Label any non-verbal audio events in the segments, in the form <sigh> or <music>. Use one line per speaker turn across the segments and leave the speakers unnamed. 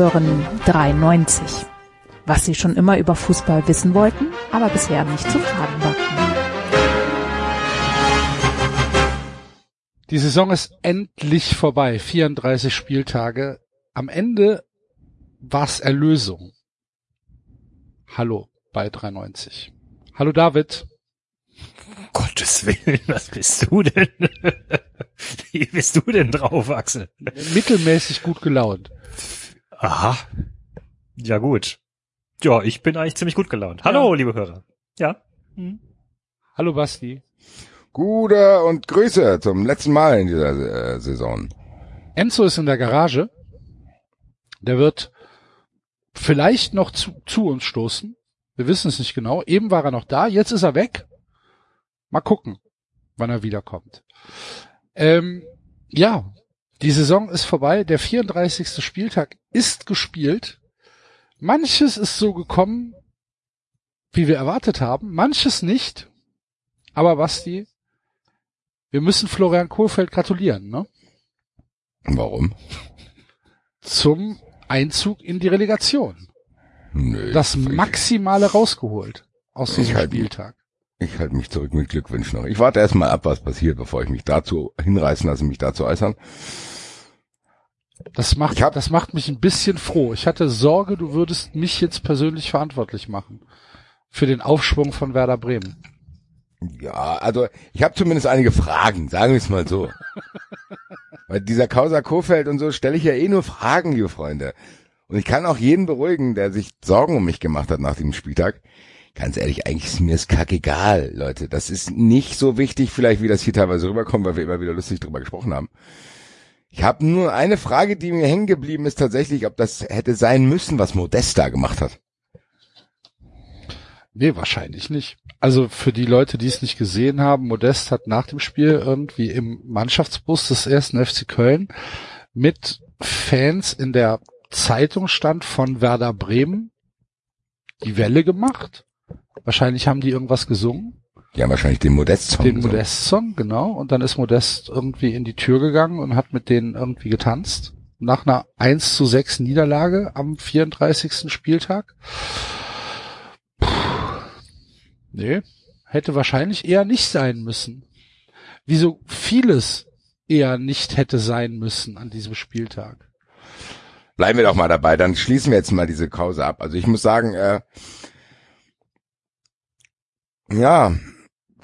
Hören 93. Was Sie schon immer über Fußball wissen wollten, aber bisher nicht zu fragen wagten.
Die Saison ist endlich vorbei. 34 Spieltage. Am Ende war's Erlösung. Hallo bei 93. Hallo David.
Gottes Willen, was bist du denn? <laughs> Wie bist du denn drauf, Axel?
Mittelmäßig gut gelaunt.
Aha. Ja gut. Ja, ich bin eigentlich ziemlich gut gelaunt. Hallo,
Ja.
liebe Hörer. Ja. Hm.
Hallo Basti.
Gute und Grüße zum letzten Mal in dieser äh, Saison.
Enzo ist in der Garage. Der wird vielleicht noch zu, zu uns stoßen. Wir wissen es nicht genau. Eben war er noch da, jetzt ist er weg. Mal gucken, wann er wiederkommt. Ähm, ja, die Saison ist vorbei. Der 34. Spieltag ist gespielt. Manches ist so gekommen, wie wir erwartet haben. Manches nicht. Aber Basti, wir müssen Florian Kohlfeld gratulieren, ne?
Warum?
zum Einzug in die Relegation.
Nö.
Das Maximale rausgeholt aus diesem
halt-
Spieltag.
ich halte mich zurück mit Glückwünschen noch. Ich warte erst mal ab, was passiert, bevor ich mich dazu hinreißen lasse, mich dazu äußern.
Das macht,
hab-
das macht mich ein bisschen froh. Ich hatte Sorge, du würdest mich jetzt persönlich verantwortlich machen für den Aufschwung von Werder Bremen.
Ja, also ich habe zumindest einige Fragen, sagen wir es mal so. <laughs> Bei dieser Causa Kofeld und so stelle ich ja eh nur Fragen, liebe Freunde. Und ich kann auch jeden beruhigen, der sich Sorgen um mich gemacht hat nach dem Spieltag. Ganz ehrlich, eigentlich ist mir das kackegal, Leute. Das ist nicht so wichtig, vielleicht wie das hier teilweise rüberkommt, weil wir immer wieder lustig drüber gesprochen haben. Ich habe nur eine Frage, die mir hängen geblieben ist, tatsächlich, ob das hätte sein müssen, was Modesta gemacht hat.
Nee, wahrscheinlich nicht. Also für die Leute, die es nicht gesehen haben, Modest hat nach dem Spiel irgendwie im Mannschaftsbus des ersten FC Köln mit Fans in der Zeitung stand von Werder Bremen die Welle gemacht. Wahrscheinlich haben die irgendwas gesungen.
Die haben wahrscheinlich den Modest-Song
Den. Modest-Song, genau. Und dann ist Modest irgendwie in die Tür gegangen und hat mit denen irgendwie getanzt. Nach einer 1 zu 6 Niederlage am 34. Spieltag. Puh. Nee, hätte wahrscheinlich eher nicht sein müssen. Wie so vieles eher nicht hätte sein müssen an diesem Spieltag.
Bleiben wir doch mal dabei, dann schließen wir jetzt mal diese Kause ab. Also ich muss sagen, äh, ja,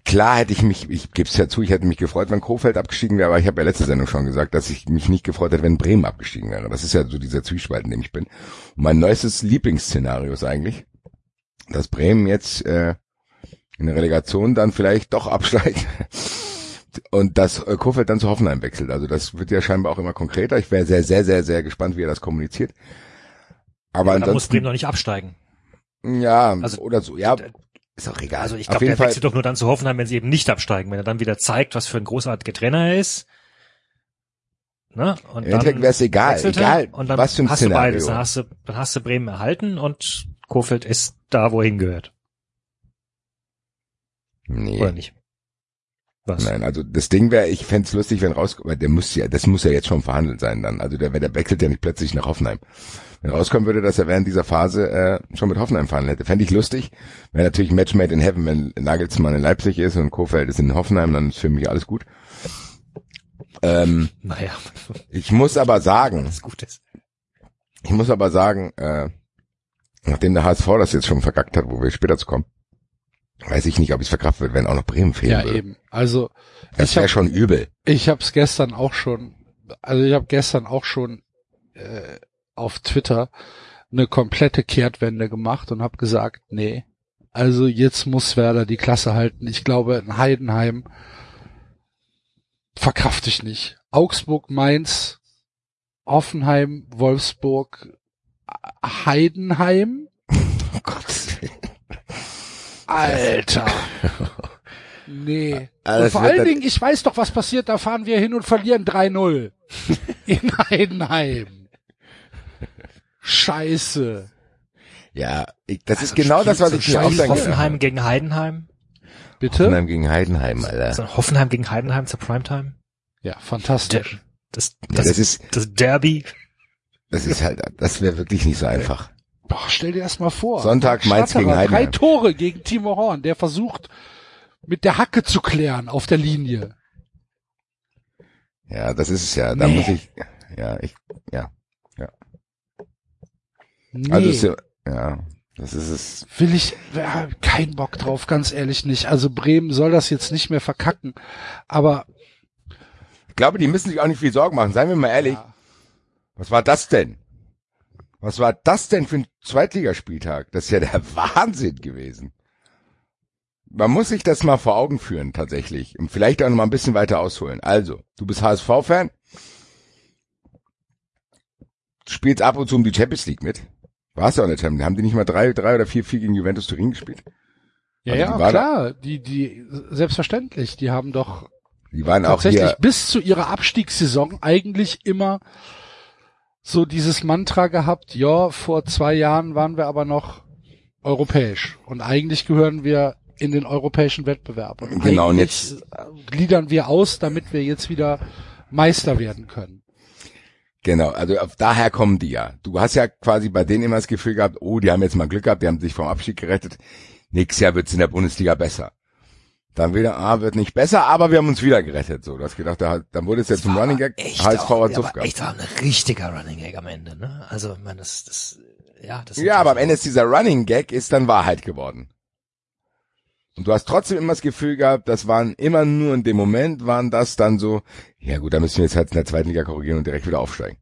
klar hätte ich mich, ich gebe es ja zu, ich hätte mich gefreut, wenn Kofeld abgestiegen wäre, aber ich habe ja letzte Sendung schon gesagt, dass ich mich nicht gefreut hätte, wenn Bremen abgestiegen wäre. Das ist ja so dieser Zwiespalt, in dem ich bin. Und mein neuestes Lieblingsszenario ist eigentlich, dass Bremen jetzt äh, in der Relegation dann vielleicht doch absteigt. <laughs> Und dass äh, Kofeld dann zu Hoffenheim wechselt. Also das wird ja scheinbar auch immer konkreter. Ich wäre sehr, sehr, sehr, sehr gespannt, wie er das kommuniziert. Aber
Dann muss Bremen noch nicht absteigen.
ja,
Also,
oder so, ja, ist auch egal.
Also ich glaube, der
Fall,
wechselt doch nur dann zu Hoffenheim, wenn sie eben nicht absteigen. Wenn er dann wieder zeigt, was für ein großartiger Trainer er ist. Ne? Und
Im Endeffekt wäre es egal, egal,
und dann
was für ein
hast du beides.
Szenario.
Dann hast du, dann hast du Bremen erhalten und Kofeld ist da, wo er hingehört.
nee.
Oder nicht? Was?
Nein, also das Ding wäre, ich fänd's lustig, wenn rauskommt, weil der muss ja, das muss ja jetzt schon verhandelt sein dann. Also der, der wechselt ja nicht plötzlich nach Hoffenheim. Wenn rauskommen würde, dass er während dieser Phase äh, schon mit Hoffenheim verhandelt hätte, fände ich lustig. Wäre natürlich Match made in heaven, wenn Nagelsmann in Leipzig ist und Kofeld ist in Hoffenheim, dann ist für mich alles gut. Ähm,
Naja,
ich muss aber sagen, ich muss aber sagen, äh, nachdem der HSV das jetzt schon verkackt hat, wo wir später zu kommen, weiß ich nicht, ob ich es verkraftet wird, wenn auch noch Bremen fehlen
Ja,
würde.
eben. Also
Das wäre schon übel.
Ich habe es gestern auch schon, also ich habe gestern auch schon äh, auf Twitter eine komplette Kehrtwende gemacht und habe gesagt, nee, also jetzt muss Werder die Klasse halten. Ich glaube, in Heidenheim verkraft ich nicht. Augsburg, Mainz, Hoffenheim, Wolfsburg, Heidenheim. <laughs>
Oh Gott.
Alter. <laughs> Nee.
Also
und
das
vor allen Dingen, ich weiß doch, was passiert, da fahren wir hin und verlieren 3-0. <laughs> In Heidenheim. Scheiße.
Ja, ich, das ist
Also
genau das, was ich mir auch denke.
Hoffenheim gegen Heidenheim.
Bitte?
Hoffenheim gegen Heidenheim, Alter.
Also Hoffenheim gegen Heidenheim zur Primetime.
Ja, fantastisch.
Das,
Ja,
das,
das ist,
das Derby.
Das ist halt, das wäre wirklich nicht so einfach.
Boah, stell dir das mal vor.
Sonntag Mainz
Schatterer,
gegen Heidenheim.
Drei Tore gegen Timo Horn, der versucht, mit der Hacke zu klären auf der Linie.
Ja, das ist es ja. Da
Nee.
muss ich, ja, ich, ja.
Nee,
Also, ist ja, ja, das ist es.
will ich, ja, kein Bock drauf, ganz ehrlich nicht. Also Bremen soll das jetzt nicht mehr verkacken. Aber,
Ich glaube, die müssen sich auch nicht viel Sorgen machen. Seien wir mal ehrlich.
ja,
Was war das denn? Was war das denn für ein Zweitligaspieltag? Das ist ja der <laughs> Wahnsinn gewesen. Man muss sich das mal vor Augen führen, tatsächlich. Und vielleicht auch noch mal ein bisschen weiter ausholen. Also, du bist HSV-Fan. Spielst ab und zu um die Champions League mit. Warst du auch in der Champions League? Haben die nicht mal drei, drei oder vier, vier gegen Juventus Turin gespielt?
ja,
Also
ja
die da-
klar, die, die, selbstverständlich, die haben doch
Die waren auch
tatsächlich
hier.
bis zu ihrer Abstiegssaison eigentlich immer so dieses Mantra gehabt, ja, vor zwei Jahren waren wir aber noch europäisch und eigentlich gehören wir in den europäischen Wettbewerb. Und
Genau, und
äh, gliedern wir aus, damit wir jetzt wieder Meister werden können.
Genau, also auf, daher kommen die ja. Du hast ja quasi bei denen immer das Gefühl gehabt, oh, die haben jetzt mal Glück gehabt, die haben sich vom Abstieg gerettet. Nächstes Jahr wird's in der Bundesliga besser. Dann wieder, ah, wird nicht besser, aber wir haben uns wieder gerettet. So, du hast gedacht, da, dann wurde es ja zum Running Gag,
echt
HSV
auch,
hat gehabt.
echt war ein richtiger Running Gag am Ende, ne? Also, ich meine, das, das, ja, das.
Ja, aber am Ende ist dieser Running Gag ist dann Wahrheit geworden. Und du hast trotzdem immer das Gefühl gehabt, das waren immer nur in dem Moment, waren das dann so, ja gut, da müssen wir jetzt halt in der zweiten Liga korrigieren und direkt wieder aufsteigen.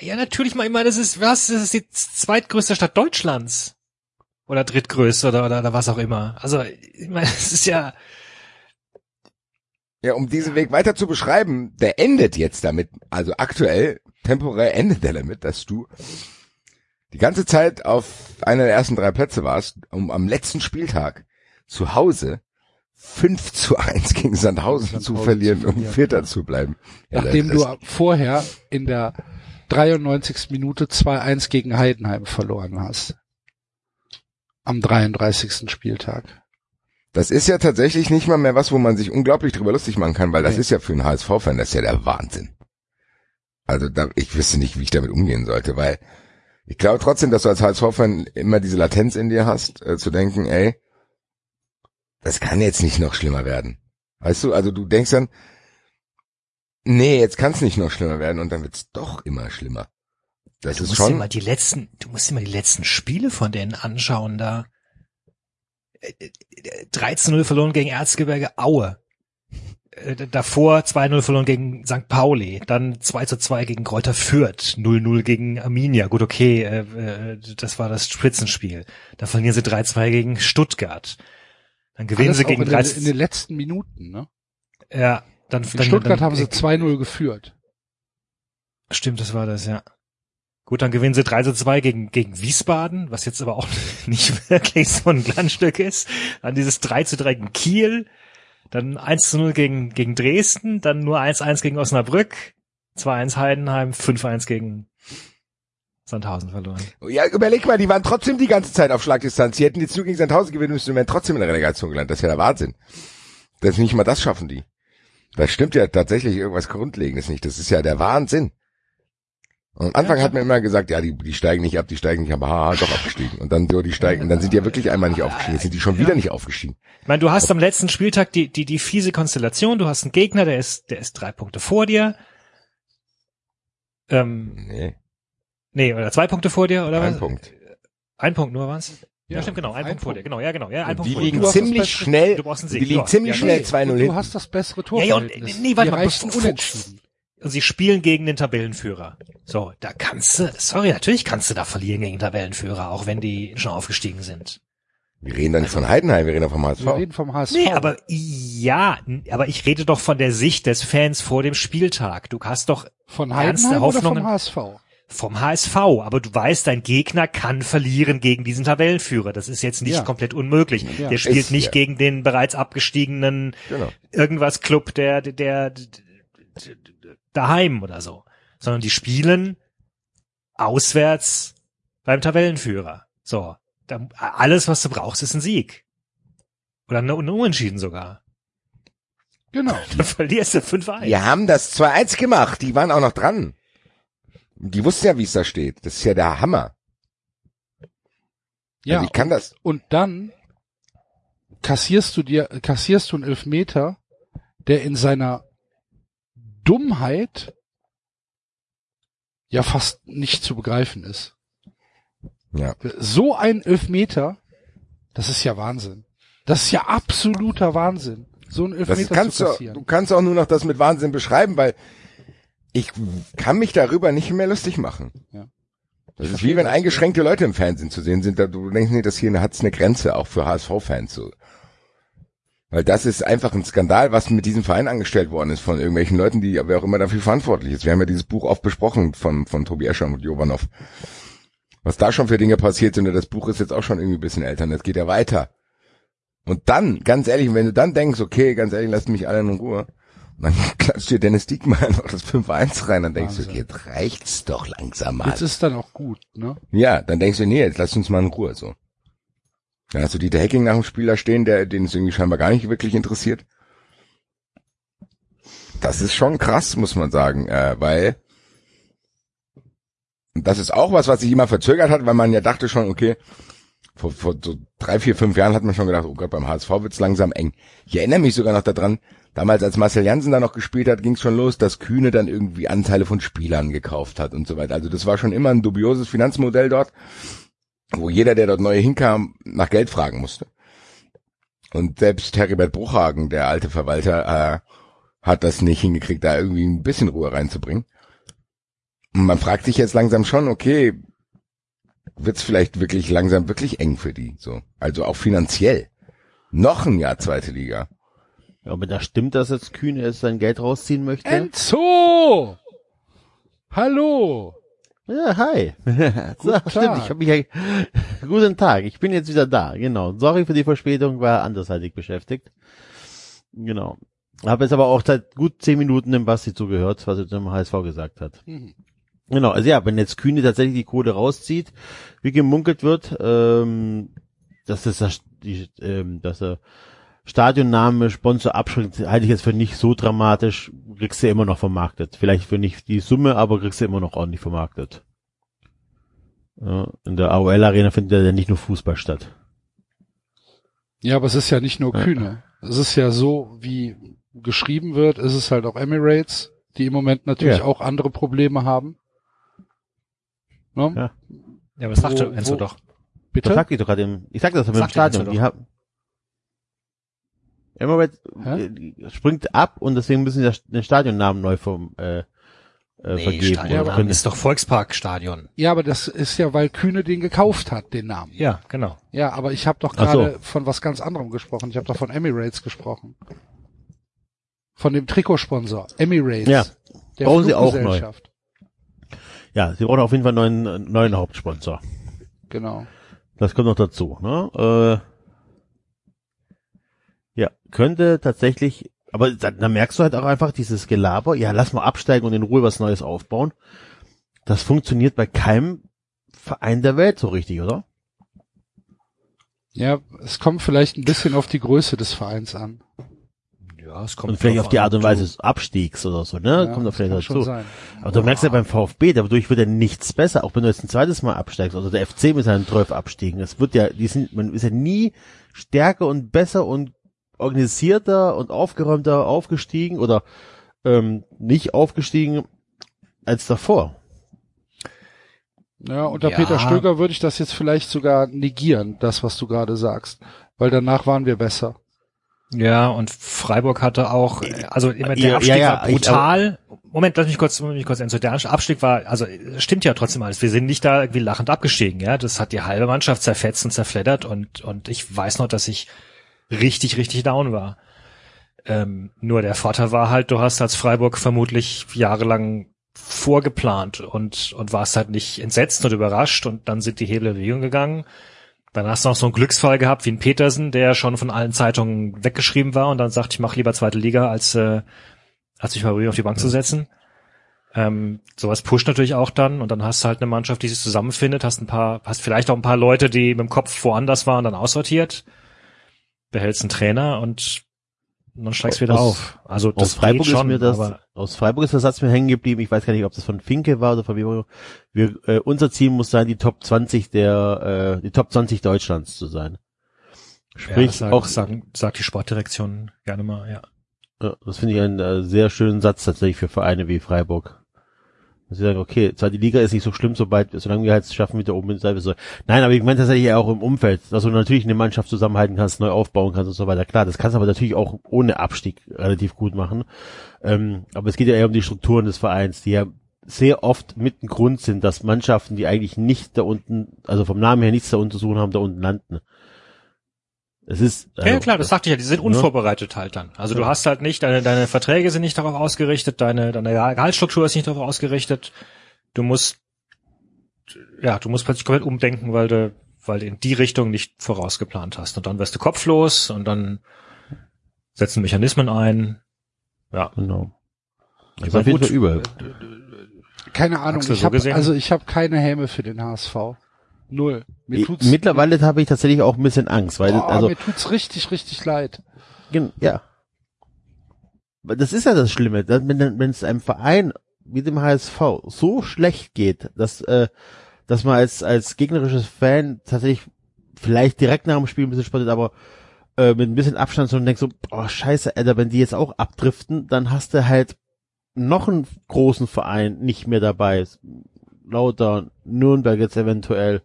Ja, natürlich mal immer, das ist, was, das ist die zweitgrößte Stadt Deutschlands. Oder drittgrößte oder, oder, oder was auch immer. Also, ich meine, <laughs> es ist ja,
Ja, um diesen Weg weiter zu beschreiben, der endet jetzt damit, also aktuell, temporär endet der damit, dass du die ganze Zeit auf einer der ersten drei Plätze warst, um am letzten Spieltag zu Hause 5 zu 1 gegen Sandhausen, zu
Sandhausen
verlieren,
zu
um
verlieren,
Vierter
ja.
zu bleiben. Ja,
Nachdem du vorher in der 93. Minute 2-1 gegen Heidenheim verloren hast. Am 33. Spieltag.
Das ist ja tatsächlich nicht mal mehr was, wo man sich unglaublich drüber lustig machen kann, weil das ist ja für einen HSV-Fan, das ist ja der Wahnsinn. Also da, ich wüsste nicht, wie ich damit umgehen sollte, weil ich glaube trotzdem, dass du als HSV-Fan immer diese Latenz in dir hast, äh, zu denken, ey, das kann jetzt nicht noch schlimmer werden. Weißt du, also du denkst dann, nee, jetzt kann es nicht noch schlimmer werden und dann wird's doch immer schlimmer. Das
Du
ist
musst dir
schon,
mal die letzten, du musst dir mal die letzten Spiele von denen anschauen da. Äh, äh, 13-0 verloren gegen Erzgebirge Aue. Äh, Davor 2-0 verloren gegen St. Pauli, dann 2-2 gegen Kräuter Fürth, 0-0 gegen Arminia. Gut, okay, äh, äh, das war das Spitzenspiel. Dann verlieren sie 3-2 gegen Stuttgart. Dann gewinnen
Alles
sie gegen
in, den,
13.
in den letzten Minuten, ne?
ja, dann,
In
dann,
Stuttgart
dann,
haben sie 2-0 geführt.
Stimmt, das war das, ja. Gut, dann gewinnen sie 3 zu 2 gegen, gegen Wiesbaden, was jetzt aber auch <laughs> nicht wirklich so ein Glanzstück ist. Dann dieses 3 zu 3 gegen Kiel, dann 1 zu 0 gegen, gegen Dresden, dann nur 1-1 gegen Osnabrück, 2-1 Heidenheim, 5-1 gegen Sandhausen verloren.
ja, überleg mal, die waren trotzdem die ganze Zeit auf Schlagdistanz. Die hätten jetzt nur gegen Sandhausen gewinnen müssen und wären trotzdem in der Relegation gelandet. Das ist ja der Wahnsinn. Das nicht mal das schaffen die. Da stimmt ja tatsächlich irgendwas Grundlegendes nicht. Das ist ja der Wahnsinn. Und am Anfang hat man immer gesagt, ja, die, die steigen nicht ab, die steigen nicht ab, haha, doch abgestiegen. Und dann so, die steigen, und dann sind die ja wirklich einmal nicht aufgestiegen. Jetzt sind die schon wieder nicht aufgestiegen.
Ich meine, du hast am letzten Spieltag die, die, die fiese Konstellation, du hast einen Gegner, der ist, der ist drei Punkte vor dir. Ähm,
Nee,
nee, oder zwei Punkte vor dir, oder
ein
was?
Punkt.
Ein Punkt nur, was? Ja,
Ja,
stimmt, genau, ein,
ein
Punkt vor dir, genau, ja, genau, ja, ein Punkt
die
vor dir.
liegen
Du hast das
ziemlich schnell,
du brauchst einen
die liegen ziemlich schnell
Nee,
2-0
und
hinten.
Du hast das bessere
Ja, ja, und-
Torverhältnis.
nee, warte
Wir
mal,
reichten
bevor-
unentschieden.
Und sie spielen gegen den Tabellenführer. So, da kannst du, sorry, natürlich kannst du da verlieren gegen den Tabellenführer, auch wenn die schon aufgestiegen sind.
Wir reden da nicht von Heidenheim, wir reden vom HSV.
Wir reden vom HSV.
Nee, aber ja, aber ich rede doch von der Sicht des Fans vor dem Spieltag. Du hast doch
von
ernste
Heidenheim oder
Hoffnungen?
vom HSV?
vom HSV, aber du weißt, dein Gegner kann verlieren gegen diesen Tabellenführer. Das ist jetzt nicht
Ja.
komplett unmöglich.
Ja.
Der spielt
Ist,
nicht
ja.
gegen den bereits abgestiegenen
Genau.
irgendwas Club, der, der, der daheim oder so, sondern die spielen auswärts beimTabellenführer. So, da, alles, was du brauchst, ist ein Sieg. Oder ein ein Unentschieden sogar.
Genau. <laughs>
Dann verlierst du 5-1.
Wir haben das 2-1 gemacht, die waren auch noch dran. Die wussten ja, wie es da steht. Das ist ja der Hammer.
Ja,
also ich kann das.
und dann kassierst du dir, kassierst du einen Elfmeter, der in seiner Dummheit ja fast nicht zu begreifen ist.
Ja.
So ein Elfmeter, das ist ja Wahnsinn. Das ist ja absoluter Wahnsinn. So ein
Das
Elfmeter
kannst
zu
du,
kassieren.
du kannst auch nur noch das mit Wahnsinn beschreiben, weil ich kann mich darüber nicht mehr lustig machen.
Ja.
Das
Ich
ist wie wenn
das.
eingeschränkte Leute im Fernsehen zu sehen sind. Da du denkst, nee, das hier hat's eine Grenze, auch für HSV-Fans so. Weil das ist einfach ein Skandal, was mit diesem Verein angestellt worden ist von irgendwelchen Leuten, die, wer auch immer dafür verantwortlich ist. Wir haben ja dieses Buch oft besprochen von, von Tobi Escher und Jovanov. Was da schon für Dinge passiert sind, das Buch ist jetzt auch schon irgendwie ein bisschen älter, und das geht ja weiter. Und dann, ganz ehrlich, wenn du dann denkst, okay, ganz ehrlich, lasst mich alle in Ruhe, und dann <laughs> klatscht dir Dennis Diekmann noch das 5-1 rein, dann denkst du,
Wahnsinn.
okay, jetzt reicht's doch langsam mal.
Jetzt ist dann auch gut, ne?
Ja, dann denkst du, nee, jetzt lass uns mal in Ruhe, so. Hast du Dieter Hecking nach dem Spiel da stehen, der, den es irgendwie scheinbar gar nicht wirklich interessiert. Das ist schon krass, muss man sagen, äh, weil das ist auch was, was sich immer verzögert hat, weil man ja dachte schon, okay, vor, vor so drei, vier, fünf Jahren hat man schon gedacht, oh Gott, beim HSV wird's langsam eng. Ich erinnere mich sogar noch daran, damals als Marcel Janssen da noch gespielt hat, ging's schon los, dass Kühne dann irgendwie Anteile von Spielern gekauft hat und so weiter. Also das war schon immer ein dubioses Finanzmodell dort, wo jeder, der dort neu hinkam, nach Geld fragen musste. Und selbst Heribert Bruchhagen, der alte Verwalter, äh, hat das nicht hingekriegt, da irgendwie ein bisschen Ruhe reinzubringen. Und man fragt sich jetzt langsam schon, okay, wird's vielleicht wirklich langsam wirklich eng für die, so. Also auch finanziell. Noch ein Jahr zweite Liga.
Ja, aber da stimmt, dass jetzt Kühne jetzt sein Geld rausziehen möchte.
Enzo! Hallo!
Ja, hi. <laughs> so,
Guten
stimmt,
Tag.
ich habe mich ja, <laughs> guten Tag, ich bin jetzt wieder da, genau. Sorry für die Verspätung, war anderseitig beschäftigt. Genau. Habe jetzt aber auch seit gut zehn Minuten dem Basti zugehört, was er zum HSV gesagt hat.
Mhm.
Genau, also ja, wenn jetzt Kühne tatsächlich die Kohle rauszieht, wie gemunkelt wird, ähm, dass das, das die, ähm, dass er Stadionname, Sponsor abschränkt, halte ich jetzt für nicht so dramatisch, kriegst du immer noch vermarktet. Vielleicht für nicht die Summe, aber kriegst du immer noch ordentlich vermarktet. Ja, in der AOL Arena findet ja nicht nur Fußball statt.
Ja, aber es ist ja nicht nur
Ja.
Kühne. Es ist ja so, wie geschrieben wird, ist es halt auch Emirates, die im Moment natürlich
Ja.
auch andere Probleme haben. Ne?
Ja.
Ja, aber das sagte
Wo-
Enzo
wo-
doch.
Das
Bitte?
sagte ich doch gerade im, ich sagte das
Sagt der
Stadion, die haben, Emirates
Hä?
äh, springt ab und deswegen müssen sie den Stadionnamen neu vom, äh, äh, vergeben.
Stadion
oder
Namen
können-
ist doch Volksparkstadion.
Ja, aber das ist ja, weil Kühne den gekauft hat, den Namen.
Ja, genau.
Ja, aber ich habe doch
Ach so.
gerade von was ganz anderem gesprochen. Ich habe doch von Emirates gesprochen. Von dem Trikotsponsor. Emirates.
Ja.
Der
Bauen sie auch
Fluggesellschaft.
Ja, sie brauchen auf jeden Fall einen neuen, neuen Hauptsponsor.
Genau.
Das kommt noch dazu. Ne? Äh, ja, könnte tatsächlich, aber da, da merkst du halt auch einfach dieses Gelaber, ja, lass mal absteigen und in Ruhe was Neues aufbauen. Das funktioniert bei keinem Verein der Welt so richtig, oder?
Ja, es kommt vielleicht ein bisschen auf die Größe des Vereins an.
Ja, es kommt
Und vielleicht auf die Art und Weise des Abstiegs oder so, ne?
Ja,
kommt doch
das
vielleicht
kann schon
dazu.
sein.
Aber du merkst ja beim VfB, dadurch wird ja nichts besser, auch wenn du jetzt ein zweites Mal absteigst, oder der FC mit seinen 12 Abstiegen. Es wird ja, die sind, man ist ja nie stärker und besser und organisierter und aufgeräumter aufgestiegen oder ähm, nicht aufgestiegen als davor.
Ja, unter
Ja.
Peter Stöger würde ich das jetzt vielleicht sogar negieren, das, was du gerade sagst. Weil danach waren wir besser.
Ja, und Freiburg hatte auch, also immer der
Ja,
Abstieg
ja, ja,
war
ich-
brutal. Moment, lass mich kurz, lass mich kurz Enzo. Der Abstieg war, also stimmt ja trotzdem alles. Wir sind nicht da irgendwie lachend abgestiegen, ja. Das hat die halbe Mannschaft zerfetzt und zerfleddert und, und ich weiß noch, dass ich richtig, richtig down war. Ähm, nur der Vorteil war halt, du hast als Freiburg vermutlich jahrelang vorgeplant und, und warst halt nicht entsetzt und überrascht und dann sind die Hebel in Bewegung gegangen. Dann hast du noch so einen Glücksfall gehabt wie ein Petersen, der schon von allen Zeitungen weggeschrieben war und dann sagt, ich mache lieber zweite Liga, als, äh, als mich mal probieren, auf die Bank zu setzen. Ähm, sowas pusht natürlich auch dann und dann hast du halt eine Mannschaft, die sich zusammenfindet, hast ein paar, hast vielleicht auch ein paar Leute, die mit dem Kopf woanders waren, dann aussortiert, behältst einen Trainer und dann steigst du wieder auf. Also das
aus Freiburg
schon,
ist mir das, aus Freiburg ist der Satz mir hängen geblieben. Ich weiß gar nicht, ob das von Finke war oder von wem. Wir, äh, unser Ziel muss sein, die Top 20 der, äh, die Top 20 Deutschlands zu sein.
ja,
Sprich,
das sagen,
auch,
sagen, sagt die Sportdirektion gerne mal, ja.
ja, das finde ich einen äh, sehr schönen Satz tatsächlich für Vereine wie Freiburg. Dass sie sagen, okay, zwar die Liga ist nicht so schlimm, sobald, solange wir halt es schaffen, wieder oben in die so. Nein, aber ich meine tatsächlich auch im Umfeld, dass du natürlich eine Mannschaft zusammenhalten kannst, neu aufbauen kannst und so weiter. Klar, das kannst du aber natürlich auch ohne Abstieg relativ gut machen. Ähm, aber es geht ja eher um die Strukturen des Vereins, die ja sehr oft mit ein Grund sind, dass Mannschaften, die eigentlich nicht da unten, also vom Namen her nichts da unten zu suchen haben, da unten landen. Es ist,
Ja, ja,
also,
klar, das sagte ich ja, die sind
Ja.
unvorbereitet halt dann. Also du hast halt nicht, deine, deine Verträge sind nicht darauf ausgerichtet, deine, deine Gehaltsstruktur ist nicht darauf ausgerichtet. Du musst, ja, du musst plötzlich komplett umdenken, weil du, weil du in die Richtung nicht vorausgeplant hast. Und dann wirst du kopflos und dann setzen Mechanismen ein. Ja.
Genau.
Ich
Das jeden
gut.
Fall übel.
Keine Ahnung,
Axel,
ich
so
habe
gesehen?
also ich habe keine Häme für den HSV. Null. Mir tut's
Mittlerweile habe ich tatsächlich auch ein bisschen Angst, weil
oh,
also
mir tut's richtig richtig leid.
gen- ja, das ist ja das Schlimme, dass wenn es einem Verein wie dem HSV so schlecht geht, dass äh, dass man als als gegnerisches Fan tatsächlich vielleicht direkt nach dem Spiel ein bisschen spottet, aber äh, mit ein bisschen Abstand so und denkst so, oh scheiße, Alter, wenn die jetzt auch abdriften, dann hast du halt noch einen großen Verein nicht mehr dabei. Lauter, Nürnberg jetzt eventuell.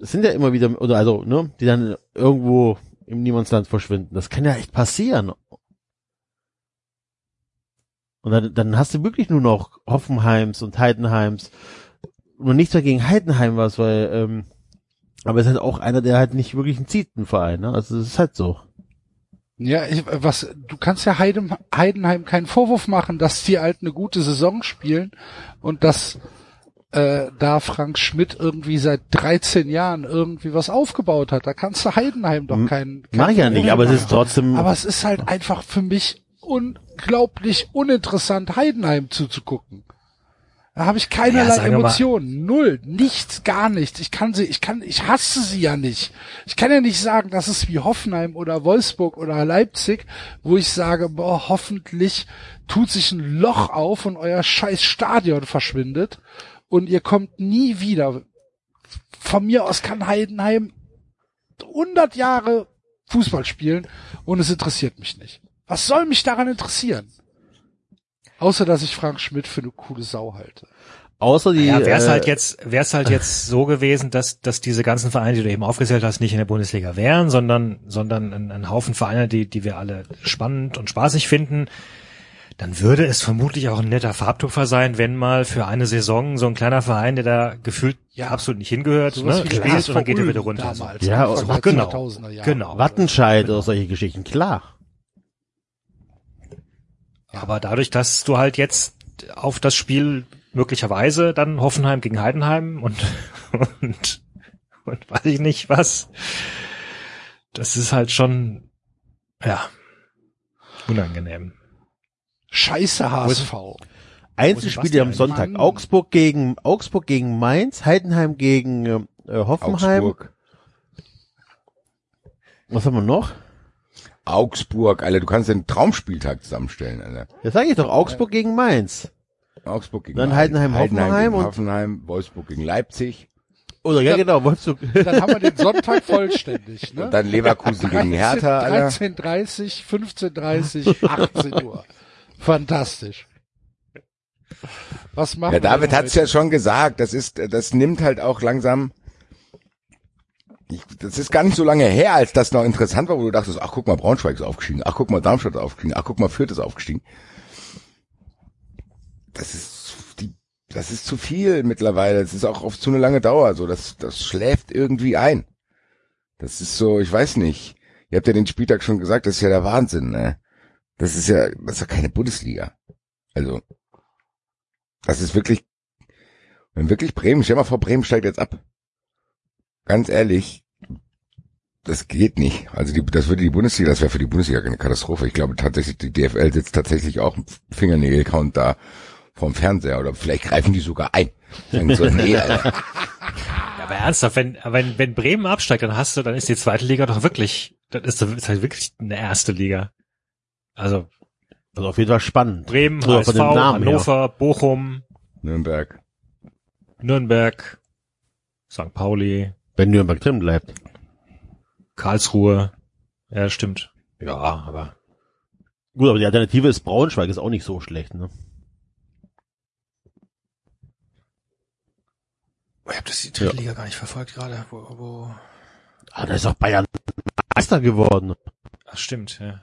Es sind ja immer wieder, oder also, ne, die dann irgendwo im Niemandsland verschwinden. Das kann ja echt passieren. Und dann, dann hast du wirklich nur noch Hoffenheims und Heidenheims. Nur nichts mehr gegen Heidenheim was, weil, ähm, aber es ist halt auch einer, der halt nicht wirklich einen zieht, ein Verein, ne? Also es ist halt so.
Ja, ich, was du kannst ja Heidem, Heidenheim keinen Vorwurf machen, dass die halt eine gute Saison spielen und dass äh, da Frank Schmidt irgendwie seit 13 Jahren irgendwie was aufgebaut hat. Da kannst du Heidenheim doch keinen.
Mach ich ja nicht, aber es ist trotzdem,
Aber es ist halt einfach für mich unglaublich uninteressant, Heidenheim zuzugucken. Da habe ich keinerlei
Ja,
Emotionen. Null. Nichts, gar nichts. Ich kann sie, ich kann, ich hasse sie ja nicht. Ich kann ja nicht sagen, das ist wie Hoffenheim oder Wolfsburg oder Leipzig, wo ich sage, boah, hoffentlich tut sich ein Loch auf und euer scheiß Stadion verschwindet und ihr kommt nie wieder. Von mir aus kann Heidenheim 100 Jahre Fußball spielen und es interessiert mich nicht. Was soll mich daran interessieren? Außer, dass ich Frank Schmidt für eine coole Sau halte.
außer die,
Ja, wäre es
äh,
halt jetzt, wäre es halt jetzt so gewesen, dass, dass diese ganzen Vereine, die du eben aufgezählt hast, nicht in der Bundesliga wären, sondern, sondern ein, ein Haufen Vereine, die, die wir alle spannend und spaßig finden, dann würde es vermutlich auch ein netter Farbtupfer sein, wenn mal für eine Saison so ein kleiner Verein, der da gefühlt
Ja.
absolut nicht hingehört,
Sowas
ne, spielt und dann geht er wieder runter.
Damals,
Ja,
Anfang
und-
der
genau,
2000er Jahre.
genau.
Wattenscheid oder solche Geschichten, klar.
Aber dadurch, dass du halt jetzt auf das Spiel möglicherweise dann Hoffenheim gegen Heidenheim und, <laughs> und, und weiß ich nicht was, das ist halt schon, ja, unangenehm.
Scheiße HSV.
Einzelspiele am Sonntag.
Mann.
Augsburg gegen, Augsburg gegen Mainz, Heidenheim gegen äh, Hoffenheim.
Augsburg.
Was haben wir noch?
Augsburg, Alter, du kannst den Traumspieltag zusammenstellen, Alter.
Jetzt sage ich doch Augsburg gegen Mainz.
Augsburg gegen
Dann
Mainz,
Heidenheim, Hoffenheim
gegen
und-
Hoffenheim, Wolfsburg gegen Leipzig
Oder ja,
Ja.
genau, Wolfsburg.
Dann haben wir den Sonntag <laughs> vollständig, ne?
und dann Leverkusen gegen Hertha, Alter.
13.30, 15.30, 18 Uhr. Fantastisch. Was machen
Ja, David hat's ja schon gesagt, das ist, das nimmt halt auch langsam, ich, das ist gar nicht so lange her, als das noch interessant war, wo du dachtest, ach guck mal, Braunschweig ist aufgestiegen, ach guck mal, Darmstadt ist aufgestiegen, ach guck mal, Fürth ist aufgestiegen. Das ist die, das ist zu viel mittlerweile, das ist auch auf zu eine lange Dauer, so, das, das schläft irgendwie ein. Das ist so, ich weiß nicht, ihr habt ja den Spieltag schon gesagt, das ist ja der Wahnsinn, ne? Das ist ja, das ist ja keine Bundesliga. Also, das ist wirklich, wenn wirklich Bremen, stell mal vor, Bremen steigt jetzt ab. Ganz ehrlich, das geht nicht. Also die, das würde die Bundesliga, das wäre für die Bundesliga eine Katastrophe. Ich glaube tatsächlich, die DFL sitzt tatsächlich auch im Fingernägel-Count da vorm Fernseher oder vielleicht greifen die sogar ein. So, nee, <laughs>
aber ernsthaft, wenn, wenn, wenn Bremen absteigt, dann hast du, dann ist die zweite Liga doch wirklich, dann ist das ist halt wirklich eine erste Liga. Also
Also auf jeden Fall spannend.
Bremen,
Oder
HSV,
Namen her.
Hannover, Bochum,
Nürnberg.
Nürnberg, St. Pauli,
Wenn Nürnberg drin bleibt.
Karlsruhe. Ja, stimmt. Ja, aber
Gut, aber die Alternative ist Braunschweig, ist auch nicht so schlecht, ne?
Ich habe das die dritte Liga gar nicht verfolgt gerade. Wo, wo
Ah, da ist auch Bayern Meister geworden.
das stimmt, ja.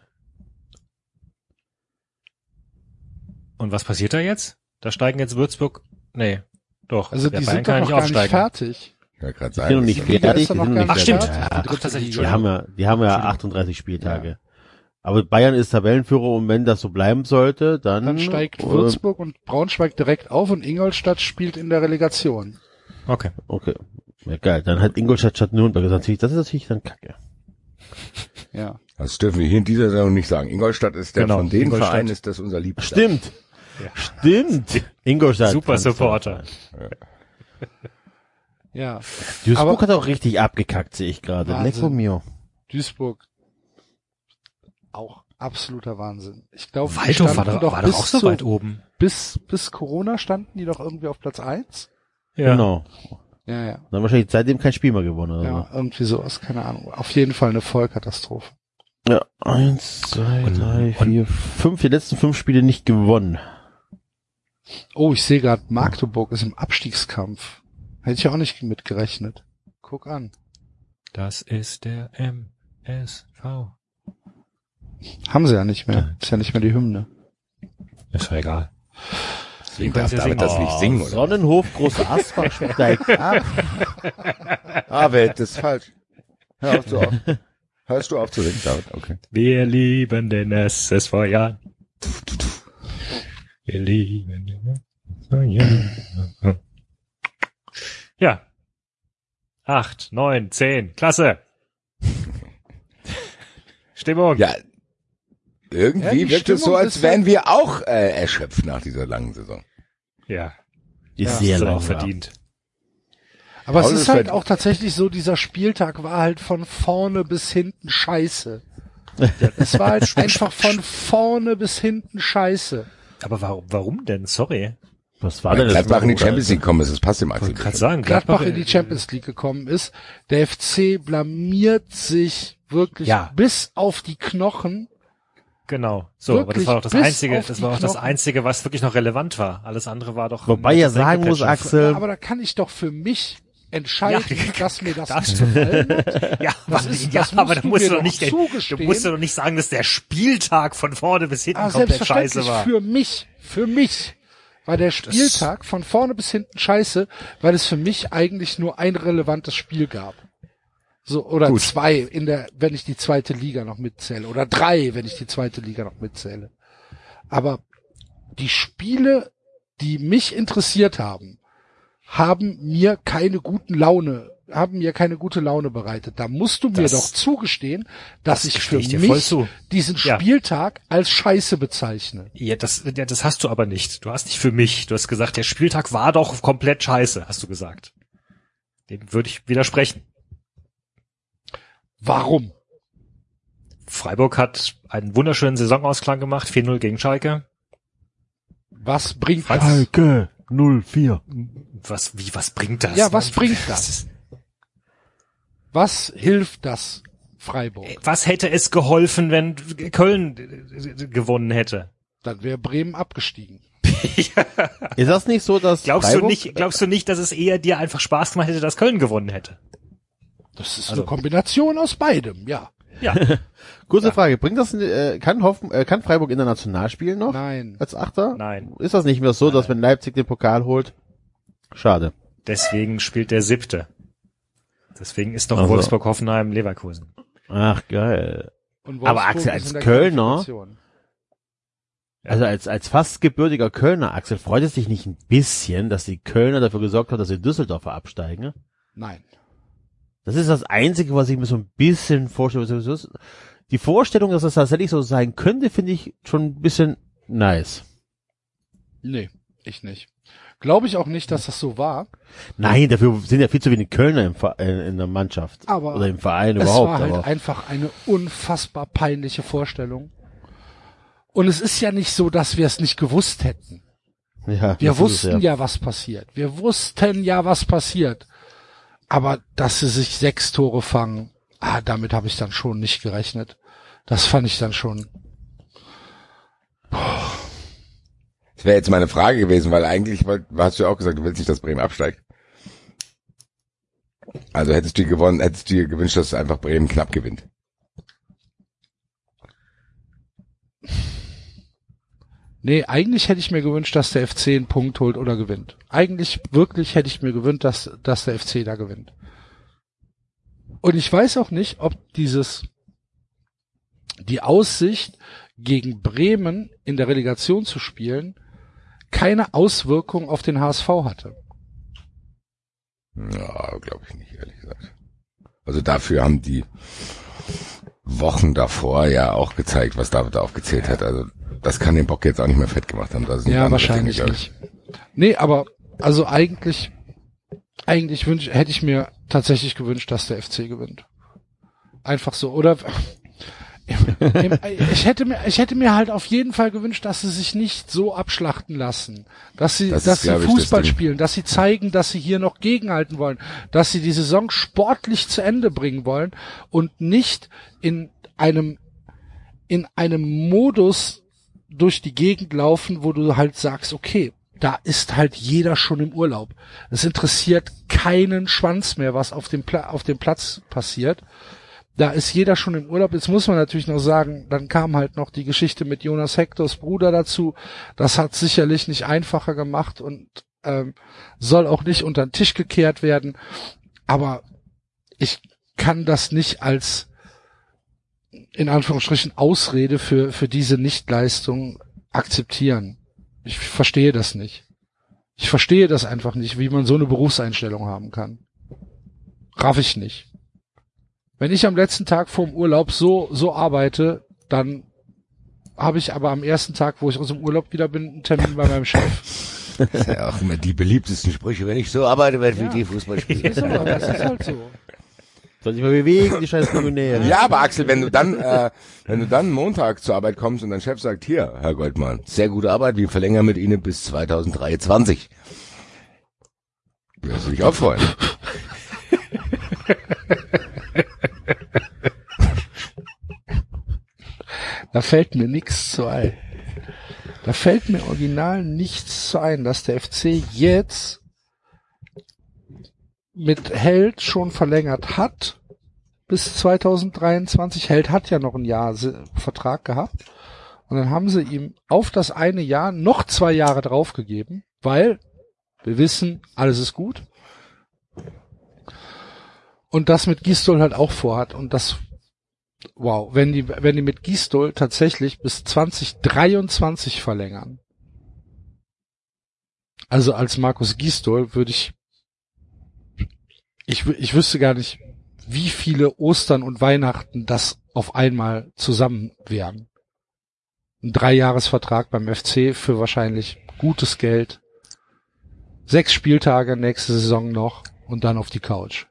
Und was passiert da jetzt? Da steigen jetzt Würzburg. Nee, doch.
Also die
Bayern
sind doch noch
nicht
gar nicht
aufsteigen.
fertig.
Ja, gerade
Die
sagen.
sind noch nicht fertig, die
noch
sind
gar
noch
Ach,
nicht
stimmt. Ja,
Die dritte
tatsächlich.
Die haben ja, die haben ja 38 Spieltage. Aber Bayern ist Tabellenführer und wenn das so bleiben sollte, dann,
Dann steigt Würzburg und Braunschweig direkt auf und Ingolstadt spielt in der Relegation.
Okay.
Okay. Ja, geil. Dann hat Ingolstadt statt Nürnberg gesagt, natürlich, das ist natürlich dann kacke.
Ja.
Das dürfen wir hier in dieser Sendung nicht sagen. Ingolstadt ist der
Genau,
von den. Vereinen ist das unser Liebster.
Stimmt. Stimmt. Ingolstadt.
Super Supporter.
Ja.
Duisburg
Aber-
hat auch richtig abgekackt, sehe ich gerade. Lecco mio.
Duisburg. Auch absoluter Wahnsinn. Ich glaube, die
Waldhof war
standen
doch,
doch
war doch auch so weit oben.
bis, bis Corona standen die doch irgendwie auf Platz eins.
Ja.
Genau.
Ja, ja.
Dann wahrscheinlich seitdem kein Spiel mehr gewonnen. Oder
Ja, irgendwie sowas, keine Ahnung. Auf jeden Fall eine Vollkatastrophe.
ja. Eins, zwei,
Und-
drei,
und-
vier, fünf, die letzten fünf Spiele nicht gewonnen.
Oh, ich sehe gerade, Magdeburg ist im Abstiegskampf. Hätte ich auch nicht mitgerechnet. Guck an.
Das ist der MSV.
Haben sie ja nicht mehr. Ist ja nicht mehr die Hymne.
Ist ja egal.
Deswegen
können
darf
ja
David
singen.
das nicht singen, oder?
Sonnenhof, große Asbach steigt <laughs> ab.
Ah, Welt, das ist falsch. Hör auf zu auf. Hörst du auf zu singen, David? Okay.
Wir lieben den SSV Jan. Wir Jan. Ja. Acht, neun, zehn. Klasse. Stimmung.
Ja, irgendwie
Ja,
wirkt es so, als wären
halt-
wir auch äh, erschöpft nach dieser langen Saison.
Ja.
Ist
Ja,
sehr lang.
auch verdient.
Aber
Paul
es
ist
ist halt
halt-
auch tatsächlich so, dieser Spieltag war halt von vorne bis hinten scheiße. <laughs> Es war halt einfach von vorne bis hinten scheiße.
Aber warum, warum denn? Sorry.
Was war
Weil
denn das?
Gladbach in die? Champions League kommen ist, das passt dem
Ich
Axel.
wollte gerade sagen,
Gladbach in die Champions League gekommen ist. Der FC blamiert sich wirklich
Ja.
bis auf die Knochen.
Genau. So, aber das
Wirklich
war doch das einzige, das war auch das einzige, was wirklich noch relevant war. Alles andere war doch.
Wobei ja
das
sagen muss. Axel,
Aber da kann ich doch für mich entscheiden,
Ja, <laughs>
dass mir das nicht gefallen hat.
Ja,
Das
aber,
ist-
ja,
das
aber
du
musst doch nicht, du musst doch nicht sagen, dass der Spieltag von vorne bis hinten
Aber
komplett scheiße war.
für mich, für mich war der Spieltag von vorne bis hinten scheiße, weil es für mich eigentlich nur ein relevantes Spiel gab. So, oder
Gut.
zwei in der, wenn ich die zweite Liga noch mitzähle. Oder drei, wenn ich die zweite Liga noch mitzähle. Aber die Spiele, die mich interessiert haben, haben mir keine guten Laune, haben mir keine gute Laune bereitet. Da musst du mir
Das-
doch zugestehen, dass
das
ich für
ich
mich diesen
Ja.
Spieltag als Scheiße bezeichne.
Ja, das, ja, das hast du aber nicht. Du hast nicht für mich. Du hast gesagt, der Spieltag war doch komplett scheiße, hast du gesagt. Dem würde ich widersprechen.
Warum?
Freiburg hat einen wunderschönen Saisonausklang gemacht, 4-0 gegen Schalke.
Was bringt das?
Schalke 04.
Was, wie, was bringt das?
Ja, was bringt <laughs> das? Was hilft das Freiburg?
Was hätte es geholfen, wenn Köln äh, gewonnen hätte?
Dann wäre Bremen abgestiegen. <laughs>
Ist das nicht so, dass
Glaubst
Freiburg,
du nicht, glaubst du nicht, dass es eher dir einfach Spaß gemacht hätte, dass Köln gewonnen hätte?
Das ist
Also-
eine Kombination aus beidem, ja.
Ja. <laughs>
Kurze Frage, bringt das, äh, kann Hoffen, äh, kann Freiburg international spielen noch?
Nein.
Als Achter?
Nein.
Ist das nicht mehr so, dass wenn Leipzig den Pokal holt? Schade.
Deswegen spielt der siebte. Deswegen ist doch
Also.
Wolfsburg, Hoffenheim, Leverkusen.
Ach, geil.
Und
Aber Axel, als Kölner-. Also als, als fast gebürtiger Kölner, Axel, freut es dich nicht ein bisschen, dass die Kölner dafür gesorgt haben, dass die Düsseldorfer absteigen?
Nein.
Das ist das Einzige, was ich mir so ein bisschen vorstelle. Die Vorstellung, dass das tatsächlich so sein könnte, finde ich schon ein bisschen nice.
Nee, ich nicht. Glaube ich auch nicht, dass das so war.
Nein, dafür sind ja viel zu wenig Kölner im in der Mannschaft.
Aber
Oder im Verein
es
überhaupt.
war halt
aber
einfach eine unfassbar peinliche Vorstellung. Und es ist ja nicht so, dass wir es nicht gewusst hätten.
Ja,
Wir
ist es,
wussten ja. was passiert. Wir wussten ja, was passiert. Aber dass sie sich sechs Tore fangen, ah, damit habe ich dann schon nicht gerechnet. Das fand ich dann schon.
Das wäre jetzt meine Frage gewesen, weil eigentlich hast du ja auch gesagt, du willst nicht, dass Bremen absteigt. Also hättest du gewonnen, hättest du dir gewünscht, dass einfach Bremen knapp gewinnt.
Nee, eigentlich hätte ich mir gewünscht, dass der FC einen Punkt holt oder gewinnt. Eigentlich wirklich hätte ich mir gewünscht, dass, dass der FC da gewinnt. Und ich weiß auch nicht, ob dieses, die Aussicht, gegen Bremen in der Relegation zu spielen, keine Auswirkung auf den HSV hatte.
Ja, glaube ich nicht, ehrlich gesagt. Also dafür haben die Wochen davor ja auch gezeigt, was David da aufgezählt hat. Also das kann den Bock jetzt auch nicht mehr fett gemacht haben. Das sind
Ja, wahrscheinlich
Dinge,
nicht. Nee, aber also eigentlich, eigentlich wünsch, hätte ich mir tatsächlich gewünscht, dass der FC gewinnt. Einfach so, oder? Ich hätte mir, ich hätte mir halt auf jeden Fall gewünscht, dass sie sich nicht so abschlachten lassen, dass sie,
Das ist,
dass sie
ich, das
Fußball
Ding.
spielen, dass sie zeigen, dass sie hier noch gegenhalten wollen, dass sie die Saison sportlich zu Ende bringen wollen und nicht in einem, in einem Modus durch die Gegend laufen, wo du halt sagst, okay, da ist halt jeder schon im Urlaub. Es interessiert keinen Schwanz mehr, was auf dem, Pla auf dem Platz passiert. Da ist jeder schon im Urlaub. Jetzt muss man natürlich noch sagen, dann kam halt noch die Geschichte mit Jonas Hektors Bruder dazu. Das hat sicherlich nicht einfacher gemacht und ähm, soll auch nicht unter den Tisch gekehrt werden. Aber ich kann das nicht als in Anführungsstrichen Ausrede für, für diese Nichtleistung akzeptieren. Ich verstehe das nicht. Ich verstehe das einfach nicht, wie man so eine Berufseinstellung haben kann. Raff ich nicht. Wenn ich am letzten Tag vorm Urlaub so, so arbeite, dann habe ich aber am ersten Tag, wo ich aus dem Urlaub wieder bin, einen Termin bei meinem Chef.
Das ist ja auch immer die beliebtesten Sprüche, wenn ich so arbeite, werde
Ja.
wie die Fußball spielen. <laughs>
Ist aber, das ist halt so.
Soll sich mal bewegen, die scheiß Millionäre.
Ja, aber Axel, wenn du dann, äh, wenn du dann Montag zur Arbeit kommst und dein Chef sagt, hier, Herr Goldmann, sehr gute Arbeit, wir verlängern mit Ihnen bis 2023. Wirst du dich auch freuen. <laughs>
Da fällt mir nichts zu ein. Da fällt mir original nichts zu ein, dass der FC jetzt mit Held schon verlängert hat bis 2023. Held hat ja noch ein Jahr Vertrag gehabt. Und dann haben sie ihm auf das eine Jahr noch zwei Jahre draufgegeben, weil wir wissen, alles ist gut. Und das mit Gistol halt auch vorhat. Und das wow, wenn die, wenn die mit Gistol tatsächlich bis 2023 verlängern. Also als Markus Gistol würde ich, ich, ich wüsste gar nicht, wie viele Ostern und Weihnachten das auf einmal zusammen wären. Ein Dreijahresvertrag beim FC für wahrscheinlich gutes Geld. Sechs Spieltage nächste Saison noch und dann auf die Couch.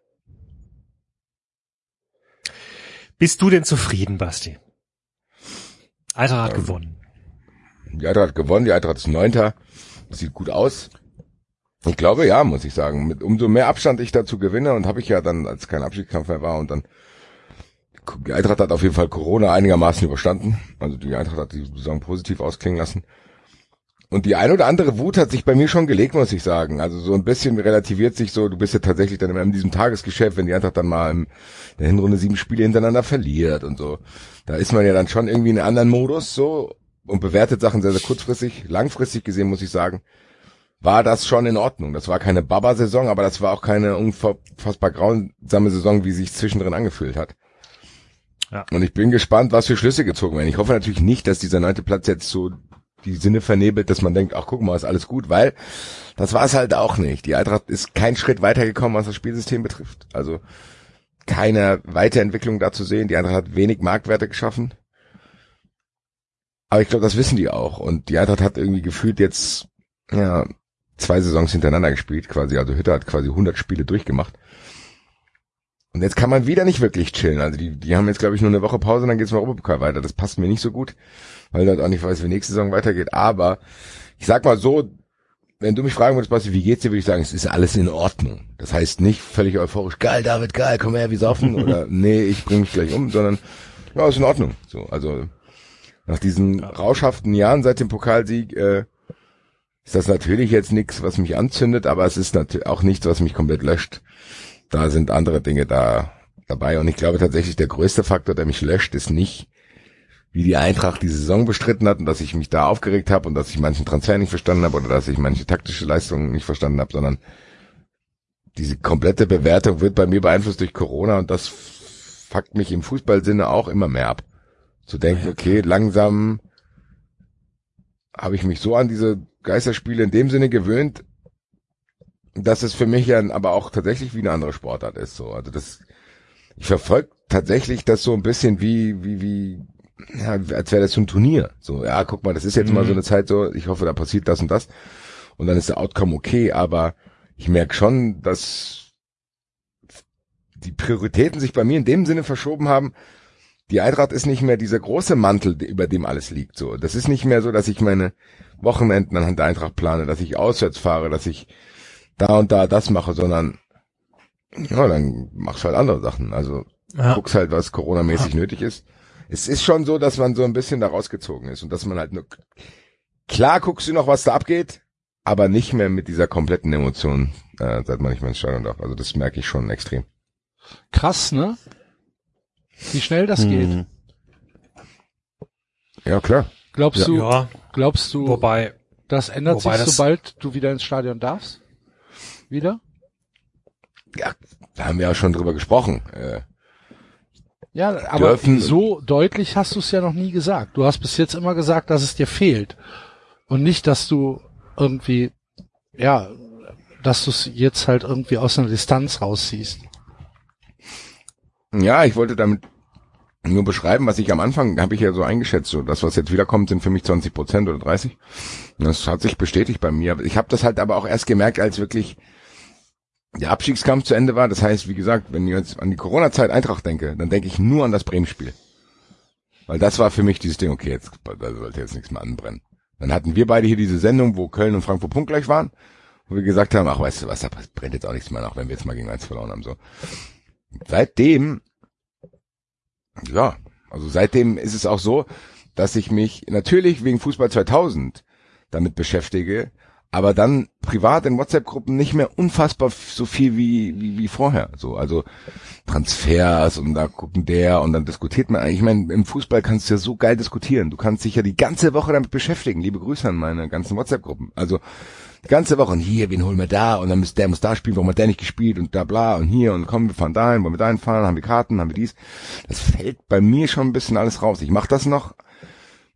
Bist du denn zufrieden, Basti? Eintracht hat gewonnen.
Die Eintracht hat gewonnen, die Eintracht ist Neunter, sieht gut aus. Ich glaube, ja, muss ich sagen. Mit umso mehr Abstand ich dazu gewinne und habe ich ja dann, als kein Abschiedskampf mehr war und dann die Eintracht hat auf jeden Fall Corona einigermaßen überstanden. Also die Eintracht hat die Saison positiv ausklingen lassen. Und die ein oder andere Wut hat sich bei mir schon gelegt, muss ich sagen. Also so ein bisschen relativiert sich so, du bist ja tatsächlich dann in diesem Tagesgeschäft, wenn die Eintracht dann mal in der Hinrunde sieben Spiele hintereinander verliert und so. Da ist man ja dann schon irgendwie in einem anderen Modus so und bewertet Sachen sehr, sehr kurzfristig. Langfristig gesehen muss ich sagen, war das schon in Ordnung. Das war keine Baba-Saison, aber das war auch keine unfassbar grausame Saison, wie sich zwischendrin angefühlt hat.
Ja.
Und ich bin gespannt, was für Schlüsse gezogen werden. Ich hoffe natürlich nicht, dass dieser neunte Platz jetzt so die Sinne vernebelt, dass man denkt, ach guck mal, ist alles gut, weil das war es halt auch nicht. Die Eintracht ist kein Schritt weitergekommen, was das Spielsystem betrifft. Also keine Weiterentwicklung da zu sehen. Die Eintracht hat wenig Marktwerte geschaffen. Aber ich glaube, das wissen die auch. Und die Eintracht hat irgendwie gefühlt jetzt ja, zwei Saisons hintereinander gespielt, quasi. Also Hütter hat quasi 100 Spiele durchgemacht. Und jetzt kann man wieder nicht wirklich chillen. Also die, die haben jetzt, glaube ich, nur eine Woche Pause dann geht's im Europapokal weiter. Das passt mir nicht so gut, weil dort auch nicht weiß, wie nächste Saison weitergeht. Aber ich sag mal so, wenn du mich fragen würdest, Basti, wie geht's dir, würde ich sagen, es ist alles in Ordnung. Das heißt nicht völlig euphorisch, geil, David, geil, komm her, wir saufen <laughs> oder nee, ich bring mich gleich um, sondern ja, ist in Ordnung. So, also nach diesen rauschhaften Jahren seit dem Pokalsieg äh, ist das natürlich jetzt nichts, was mich anzündet, aber es ist natürlich auch nichts, was mich komplett löscht. Da sind andere Dinge da dabei und ich glaube tatsächlich der größte Faktor, der mich löscht, ist nicht wie die Eintracht die Saison bestritten hat und dass ich mich da aufgeregt habe und dass ich manchen Transfer nicht verstanden habe oder dass ich manche taktische Leistungen nicht verstanden habe, sondern diese komplette Bewertung wird bei mir beeinflusst durch Corona und das fuckt mich im Fußballsinne auch immer mehr ab. Zu denken, okay, langsam habe ich mich so an diese Geisterspiele in dem Sinne gewöhnt, dass es für mich ja aber auch tatsächlich wie eine andere Sportart ist. So, also das, ich verfolge tatsächlich das so ein bisschen wie wie wie ja, als wäre das so ein Turnier. So, ja, guck mal, das ist jetzt mhm. mal so eine Zeit so, ich hoffe, da passiert das und das. Und dann ist der Outcome okay, aber ich merke schon, dass die Prioritäten sich bei mir in dem Sinne verschoben haben. Die Eintracht ist nicht mehr dieser große Mantel, über dem alles liegt. So, das ist nicht mehr so, dass ich meine Wochenenden anhand der Eintracht plane, dass ich auswärts fahre, dass ich da und da das mache, sondern ja, dann machst du halt andere Sachen. Also ja. guckst halt, was Corona-mäßig ja. nötig ist es ist schon so, dass man so ein bisschen da rausgezogen ist und dass man halt nur, klar guckst du noch, was da abgeht, aber nicht mehr mit dieser kompletten Emotion, äh, seit man nicht mehr ins Stadion darf. Also das merke ich schon extrem.
Krass, ne? Wie schnell das hm. geht.
Ja, klar.
Glaubst
ja.
du,
ja.
glaubst du,
wobei,
das ändert wobei sich, sobald du wieder ins Stadion darfst? Wieder?
Ja, da haben wir ja schon drüber gesprochen. Äh,
ja, aber dürfen. so deutlich hast du es ja noch nie gesagt. Du hast bis jetzt immer gesagt, dass es dir fehlt. Und nicht, dass du irgendwie, ja, dass du es jetzt halt irgendwie aus einer Distanz rausziehst.
Ja, ich wollte damit nur beschreiben, was ich am Anfang habe ich ja so eingeschätzt, so das, was jetzt wiederkommt, sind für mich 20 Prozent oder 30. Das hat sich bestätigt bei mir. Ich habe das halt aber auch erst gemerkt, als wirklich der Abstiegskampf zu Ende war. Das heißt, wie gesagt, wenn ich jetzt an die Corona-Zeit Eintracht denke, dann denke ich nur an das Bremen-Spiel. Weil das war für mich dieses Ding, okay, jetzt da sollte jetzt nichts mehr anbrennen. Dann hatten wir beide hier diese Sendung, wo Köln und Frankfurt punktgleich waren, wo wir gesagt haben, ach weißt du was, da brennt jetzt auch nichts mehr nach, wenn wir jetzt mal gegen eins verloren haben. So. Seitdem, ja, also seitdem ist es auch so, dass ich mich natürlich wegen Fußball 2000 damit beschäftige, aber dann privat in WhatsApp-Gruppen nicht mehr unfassbar so viel wie, wie, wie vorher. So, also Transfers und da gucken der und dann diskutiert man. Ich meine, im Fußball kannst du ja so geil diskutieren. Du kannst dich ja die ganze Woche damit beschäftigen. Liebe Grüße an meine ganzen WhatsApp-Gruppen. Also die ganze Woche und hier, wen holen wir da und dann muss der muss da spielen, warum hat der nicht gespielt und da bla und hier und komm, wir fahren dahin, wollen wir dahin fahren, haben wir Karten, haben wir dies. Das fällt bei mir schon ein bisschen alles raus. Ich mache das noch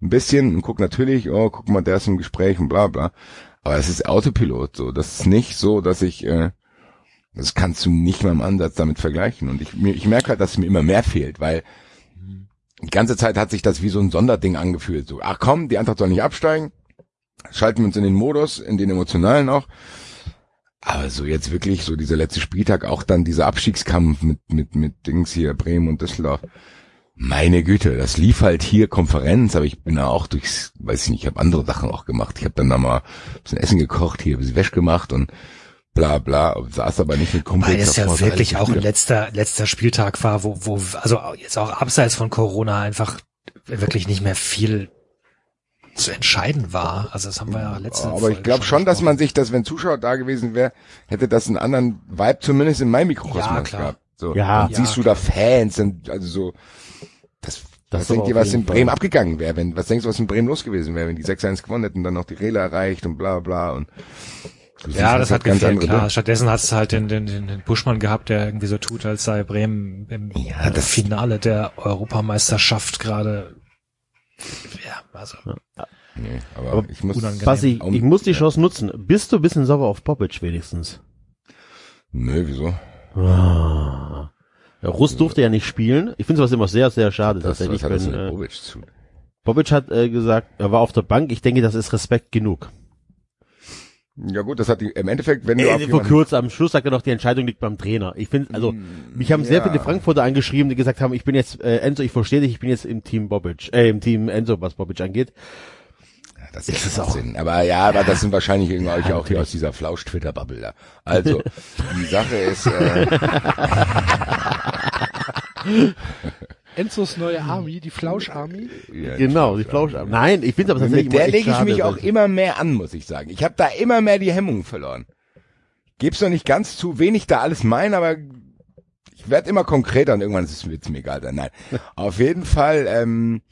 ein bisschen und guck natürlich, oh, guck mal, der ist im Gespräch und bla bla. Aber es ist Autopilot so. Das ist nicht so, dass ich, äh, das kannst du nicht mal im Ansatz damit vergleichen. Und ich, ich merke halt, dass es mir immer mehr fehlt, weil die ganze Zeit hat sich das wie so ein Sonderding angefühlt. So, ach komm, die Eintracht soll nicht absteigen. Schalten wir uns in den Modus, in den emotionalen auch. Aber so jetzt wirklich so dieser letzte Spieltag, auch dann dieser Abstiegskampf mit, mit, mit Dings hier, Bremen und Düsseldorf meine Güte, das lief halt hier Konferenz, aber ich bin da auch durchs, weiß ich nicht, ich habe andere Sachen auch gemacht. Ich habe dann da mal ein bisschen Essen gekocht, hier ein bisschen Wäsche gemacht und bla bla, saß aber nicht mit Kumpels
Weil es ja wirklich auch ein letzter, letzter Spieltag war, wo, wo, also jetzt auch abseits von Corona einfach wirklich nicht mehr viel zu entscheiden war. Also das haben wir ja letzte
Aber Folge ich glaube schon, dass man sich das, wenn Zuschauer da gewesen wäre, hätte das einen anderen Vibe zumindest in meinem Mikrokosmos ja, klar. gehabt. So, ja, dann siehst ja, du da Fans und also so das, das was denkt ihr, was in Bremen Fall. abgegangen wäre, wenn, was denkst du, was in Bremen los gewesen wäre, wenn die 6-1 gewonnen hätten, dann noch die Rele erreicht und bla bla und
ja, das hat ganz gefehlt, klar. Stattdessen hat es halt den, den, den Buschmann gehabt, der irgendwie so tut, als sei Bremen im ja, das Finale der Europameisterschaft gerade. Ja, also. Ja.
Nee, aber, aber ich muss, Basti, ich muss die Chance nutzen. Bist du ein bisschen sauer auf Bobic wenigstens?
Nö, wieso?
Ah. Russ durfte ja nicht spielen. Ich finde sowas immer sehr, sehr schade.
Das, tatsächlich, was hat wenn, äh, Bobic zu?
Bobic hat äh, gesagt, er war auf der Bank. Ich denke, das ist Respekt genug.
Ja gut, das hat die, im Endeffekt, wenn du
Äh, vor
jemanden-
kurz am Schluss sagt er noch, die Entscheidung liegt beim Trainer. Ich finde, also mich haben sehr
ja.
viele Frankfurter angeschrieben, die gesagt haben, ich bin jetzt äh, Enzo, ich verstehe dich, ich bin jetzt im Team Bobic, äh, im Team Enzo, was Bobic angeht.
Das ist,
Ist es
auch. Sinn. Aber ja, aber das sind wahrscheinlich irgendwelche auch hier aus dieser Flausch-Twitter-Bubble da. Also, die Sache ist, äh, <laughs>
Enzos neue Army, die Flausch-Army.
ja,
Genau, die Flausch. Nein, ich finde aber tatsächlich
mit der lege ich mich auch
weil-
immer mehr an, muss ich sagen. Ich habe da immer mehr die Hemmungen verloren. Geb's noch nicht ganz zu, wen ich da alles meine, aber ich werde immer konkreter und irgendwann ist es wird's mir egal dann. Nein. Auf jeden Fall, ähm,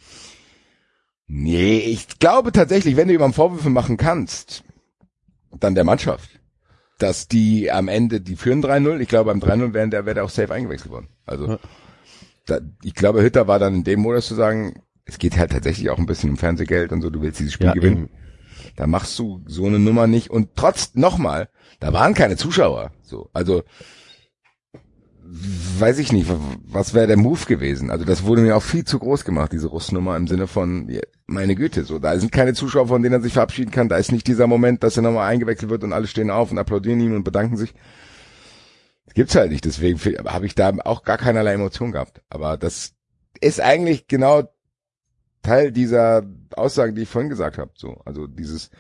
nee, ich glaube tatsächlich, wenn du jemandem Vorwürfe machen kannst, dann der Mannschaft. Dass die am Ende, die führen 3-0, ich glaube beim 3-0 wäre der, wäre der auch safe eingewechselt worden. Also,
Ja.
da, ich glaube, Hütter war dann in dem Modus zu sagen, es geht halt tatsächlich auch ein bisschen um Fernsehgeld und so, du willst dieses Spiel
Ja,
gewinnen.
eben.
Da machst du so eine Nummer nicht und trotz, nochmal, da waren keine Zuschauer, so, also, weiß ich nicht, was wäre der Move gewesen? Also das wurde mir auch viel zu groß gemacht, diese Russnummer im Sinne von, meine Güte, so, da sind keine Zuschauer, von denen er sich verabschieden kann, da ist nicht dieser Moment, dass er nochmal eingewechselt wird und alle stehen auf und applaudieren ihm und bedanken sich. Das gibt's halt nicht, deswegen habe ich da auch gar keinerlei Emotion gehabt. Aber das ist eigentlich genau Teil dieser Aussagen, die ich vorhin gesagt habe. So, also dieses,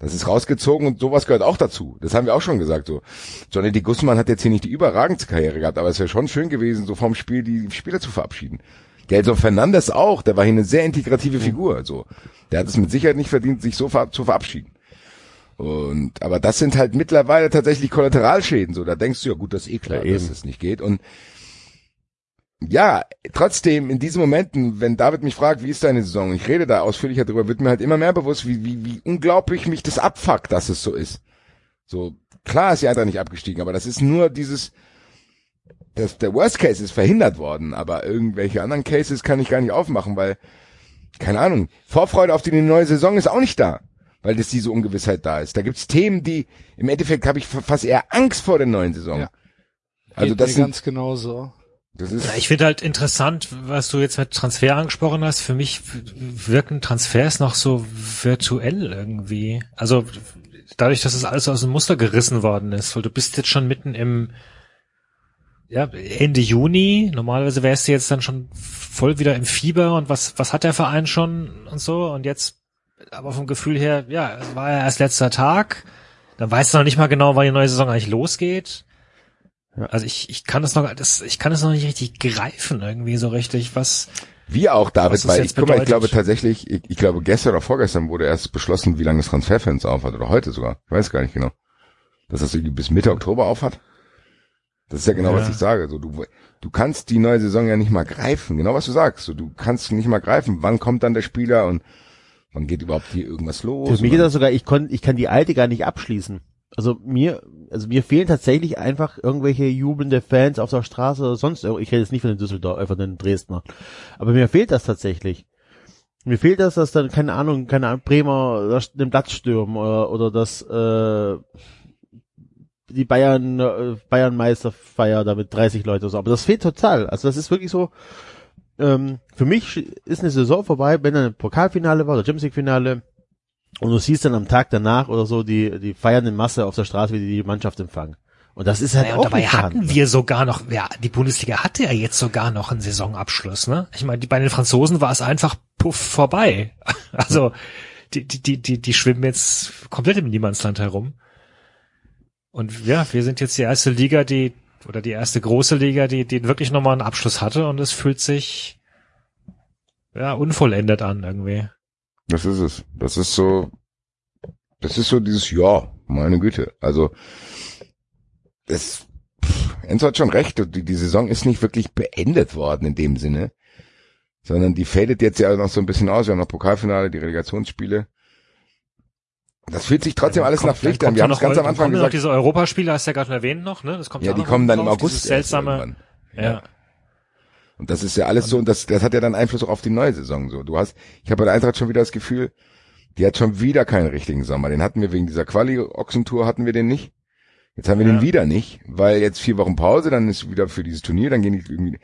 das ist rausgezogen und sowas gehört auch dazu. Das haben wir auch schon gesagt. So, Johnny D. Guzman hat jetzt hier nicht die überragendste Karriere gehabt, aber es wäre schon schön gewesen, so vom Spiel die Spieler zu verabschieden. Gelson Fernandes auch, der war hier eine sehr integrative Figur. So, der hat es mit Sicherheit nicht verdient, sich so ver zu verabschieden. Und aber das sind halt mittlerweile tatsächlich Kollateralschäden. So, da denkst du ja gut, das ist eh klar,
Ja,
dass es nicht geht. Und ja, trotzdem in diesen Momenten, wenn David mich fragt, wie ist deine Saison, ich rede da ausführlicher drüber, wird mir halt immer mehr bewusst, wie, wie, wie unglaublich mich das abfuckt, dass es so ist. So, klar ist die Eintracht nicht abgestiegen, aber das ist nur dieses, das, der Worst Case ist verhindert worden, aber irgendwelche anderen Cases kann ich gar nicht aufmachen, weil, keine Ahnung, Vorfreude auf die neue Saison ist auch nicht da, weil das diese Ungewissheit da ist. Da gibt's Themen, die, im Endeffekt habe ich fast eher Angst vor der neuen Saison.
Ja.
Also das sind,
ganz genauso.
Das
Ja, ich finde halt interessant, was du jetzt mit Transfer angesprochen hast. Für mich wirken Transfers noch so virtuell irgendwie. Also dadurch, dass es alles aus dem Muster gerissen worden ist, weil du bist jetzt schon mitten im ja, Ende Juni. Normalerweise wärst du jetzt dann schon voll wieder im Fieber und was, was hat der Verein schon und so und jetzt, aber vom Gefühl her, ja, war ja erst letzter Tag. Dann weißt du noch nicht mal genau, wann die neue Saison eigentlich losgeht. Also ich, ich kann das noch, das, ich kann es noch nicht richtig greifen irgendwie so richtig, was,
Wir auch, David,
das
weil ich, guck mal, ich glaube tatsächlich, ich, ich glaube gestern oder vorgestern wurde erst beschlossen, wie lange das Transferfenster aufhat oder heute sogar. Ich weiß gar nicht genau. Dass das irgendwie bis Mitte Oktober aufhat. Das ist ja genau,
Ja.
was ich sage. So, du, du kannst die neue Saison ja nicht mal greifen. Genau, was du sagst. So, du kannst nicht mal greifen. Wann kommt dann der Spieler und wann geht überhaupt hier irgendwas los?
Für mich ist das sogar, ich kon, ich kann die alte gar nicht abschließen. Also mir, also mir fehlen tatsächlich einfach irgendwelche jubelnde Fans auf der Straße oder sonst irgendwo. Ich rede jetzt nicht von den Düsseldorf, äh, von den Dresdner. Aber mir fehlt das tatsächlich. Mir fehlt das, dass dann, keine Ahnung, keine Ahnung, Bremer den Platz stürmen oder, oder dass, äh, die Bayern, äh, Bayern da mit 30 Leute so. Aber das fehlt total. Also das ist wirklich so, ähm, für mich ist eine Saison vorbei, wenn dann ein Pokalfinale war oder Champions League Finale und du siehst dann am Tag danach oder so die, die feiernden Masse auf der Straße, wie die die Mannschaft empfangen. Und das ist halt
naja,
auch
und dabei
nicht
hatten
vorhanden.
wir sogar noch, ja, die Bundesliga hatte ja jetzt sogar noch einen Saisonabschluss, ne? Ich meine, die, bei den Franzosen war es einfach puff vorbei. <laughs> Also, die, die, die, die, die schwimmen jetzt komplett im Niemandsland herum. Und ja, wir sind jetzt die erste Liga, die, oder die erste große Liga, die, die wirklich nochmal einen Abschluss hatte und es fühlt sich, ja, unvollendet an irgendwie.
Das ist es. Das ist so, das ist so dieses, ja, meine Güte. Also, das, pff, Enzo hat schon recht, die, die Saison ist nicht wirklich beendet worden in dem Sinne, sondern die fadet jetzt ja noch so ein bisschen aus. Wir haben noch Pokalfinale, die Relegationsspiele. Das fühlt sich trotzdem alles
Kommt-
nach Pflicht an. Wir haben es
ja
ganz am Anfang
ja
gesagt.
noch diese Europaspiele, hast du ja gerade erwähnt noch, ne? Das kommt
Ja, die kommen dann im August.
seltsame,
irgendwann.
ja.
Und das ist ja alles so, und das, das hat ja dann Einfluss auch auf die neue Saison so. Du hast, ich habe bei der Eintracht schon wieder das Gefühl, die hat schon wieder keinen richtigen Sommer. Den hatten wir wegen dieser Quali-Ochsentour hatten wir den nicht. Jetzt haben wir
Ja.
den wieder nicht, weil jetzt vier Wochen Pause, dann ist wieder für dieses Turnier, dann gehen die irgendwie,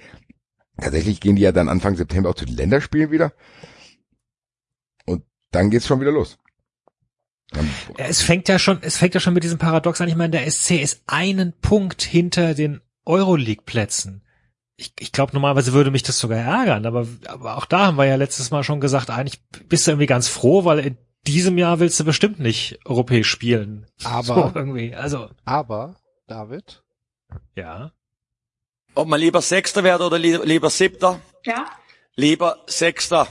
tatsächlich gehen die ja dann Anfang September auch zu den Länderspielen wieder. Und dann geht's schon wieder los.
Es fängt ja schon, es fängt ja schon mit diesem Paradox an. Ich meine, der SC ist einen Punkt hinter den Euroleague-Plätzen. Ich, ich glaube, normalerweise würde mich das sogar ärgern, aber, aber auch da haben wir ja letztes Mal schon gesagt, eigentlich bist du irgendwie ganz froh, weil in diesem Jahr willst du bestimmt nicht europäisch spielen.
Aber,
so irgendwie, also.
aber, David?
Ja.
Ob man lieber Sechster wird oder lieber, lieber Siebter?
Ja.
Lieber Sechster.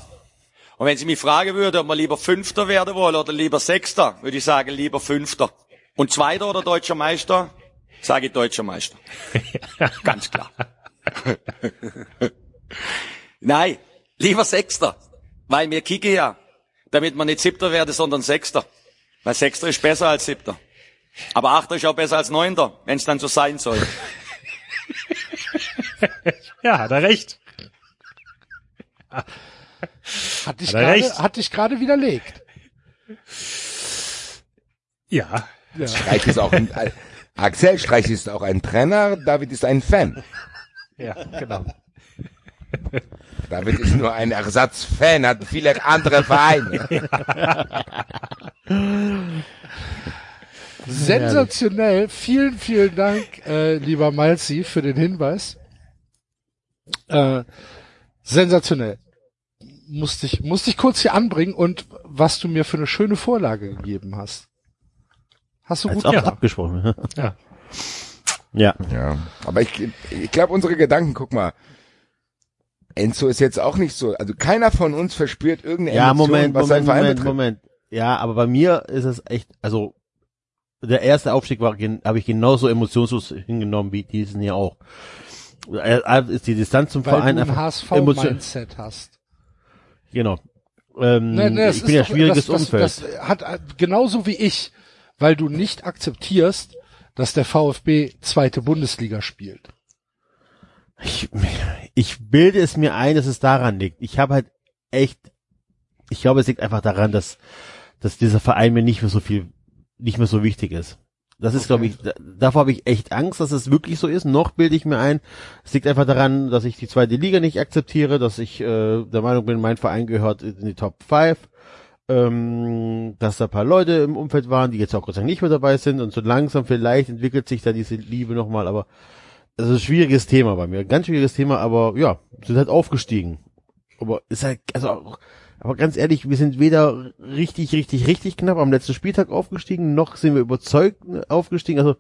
Und wenn Sie mich fragen würde, ob man lieber Fünfter werden wollen oder lieber Sechster, würde ich sagen, lieber Fünfter. Und Zweiter oder Deutscher Meister? Sage ich Deutscher Meister. <laughs> Ganz klar. <laughs> Nein, lieber Sechster. Weil wir kicken ja, damit man nicht Siebter werde, sondern Sechster. Weil Sechster ist besser als Siebter. Aber Achter ist auch besser als Neunter, wenn es dann so sein soll. <laughs>
Ja, hat er recht.
Hat dich
Hat er
gerade,
recht.
hat dich gerade widerlegt.
Ja.
Streich ist auch ein, Axel Streich ist auch ein Trainer, David ist ein Fan.
Ja, <laughs> genau.
David ist nur ein Ersatzfan, hat viele andere Vereine. <laughs>
Sensationell. Vielen, vielen Dank, äh, lieber Malzi, für den Hinweis. Äh, sensationell. Musste ich, musste ich kurz hier anbringen und was du mir für eine schöne Vorlage gegeben hast. Hast du
Als
gut
auch
gemacht.
abgesprochen.
Ja.
Ja.
Ja, aber ich, ich glaube, unsere Gedanken, guck mal, Enzo ist jetzt auch nicht so, also keiner von uns verspürt irgendeine
Ja,
Emotion,
Moment,
was
Moment,
Verein
Moment,
betrifft.
Moment. Ja, aber bei mir ist es echt, also der erste Aufstieg war, habe ich genauso emotionslos hingenommen wie diesen hier auch. Ist die Distanz zum
Weil
Verein
du ein
einfach
HSV-Mindset hast.
Genau. Ähm,
nee, es
ich bin ja schwieriges
das,
Umfeld.
Das, das hat äh, genauso wie ich, weil du nicht akzeptierst, dass der VfB zweite Bundesliga spielt.
Ich, ich bilde es mir ein, dass es daran liegt. Ich habe halt echt, ich glaube, es liegt einfach daran, dass, dass dieser Verein mir nicht mehr so viel, nicht mehr so wichtig ist. Das ist, glaube ich, da, davor habe ich echt Angst, dass es wirklich so ist. Noch bilde ich mir ein, es liegt einfach daran, dass ich die zweite Liga nicht akzeptiere, dass ich äh, der Meinung bin, mein Verein gehört in die Top 5, ähm, dass da paar Leute im Umfeld waren, die jetzt auch Gott sei Dank nicht mehr dabei sind und so langsam vielleicht entwickelt sich da diese Liebe nochmal, aber das ist ein schwieriges Thema bei mir. Ganz schwieriges Thema, aber ja, sind halt aufgestiegen. Aber ist halt, also aber ganz ehrlich, wir sind weder richtig, richtig, richtig knapp am letzten Spieltag aufgestiegen, noch sind wir überzeugt aufgestiegen. Also,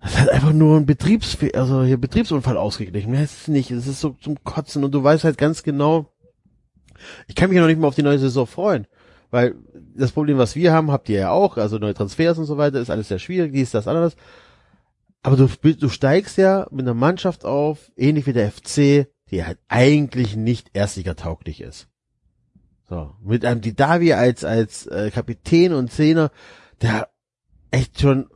das ist halt einfach nur ein Betriebs, also hier Betriebsunfall ausgeglichen. Mehr ist es nicht. Es ist so zum Kotzen und du weißt halt ganz genau, ich kann mich ja noch nicht mal auf die neue Saison freuen. Weil das Problem, was wir haben, habt ihr ja auch, also neue Transfers und so weiter, ist alles sehr schwierig, dies, das, anderes. Aber du, du steigst ja mit einer Mannschaft auf, ähnlich wie der FC, die halt eigentlich nicht erstliga-tauglich ist. So, mit einem Didavi als, als äh, Kapitän und Zehner, der echt schon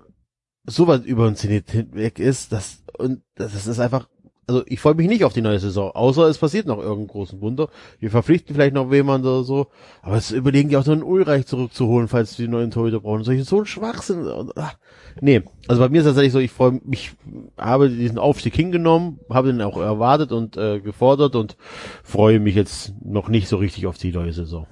so weit über Zenit hinweg ist, dass, und das ist einfach, also ich freue mich nicht auf die neue Saison, außer es passiert noch irgendein großen Wunder. Wir verpflichten vielleicht noch jemanden oder so, aber es überlegen die auch so einen Ulreich zurückzuholen, falls die neuen Torhüter brauchen. Solche, so ein Schwachsinn. Ach, nee, also bei mir ist tatsächlich so, ich freue mich, habe diesen Aufstieg hingenommen, habe den auch erwartet und äh, gefordert und freue mich jetzt noch nicht so richtig auf die neue Saison.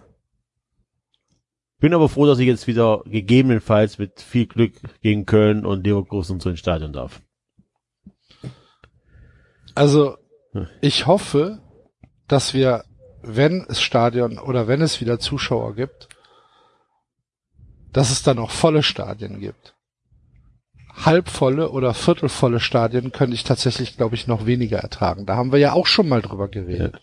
Bin aber froh, dass ich jetzt wieder gegebenenfalls mit viel Glück gegen Köln und Leverkusen zu den Stadion darf.
Also,
Hm.
ich hoffe, dass wir, wenn es Stadion oder wenn es wieder Zuschauer gibt, dass es dann auch volle Stadien gibt. Halbvolle oder viertelvolle Stadien könnte ich tatsächlich, glaube ich, noch weniger ertragen. Da haben wir ja auch schon mal drüber geredet.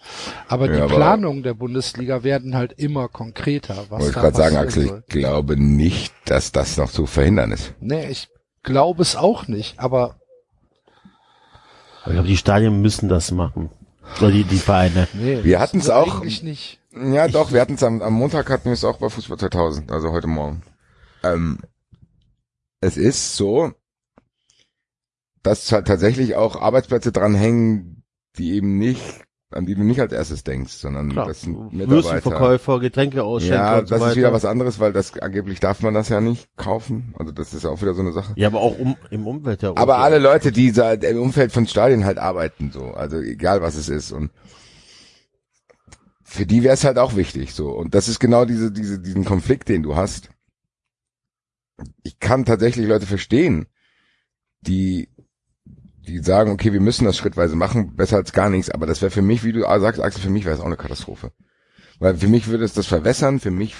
Aber
Ja,
die
aber-
Planungen der Bundesliga werden halt immer konkreter. Was
Wollte gerade sagen, Axel,
soll.
ich glaube nicht, dass das noch zu verhindern ist.
Nee, ich glaube es auch nicht, aber
Aber ich glaube, die Stadien müssen das machen. Oder die, die Vereine.
nee,
Wir
das
hatten's
ist
auch-
eigentlich nicht.
Ja, doch, wir hatten es am, am Montag hatten wir es auch bei Fußball 2000, also heute Morgen. Ähm, es ist so, dass tatsächlich auch Arbeitsplätze dranhängen, die eben nicht, an die du nicht als erstes denkst, sondern
Klar.
das sind Mitarbeiter.
Würstchenverkäufer, Getränkeausschenker
Ja,
und so
das
weiter.
ist wieder was anderes, weil das angeblich darf man das ja nicht kaufen. Also das ist auch wieder so eine Sache.
Ja, aber auch um, im Umwelt ja.
Aber alle Leute, die da im Umfeld von Stadien halt arbeiten, so, also egal was es ist und für die wäre es halt auch wichtig, so. Und das ist genau diese, diese, diesen Konflikt, den du hast. ich kann tatsächlich Leute verstehen, die, die sagen, okay, wir müssen das schrittweise machen, besser als gar nichts, aber das wäre für mich, wie du sagst, Axel, für mich wäre es auch eine Katastrophe. Weil für mich würde es das verwässern, für mich,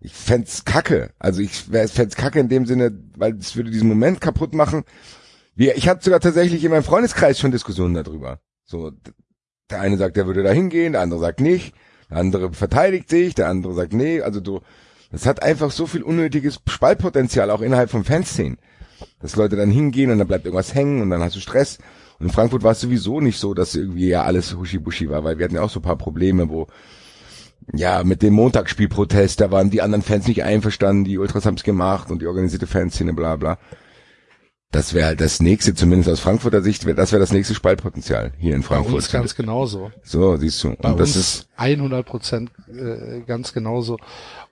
ich fänd's kacke. Also ich fänd's kacke in dem Sinne, weil es würde diesen Moment kaputt machen. Ich hatte sogar tatsächlich in meinem Freundeskreis schon Diskussionen darüber. So, der eine sagt, der würde da hingehen, der andere sagt nicht, der andere verteidigt sich, der andere sagt nee, also du, das hat einfach so viel unnötiges Spaltpotenzial auch innerhalb von Fanszenen. Dass Leute dann hingehen und dann bleibt irgendwas hängen und dann hast du Stress. Und in Frankfurt war es sowieso nicht so, dass irgendwie ja alles huschi-buschi war, weil wir hatten ja auch so ein paar Probleme, wo ja, mit dem Montagsspielprotest, da waren die anderen Fans nicht einverstanden, die Ultras haben's gemacht und die organisierte Fanszene, bla bla. Das wäre halt das nächste, zumindest aus Frankfurter Sicht, wär, das wäre das nächste Spaltpotenzial hier in Frankfurt. Bei uns
ganz genauso.
So, siehst du.
Bei und das ist 100 Prozent äh, ganz genauso.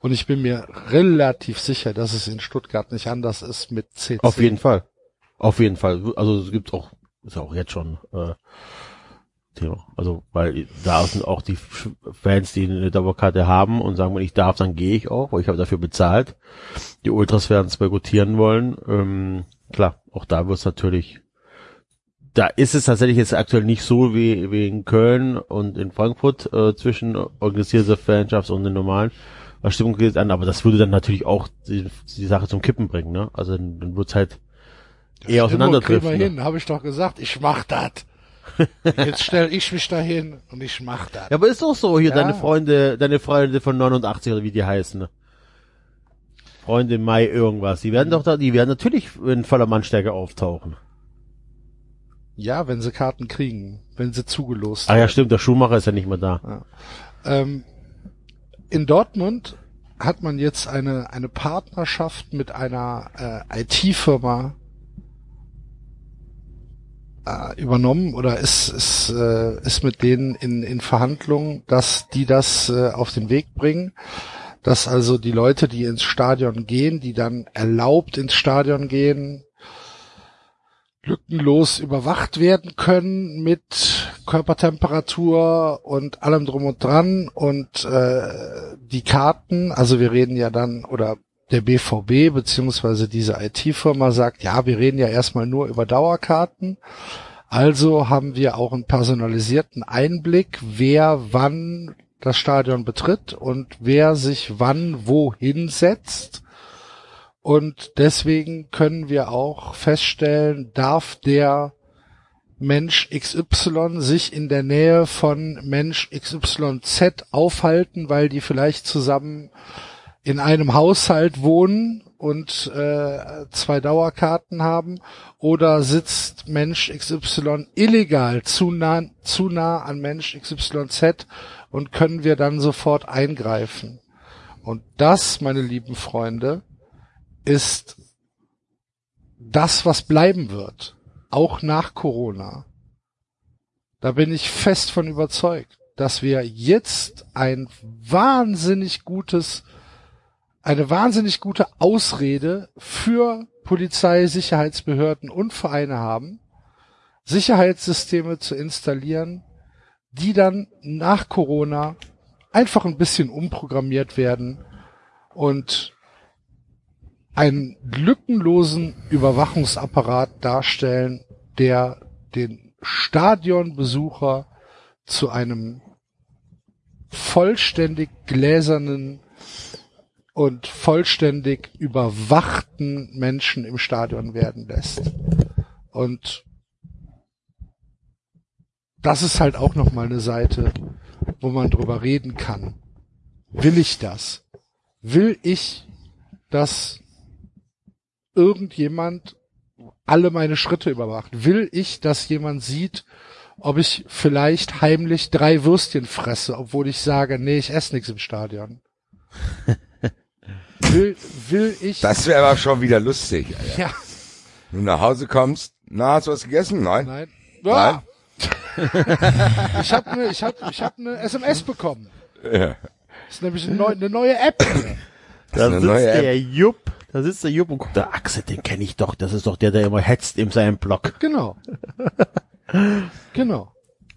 Und ich bin mir relativ sicher, dass es in Stuttgart nicht anders ist mit CC.
Auf jeden Fall. Auf jeden Fall. Also es gibt auch, ist auch jetzt schon äh, Thema. Also, weil da sind auch die Fans, die eine Dauerkarte haben und sagen, wenn ich darf, dann gehe ich auch, weil ich habe dafür bezahlt. Die Ultras werden es boykottieren wollen. Ähm, klar, auch da wird es natürlich, da ist es tatsächlich jetzt aktuell nicht so wie, wie in Köln und in Frankfurt äh, zwischen organisierter Fanschaft und den normalen. Was Stimmung geht an, aber das würde dann natürlich auch die, die Sache zum Kippen bringen, ne? Also dann, dann wird's halt eher auseinanderdriften.
Ne? hin, habe ich doch gesagt, ich mach das. Jetzt stell ich mich dahin und ich mach das.
Ja, aber ist doch so, hier ja. deine Freunde, deine Freunde von 89 oder wie die heißen. Freunde Mai irgendwas. Die werden doch da, die werden natürlich in voller Mannstärke auftauchen.
Ja, wenn sie Karten kriegen, wenn sie zugelost
Ah ja, stimmt, der Schuhmacher ist ja nicht mehr da.
Ja. Ähm, in Dortmund hat man jetzt eine, eine Partnerschaft mit einer äh, IT-Firma äh, übernommen oder ist, ist, äh, ist mit denen in, in Verhandlungen, dass die das äh, auf den Weg bringen, dass also die Leute, die ins Stadion gehen, die dann erlaubt ins Stadion gehen, lückenlos überwacht werden können mit Körpertemperatur und allem drum und dran und äh, die Karten, also wir reden ja dann oder der BVB beziehungsweise diese IT-Firma sagt, ja, wir reden ja erstmal nur über Dauerkarten. Also haben wir auch einen personalisierten Einblick, wer wann das Stadion betritt und wer sich wann wohin setzt. Und deswegen können wir auch feststellen, darf der Mensch XY sich in der Nähe von Mensch XYZ aufhalten, weil die vielleicht zusammen in einem Haushalt wohnen und äh, zwei Dauerkarten haben oder sitzt Mensch XY illegal zu nah, zu nah an Mensch XYZ und können wir dann sofort eingreifen. Und das, meine lieben Freunde, ist das, was bleiben wird, auch nach Corona. Da bin ich fest von überzeugt, dass wir jetzt ein wahnsinnig gutes eine wahnsinnig gute Ausrede für Polizei, Sicherheitsbehörden und Vereine haben, Sicherheitssysteme zu installieren, die dann nach Corona einfach ein bisschen umprogrammiert werden und einen lückenlosen Überwachungsapparat darstellen, der den Stadionbesucher zu einem vollständig gläsernen und vollständig überwachten Menschen im Stadion werden lässt. Und das ist halt auch nochmal eine Seite, wo man drüber reden kann. Will ich das? Will ich, dass irgendjemand alle meine Schritte überwacht? Will ich, dass jemand sieht, ob ich vielleicht heimlich drei Würstchen fresse, obwohl ich sage, nee, ich esse nichts im Stadion? <laughs> will, will ich.
Das wäre aber schon wieder lustig. Alter.
Ja.
Du nach Hause kommst, na, hast du was gegessen? Nein.
Nein. Ja. Nein. <laughs> ich habe eine ich hab, ich hab ne SMS bekommen. Ja. Das ist nämlich eine neue, eine neue App.
Da sitzt der Jupp, da sitzt der Jupp und guckt, der Axel, den kenne ich doch. Das ist doch der, der immer hetzt in seinem Blog.
Genau. <laughs> genau.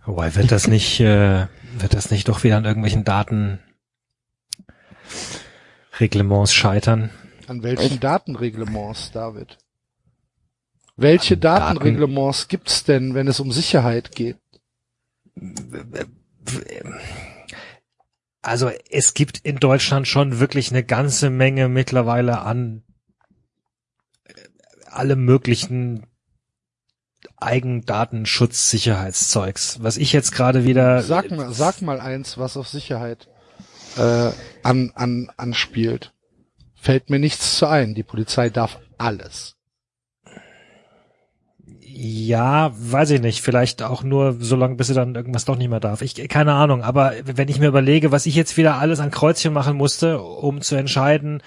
Wobei wird das nicht, äh, wird das nicht doch wieder an irgendwelchen Daten Reglements scheitern.
An welchen Datenreglements, David? Welche
Daten-
Datenreglements gibt's denn, wenn es um Sicherheit geht?
Also es gibt in Deutschland schon wirklich eine ganze Menge mittlerweile an äh, alle möglichen Eigendatenschutzsicherheitszeugs. Was ich jetzt gerade wieder
Sag mal, sag mal eins, was auf Sicherheit äh, an, an, anspielt. Fällt mir nichts zu ein. Die Polizei darf alles.
Ja, weiß ich nicht. Vielleicht auch nur so lange, bis sie dann irgendwas doch nicht mehr darf. Ich keine Ahnung. Aber wenn ich mir überlege, was ich jetzt wieder alles an Kreuzchen machen musste, um zu entscheiden,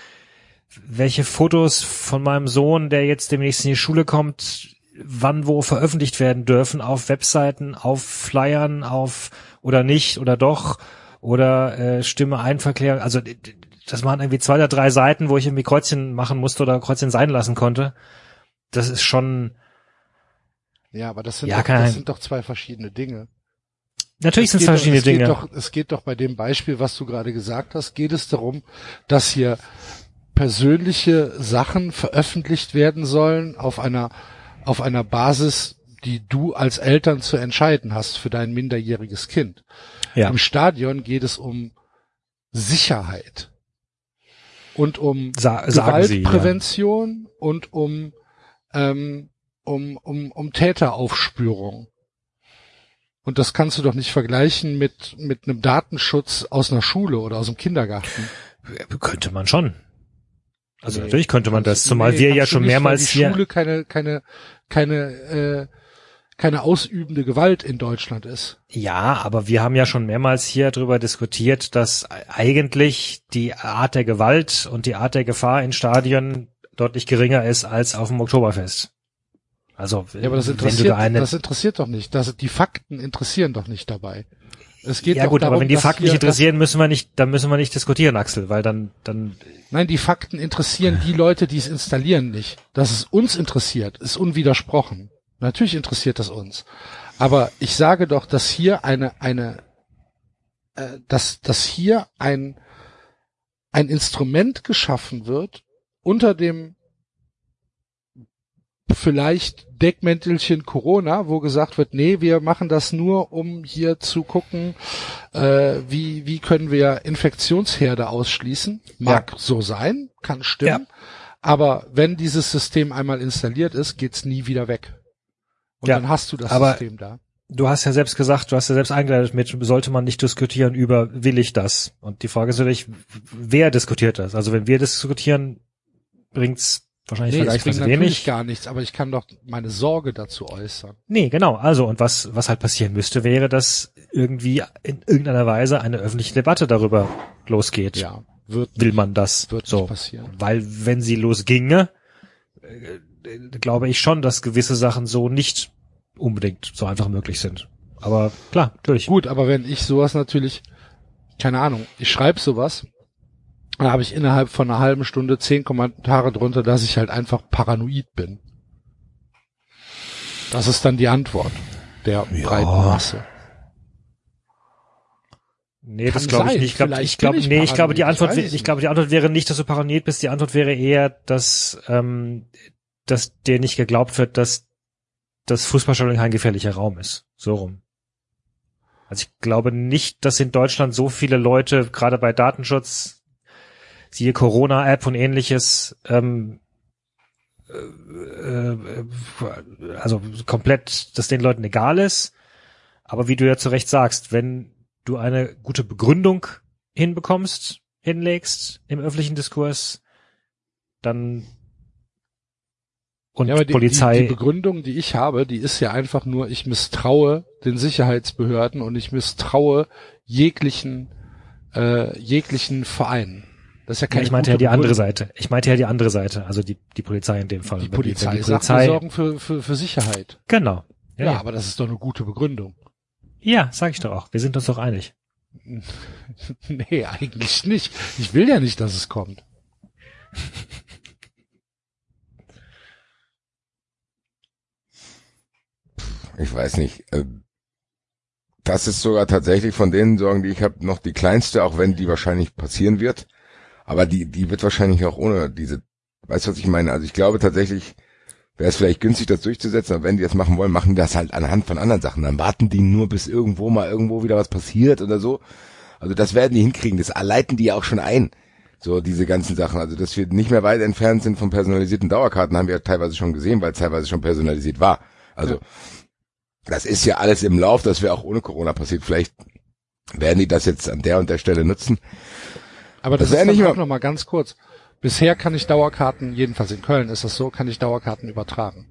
welche Fotos von meinem Sohn, der jetzt demnächst in die Schule kommt, wann wo veröffentlicht werden dürfen, auf Webseiten, auf Flyern, auf oder nicht oder doch oder äh, Stimme einverklären. Also das waren irgendwie zwei oder drei Seiten, wo ich irgendwie Kreuzchen machen musste oder Kreuzchen sein lassen konnte. Das ist schon
Ja, aber das sind,
Ja,
doch, das sind doch zwei verschiedene Dinge.
Natürlich sind es
geht doch-
verschiedene
es geht
Dinge.
Doch, es geht doch bei dem Beispiel, was du gerade gesagt hast, geht es darum, dass hier persönliche Sachen veröffentlicht werden sollen auf einer, auf einer Basis, die du als Eltern zu entscheiden hast für dein minderjähriges Kind.
Ja.
Im Stadion geht es um Sicherheit und um
Sa sagen Sie. Ja.
Gewaltprävention und um, ähm, um, um, um Täteraufspürung. Und das kannst du doch nicht vergleichen mit, mit einem Datenschutz aus einer Schule oder aus dem Kindergarten.
Könnte man schon. Also
Nee,
natürlich könnte man das, zumal
nee,
wir ja schon mehrmals
die
hier.
Schule keine, keine, keine, äh, keine ausübende Gewalt in Deutschland ist.
Ja, aber wir haben ja schon mehrmals hier darüber diskutiert, dass eigentlich die Art der Gewalt und die Art der Gefahr in Stadien deutlich geringer ist als auf dem Oktoberfest. Also
Ja, aber das
wenn du
interessiert,
da eine,
das interessiert doch nicht. Das, die Fakten interessieren doch nicht dabei. Es geht
ja gut,
darum,
aber wenn die Fakten nicht interessieren, müssen wir nicht, dann müssen wir nicht diskutieren, Axel, weil dann, dann,
Nein, die Fakten interessieren die Leute, die es installieren, nicht. Dass es uns interessiert, ist unwidersprochen. Natürlich interessiert das uns. Aber ich sage doch, dass hier eine, eine, äh, dass, dass hier ein, ein Instrument geschaffen wird unter dem vielleicht Deckmäntelchen Corona, wo gesagt wird, nee, wir machen das nur, um hier zu gucken, äh, wie, wie können wir Infektionsherde ausschließen. Mag so sein, kann stimmen. Aber wenn dieses System einmal installiert ist, geht's nie wieder weg. Und
Ja,
dann hast du das
aber-
System da.
du hast ja selbst gesagt, du hast ja selbst eingeleitet mit, sollte man nicht diskutieren über, will ich das? Und die Frage ist natürlich, wer diskutiert das? Also wenn wir diskutieren, bringt's wahrscheinlich
Nee,
vergleichsweise
natürlich
wenig.
gar nichts, aber ich kann doch meine Sorge dazu äußern.
Nee, genau. Also, und was, was halt passieren müsste, wäre, dass irgendwie in irgendeiner Weise eine öffentliche Debatte darüber losgeht.
Ja, wird,
Will man das
wird
so?
passieren.
Weil, wenn sie losginge, äh, glaube ich schon, dass gewisse Sachen so nicht unbedingt so einfach möglich sind. Aber klar, natürlich.
Gut, aber wenn ich sowas natürlich, keine Ahnung, ich schreibe sowas, dann habe ich innerhalb von einer halben Stunde zehn Kommentare drunter, dass ich halt einfach paranoid bin. Das ist dann die Antwort der breiten Masse.
Nee, das
Kann
glaube ich nicht. Ich glaube, ich
ich
nee, ich glaube, die. Antwort,
Ich
ich glaube, die Antwort wäre nicht, dass du paranoid bist. Die Antwort wäre eher, dass, ähm, dass dir nicht geglaubt wird, dass das Fußballstadion kein gefährlicher Raum ist. So rum. Also ich glaube nicht, dass in Deutschland so viele Leute, gerade bei Datenschutz, siehe Corona-App und ähnliches, ähm, äh, äh, also komplett, dass den Leuten egal ist. Aber wie du ja zu Recht sagst, wenn du eine gute Begründung hinbekommst, hinlegst im öffentlichen Diskurs, dann und
ja, aber die,
Polizei.
Die, die Begründung, die ich habe, die ist ja einfach nur, ich misstraue den Sicherheitsbehörden und ich misstraue jeglichen, äh, jeglichen Vereinen. Das ist ja
ja,
keine
ich meinte ja die andere. Seite. Ich meinte ja die andere Seite, also die, die Polizei in dem Fall.
Die Polizei,
wenn die
sagt, wir sorgen für, für, für Sicherheit.
Genau.
Ja,
Ja, ja.
aber das ist doch eine gute Begründung.
ja, sag ich doch auch. Wir sind uns doch einig. <laughs>
nee, eigentlich nicht. Ich will ja nicht, dass es kommt.
Ich weiß nicht. äh, Das ist sogar tatsächlich von den Sorgen, die ich habe, noch die kleinste, auch wenn die wahrscheinlich passieren wird. Aber die, die wird wahrscheinlich auch ohne diese, weißt du, was ich meine? Also ich glaube tatsächlich, wäre es vielleicht günstig, das durchzusetzen, aber wenn die das machen wollen, machen die das halt anhand von anderen Sachen. Dann warten die nur, bis irgendwo mal irgendwo wieder was passiert oder so. Also das werden die hinkriegen, das leiten die ja auch schon ein. So diese ganzen Sachen. Also dass wir nicht mehr weit entfernt sind von personalisierten Dauerkarten, haben wir ja teilweise schon gesehen, weil es teilweise schon personalisiert war. Also ja. das ist ja alles im Lauf, das wäre auch ohne Corona passiert. Vielleicht werden die das jetzt an der und der Stelle nutzen.
Aber das, das ist nicht auch noch mal ganz kurz. Bisher kann ich Dauerkarten, jedenfalls in Köln ist das so, kann ich Dauerkarten übertragen.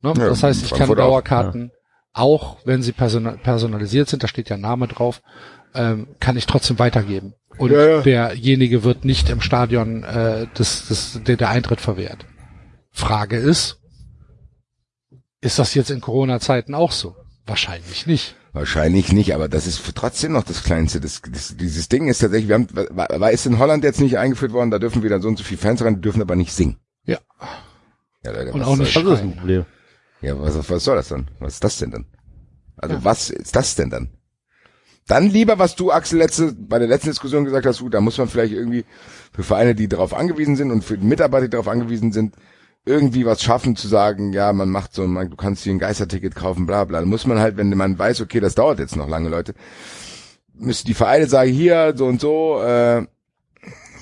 Ne? Ja, das heißt, ich kann Dauerkarten auch, ja. auch, wenn sie personalisiert sind, da steht ja Name drauf, ähm, kann ich trotzdem weitergeben. Und ja, derjenige wird nicht im Stadion äh, das, das, der, der Eintritt verwehrt. Frage ist, ist das jetzt in Corona-Zeiten auch so? Wahrscheinlich nicht.
Wahrscheinlich nicht, aber das ist trotzdem noch das Kleinste. Das, das, dieses Ding ist tatsächlich, wir haben, war, ist in Holland jetzt nicht eingeführt worden, da dürfen wieder so und so viele Fans rein, die dürfen aber nicht singen.
Ja.
ja
und auch nicht
das ist ein Problem. Ja, was, was soll das dann? Was ist das denn dann? Also ja. was ist das denn dann? Dann lieber, was du, Axel, letzte, bei der letzten Diskussion gesagt hast, gut, da muss man vielleicht irgendwie für Vereine, die darauf angewiesen sind und für die Mitarbeiter, die darauf angewiesen sind, irgendwie was schaffen zu sagen, ja, man macht so, man, du kannst hier ein Geisterticket kaufen, bla bla. Da muss man halt, wenn man weiß, okay, das dauert jetzt noch lange, Leute, müssen die Vereine sagen, hier, so und so, äh,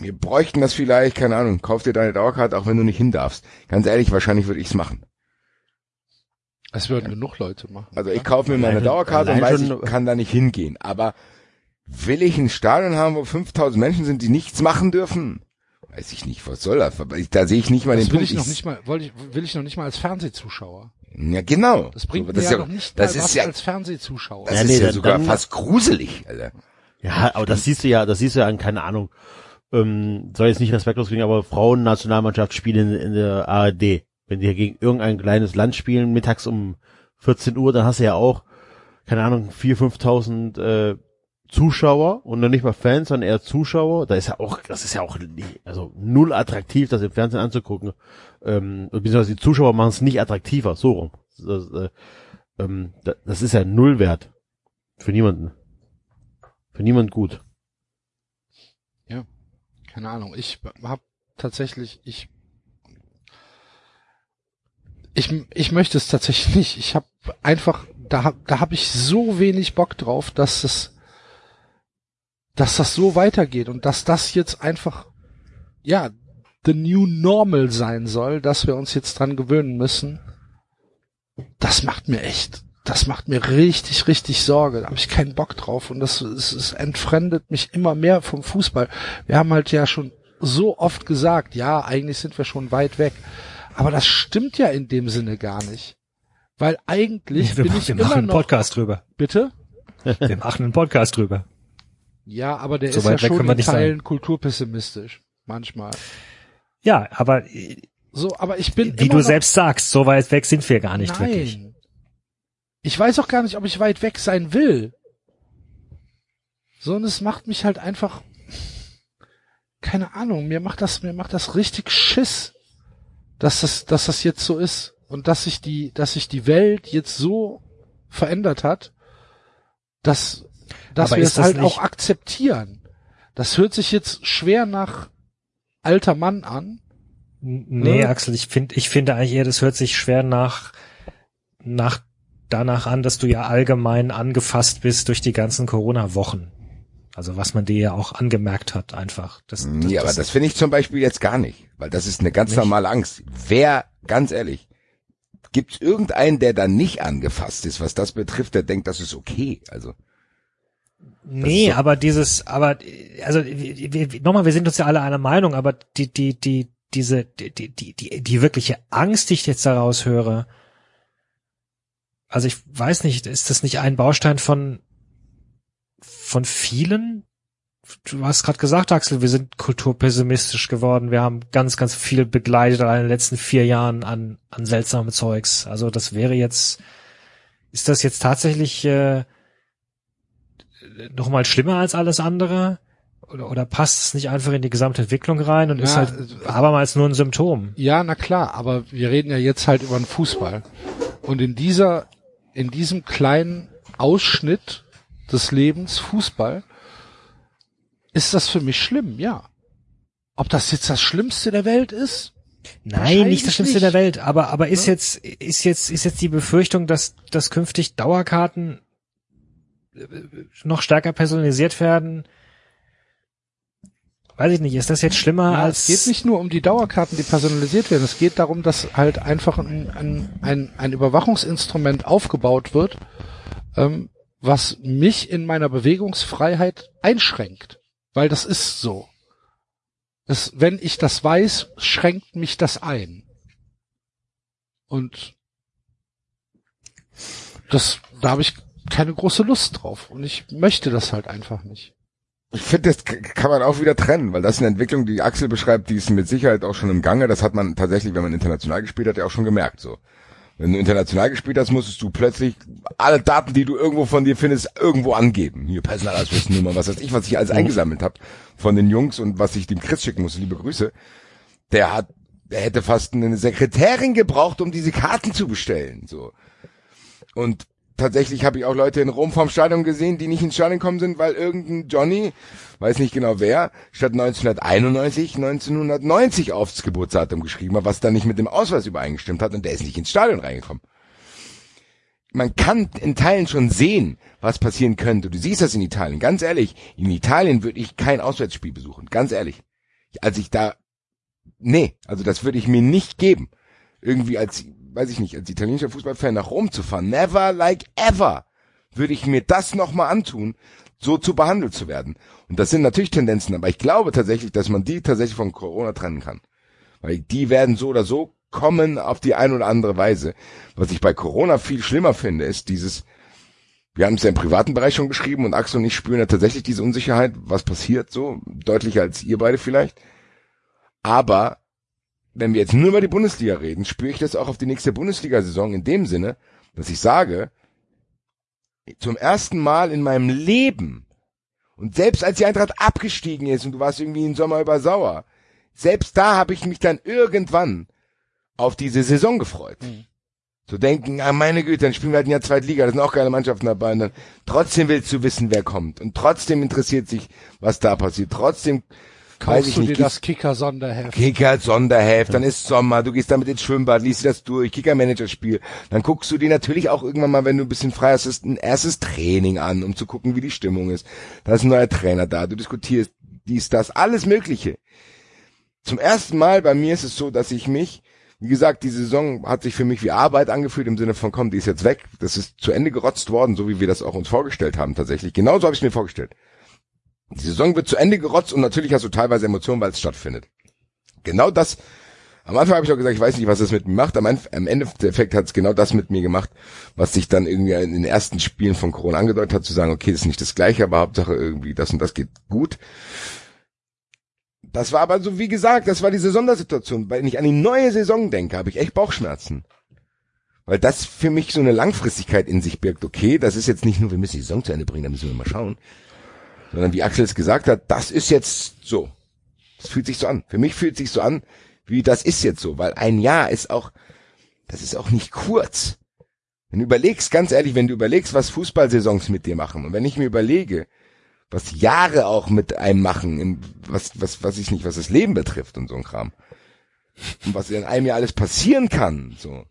wir bräuchten das vielleicht, keine Ahnung, kauf dir deine Dauerkarte, auch wenn du nicht hin darfst. Ganz ehrlich, wahrscheinlich würde ich's machen.
Es würden ja. genug Leute machen.
Also ich kaufe mir meine Dauerkarte und weiß, ich kann da nicht hingehen. Aber will ich ein Stadion haben, wo 5000 Menschen sind, die nichts machen dürfen? Weiß ich nicht, was soll das? Da sehe ich nicht mal
das
den
will Punkt. Ich noch nicht mal, wollte ich, will ich noch nicht mal als Fernsehzuschauer.
Ja, genau.
Das bringt so, das mir ja, ja noch nicht
das ist ja,
als Fernsehzuschauer.
Das ja, nee, ist ja sogar dann, fast gruselig, Alter.
Ja, aber das siehst du ja, das siehst du ja an, keine Ahnung, ähm, soll jetzt nicht respektlos klingen, aber Frauen-Nationalmannschaft spielen in, in der ARD. Wenn die gegen irgendein kleines Land spielen, mittags um 14 Uhr, dann hast du ja auch, keine Ahnung, 4.000, 5.000 äh, Zuschauer und dann nicht mal Fans, sondern eher Zuschauer. Da ist ja auch, das ist ja auch also null attraktiv, das im Fernsehen anzugucken. Ähm, beziehungsweise die Zuschauer machen es nicht attraktiver, so rum. Das, äh, ähm, das ist ja null wert. Für niemanden. Für niemand gut.
Ja, keine Ahnung. Ich habe tatsächlich, ich ich, ich möchte es tatsächlich nicht. Ich habe einfach, da, da habe ich so wenig Bock drauf, dass es dass das so weitergeht und dass das jetzt einfach, ja, the new normal sein soll, dass wir uns jetzt dran gewöhnen müssen, das macht mir echt, das macht mir richtig, richtig Sorge. Da habe ich keinen Bock drauf und das es, es entfremdet mich immer mehr vom Fußball. Wir haben halt ja schon so oft gesagt, ja, eigentlich sind wir schon weit weg. Aber das stimmt ja in dem Sinne gar nicht. Weil eigentlich
wir
bin
machen,
ich
wir
immer
machen einen
noch,
Podcast drüber.
Bitte?
Wir machen einen Podcast drüber.
Ja, aber der so ist ja schon in Teilen sein. kulturpessimistisch. Manchmal.
Ja, aber
so, aber ich bin
wie du noch, selbst sagst, so weit weg sind wir gar nicht nein. wirklich.
Ich weiß auch gar nicht, ob ich weit weg sein will. So, und es macht mich halt einfach, keine Ahnung, mir macht das, mir macht das richtig Schiss, dass das, dass das jetzt so ist und dass sich die, dass sich die Welt jetzt so verändert hat, dass dass wir es halt auch akzeptieren. Das hört sich jetzt schwer nach alter Mann an.
Nee, ne? Axel, ich finde, ich finde eigentlich eher, das hört sich schwer nach, nach, danach an, dass du ja allgemein angefasst bist durch die ganzen Corona-Wochen. Also was man dir ja auch angemerkt hat, einfach.
Das, das ja, aber das finde ich zum Beispiel jetzt gar nicht, weil das ist eine ganz nicht? normale Angst. Wer, ganz ehrlich, gibt es irgendeinen, der da nicht angefasst ist, was das betrifft, der denkt, das ist okay. Also
Nee, so. aber dieses, aber also nochmal, wir sind uns ja alle einer Meinung, aber die, die, die, diese, die, die, die, die wirkliche Angst, die ich jetzt daraus höre, also ich weiß nicht, ist das nicht ein Baustein von von vielen? Du hast gerade gesagt, Axel, wir sind kulturpessimistisch geworden. Wir haben ganz, ganz viel begleitet in den letzten vier Jahren an an seltsame Zeugs. Also das wäre jetzt, ist das jetzt tatsächlich äh, noch mal schlimmer als alles andere? Oder, oder passt es nicht einfach in die gesamte Entwicklung rein und ja, ist halt abermals nur ein Symptom?
Ja, na klar, aber wir reden ja jetzt halt über den Fußball. Und in dieser, in diesem kleinen Ausschnitt des Lebens Fußball ist das für mich schlimm, ja. Ob das jetzt das Schlimmste der Welt ist?
Nein, nicht das Schlimmste
nicht.
der Welt, aber, aber ist
Ne?
jetzt, ist jetzt, ist jetzt die Befürchtung, dass, dass künftig Dauerkarten äh, noch stärker personalisiert werden? Weiß ich nicht, ist das jetzt schlimmer
Ja,
als.
es geht nicht nur um die Dauerkarten, die personalisiert werden. Es geht darum, dass halt einfach ein, ein, ein, ein Überwachungsinstrument aufgebaut wird, ähm, was mich in meiner Bewegungsfreiheit einschränkt. Weil das ist so. Das, wenn ich das weiß, schränkt mich das ein. Und das, da habe ich keine große Lust drauf. Und ich möchte das halt einfach nicht.
Ich finde, das kann man auch wieder trennen, weil das ist eine Entwicklung, die Axel beschreibt, die ist mit Sicherheit auch schon im Gange. Das hat man tatsächlich, wenn man international gespielt hat, ja auch schon gemerkt. So, wenn du international gespielt hast, musstest du plötzlich alle Daten, die du irgendwo von dir findest, irgendwo angeben. Hier Personalausweisnummer, was weiß ich, was ich alles eingesammelt habe von den Jungs und was ich dem Chris schicken musste. Liebe Grüße. Der hat, der hätte fast eine Sekretärin gebraucht, um diese Karten zu bestellen. So und tatsächlich habe ich auch Leute in Rom vorm Stadion gesehen, die nicht ins Stadion gekommen sind, weil irgendein Johnny, weiß nicht genau wer, statt 1991 1990 aufs Geburtsdatum geschrieben hat, was dann nicht mit dem Ausweis übereingestimmt hat und der ist nicht ins Stadion reingekommen. Man kann in Teilen schon sehen, was passieren könnte. Du siehst das in Italien. Ganz ehrlich, in Italien würde ich kein Auswärtsspiel besuchen. Ganz ehrlich. Als ich da, nee, also das würde ich mir nicht geben. Irgendwie als weiß ich nicht, als italienischer Fußballfan nach Rom zu fahren, never like ever würde ich mir das nochmal antun, so zu behandelt zu werden. Und das sind natürlich Tendenzen, aber ich glaube tatsächlich, dass man die tatsächlich von Corona trennen kann. Weil die werden so oder so kommen auf die eine oder andere Weise. Was ich bei Corona viel schlimmer finde, ist dieses, wir haben es ja im privaten Bereich schon geschrieben und Axel und ich spüren ja tatsächlich diese Unsicherheit, was passiert so, deutlicher als ihr beide vielleicht. Aber wenn wir jetzt nur über die Bundesliga reden, spüre ich das auch auf die nächste Bundesliga-Saison in dem Sinne, dass ich sage, zum ersten Mal in meinem Leben, und selbst als die Eintracht abgestiegen ist und du warst irgendwie im Sommer über sauer, selbst da habe ich mich dann irgendwann auf diese Saison gefreut. Zu denken, ah meine Güte, dann spielen wir halt ein Jahr Zweitliga, da sind auch geile Mannschaften dabei. Und dann, trotzdem willst du wissen, wer kommt. Und trotzdem interessiert sich, was da passiert. Trotzdem weiß
Kaufst
ich
du
nicht,
das Kicker-Sonderheft?
Kicker Sonderheft, dann ist Sommer, du gehst damit ins Schwimmbad, liest dir das durch, Kicker Managerspiel, dann guckst du dir natürlich auch irgendwann mal, wenn du ein bisschen frei hast, ein erstes Training an, um zu gucken, wie die Stimmung ist. Da ist ein neuer Trainer da, du diskutierst dies, das, alles Mögliche. Zum ersten Mal bei mir ist es so, dass ich mich, wie gesagt, die Saison hat sich für mich wie Arbeit angefühlt im Sinne von, komm, die ist jetzt weg, das ist zu Ende gerotzt worden, so wie wir das auch uns vorgestellt haben tatsächlich. Genauso habe ich es mir vorgestellt. Die Saison wird zu Ende gerotzt und natürlich hast du teilweise Emotionen, weil es stattfindet. Genau das, am Anfang habe ich auch gesagt, ich weiß nicht, was das mit mir macht. Am, am Endeffekt hat es genau das mit mir gemacht, was sich dann irgendwie in den ersten Spielen von Corona angedeutet hat, zu sagen, okay, das ist nicht das Gleiche, aber Hauptsache irgendwie das und das geht gut. Das war aber so, wie gesagt, das war diese Sondersituation. Wenn ich an die neue Saison denke, habe ich echt Bauchschmerzen. Weil das für mich so eine Langfristigkeit in sich birgt. Okay, das ist jetzt nicht nur, wir müssen die Saison zu Ende bringen, da müssen wir mal schauen. Sondern wie Axel es gesagt hat, das ist jetzt so. Das fühlt sich so an. Für mich fühlt sich so an, wie das ist jetzt so. Weil ein Jahr ist auch, das ist auch nicht kurz. Wenn du überlegst, ganz ehrlich, wenn du überlegst, was Fußballsaisons mit dir machen und wenn ich mir überlege, was Jahre auch mit einem machen, was, was, was ich nicht, was das Leben betrifft und so ein Kram. Und was in einem Jahr alles passieren kann, so.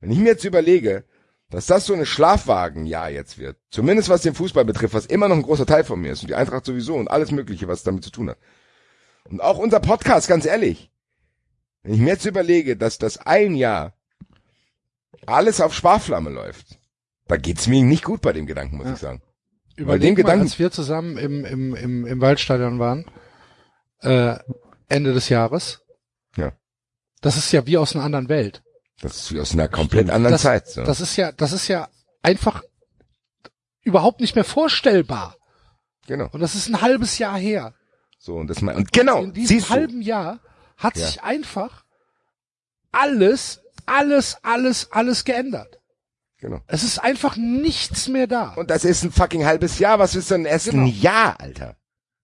Wenn ich mir jetzt überlege, dass das so eine Schlafwagenjahr jetzt wird, zumindest was den Fußball betrifft, was immer noch ein großer Teil von mir ist und die Eintracht sowieso und alles Mögliche, was damit zu tun hat. Und auch unser Podcast, ganz ehrlich. Wenn ich mir jetzt überlege, dass das ein Jahr alles auf Sparflamme läuft, da geht's mir nicht gut bei dem Gedanken, muss
Ja.
ich sagen.
Überleg
dem
mal,
Gedanken-
als wir zusammen im, im, im, im Waldstadion waren, äh, Ende des Jahres.
Ja.
Das ist ja wie aus einer anderen Welt.
Das ist wie aus einer komplett anderen
das,
Zeit. So.
Das ist ja, das ist ja einfach überhaupt nicht mehr vorstellbar.
genau.
Und das ist ein halbes Jahr her.
So und das mein, und genau.
In diesem
siehst du,
halben Jahr hat
Ja.
sich einfach alles, alles, alles, alles geändert.
genau.
Es ist einfach nichts mehr da.
Und das ist ein fucking halbes Jahr. Was ist denn erst
Genau.
ein Jahr, Alter?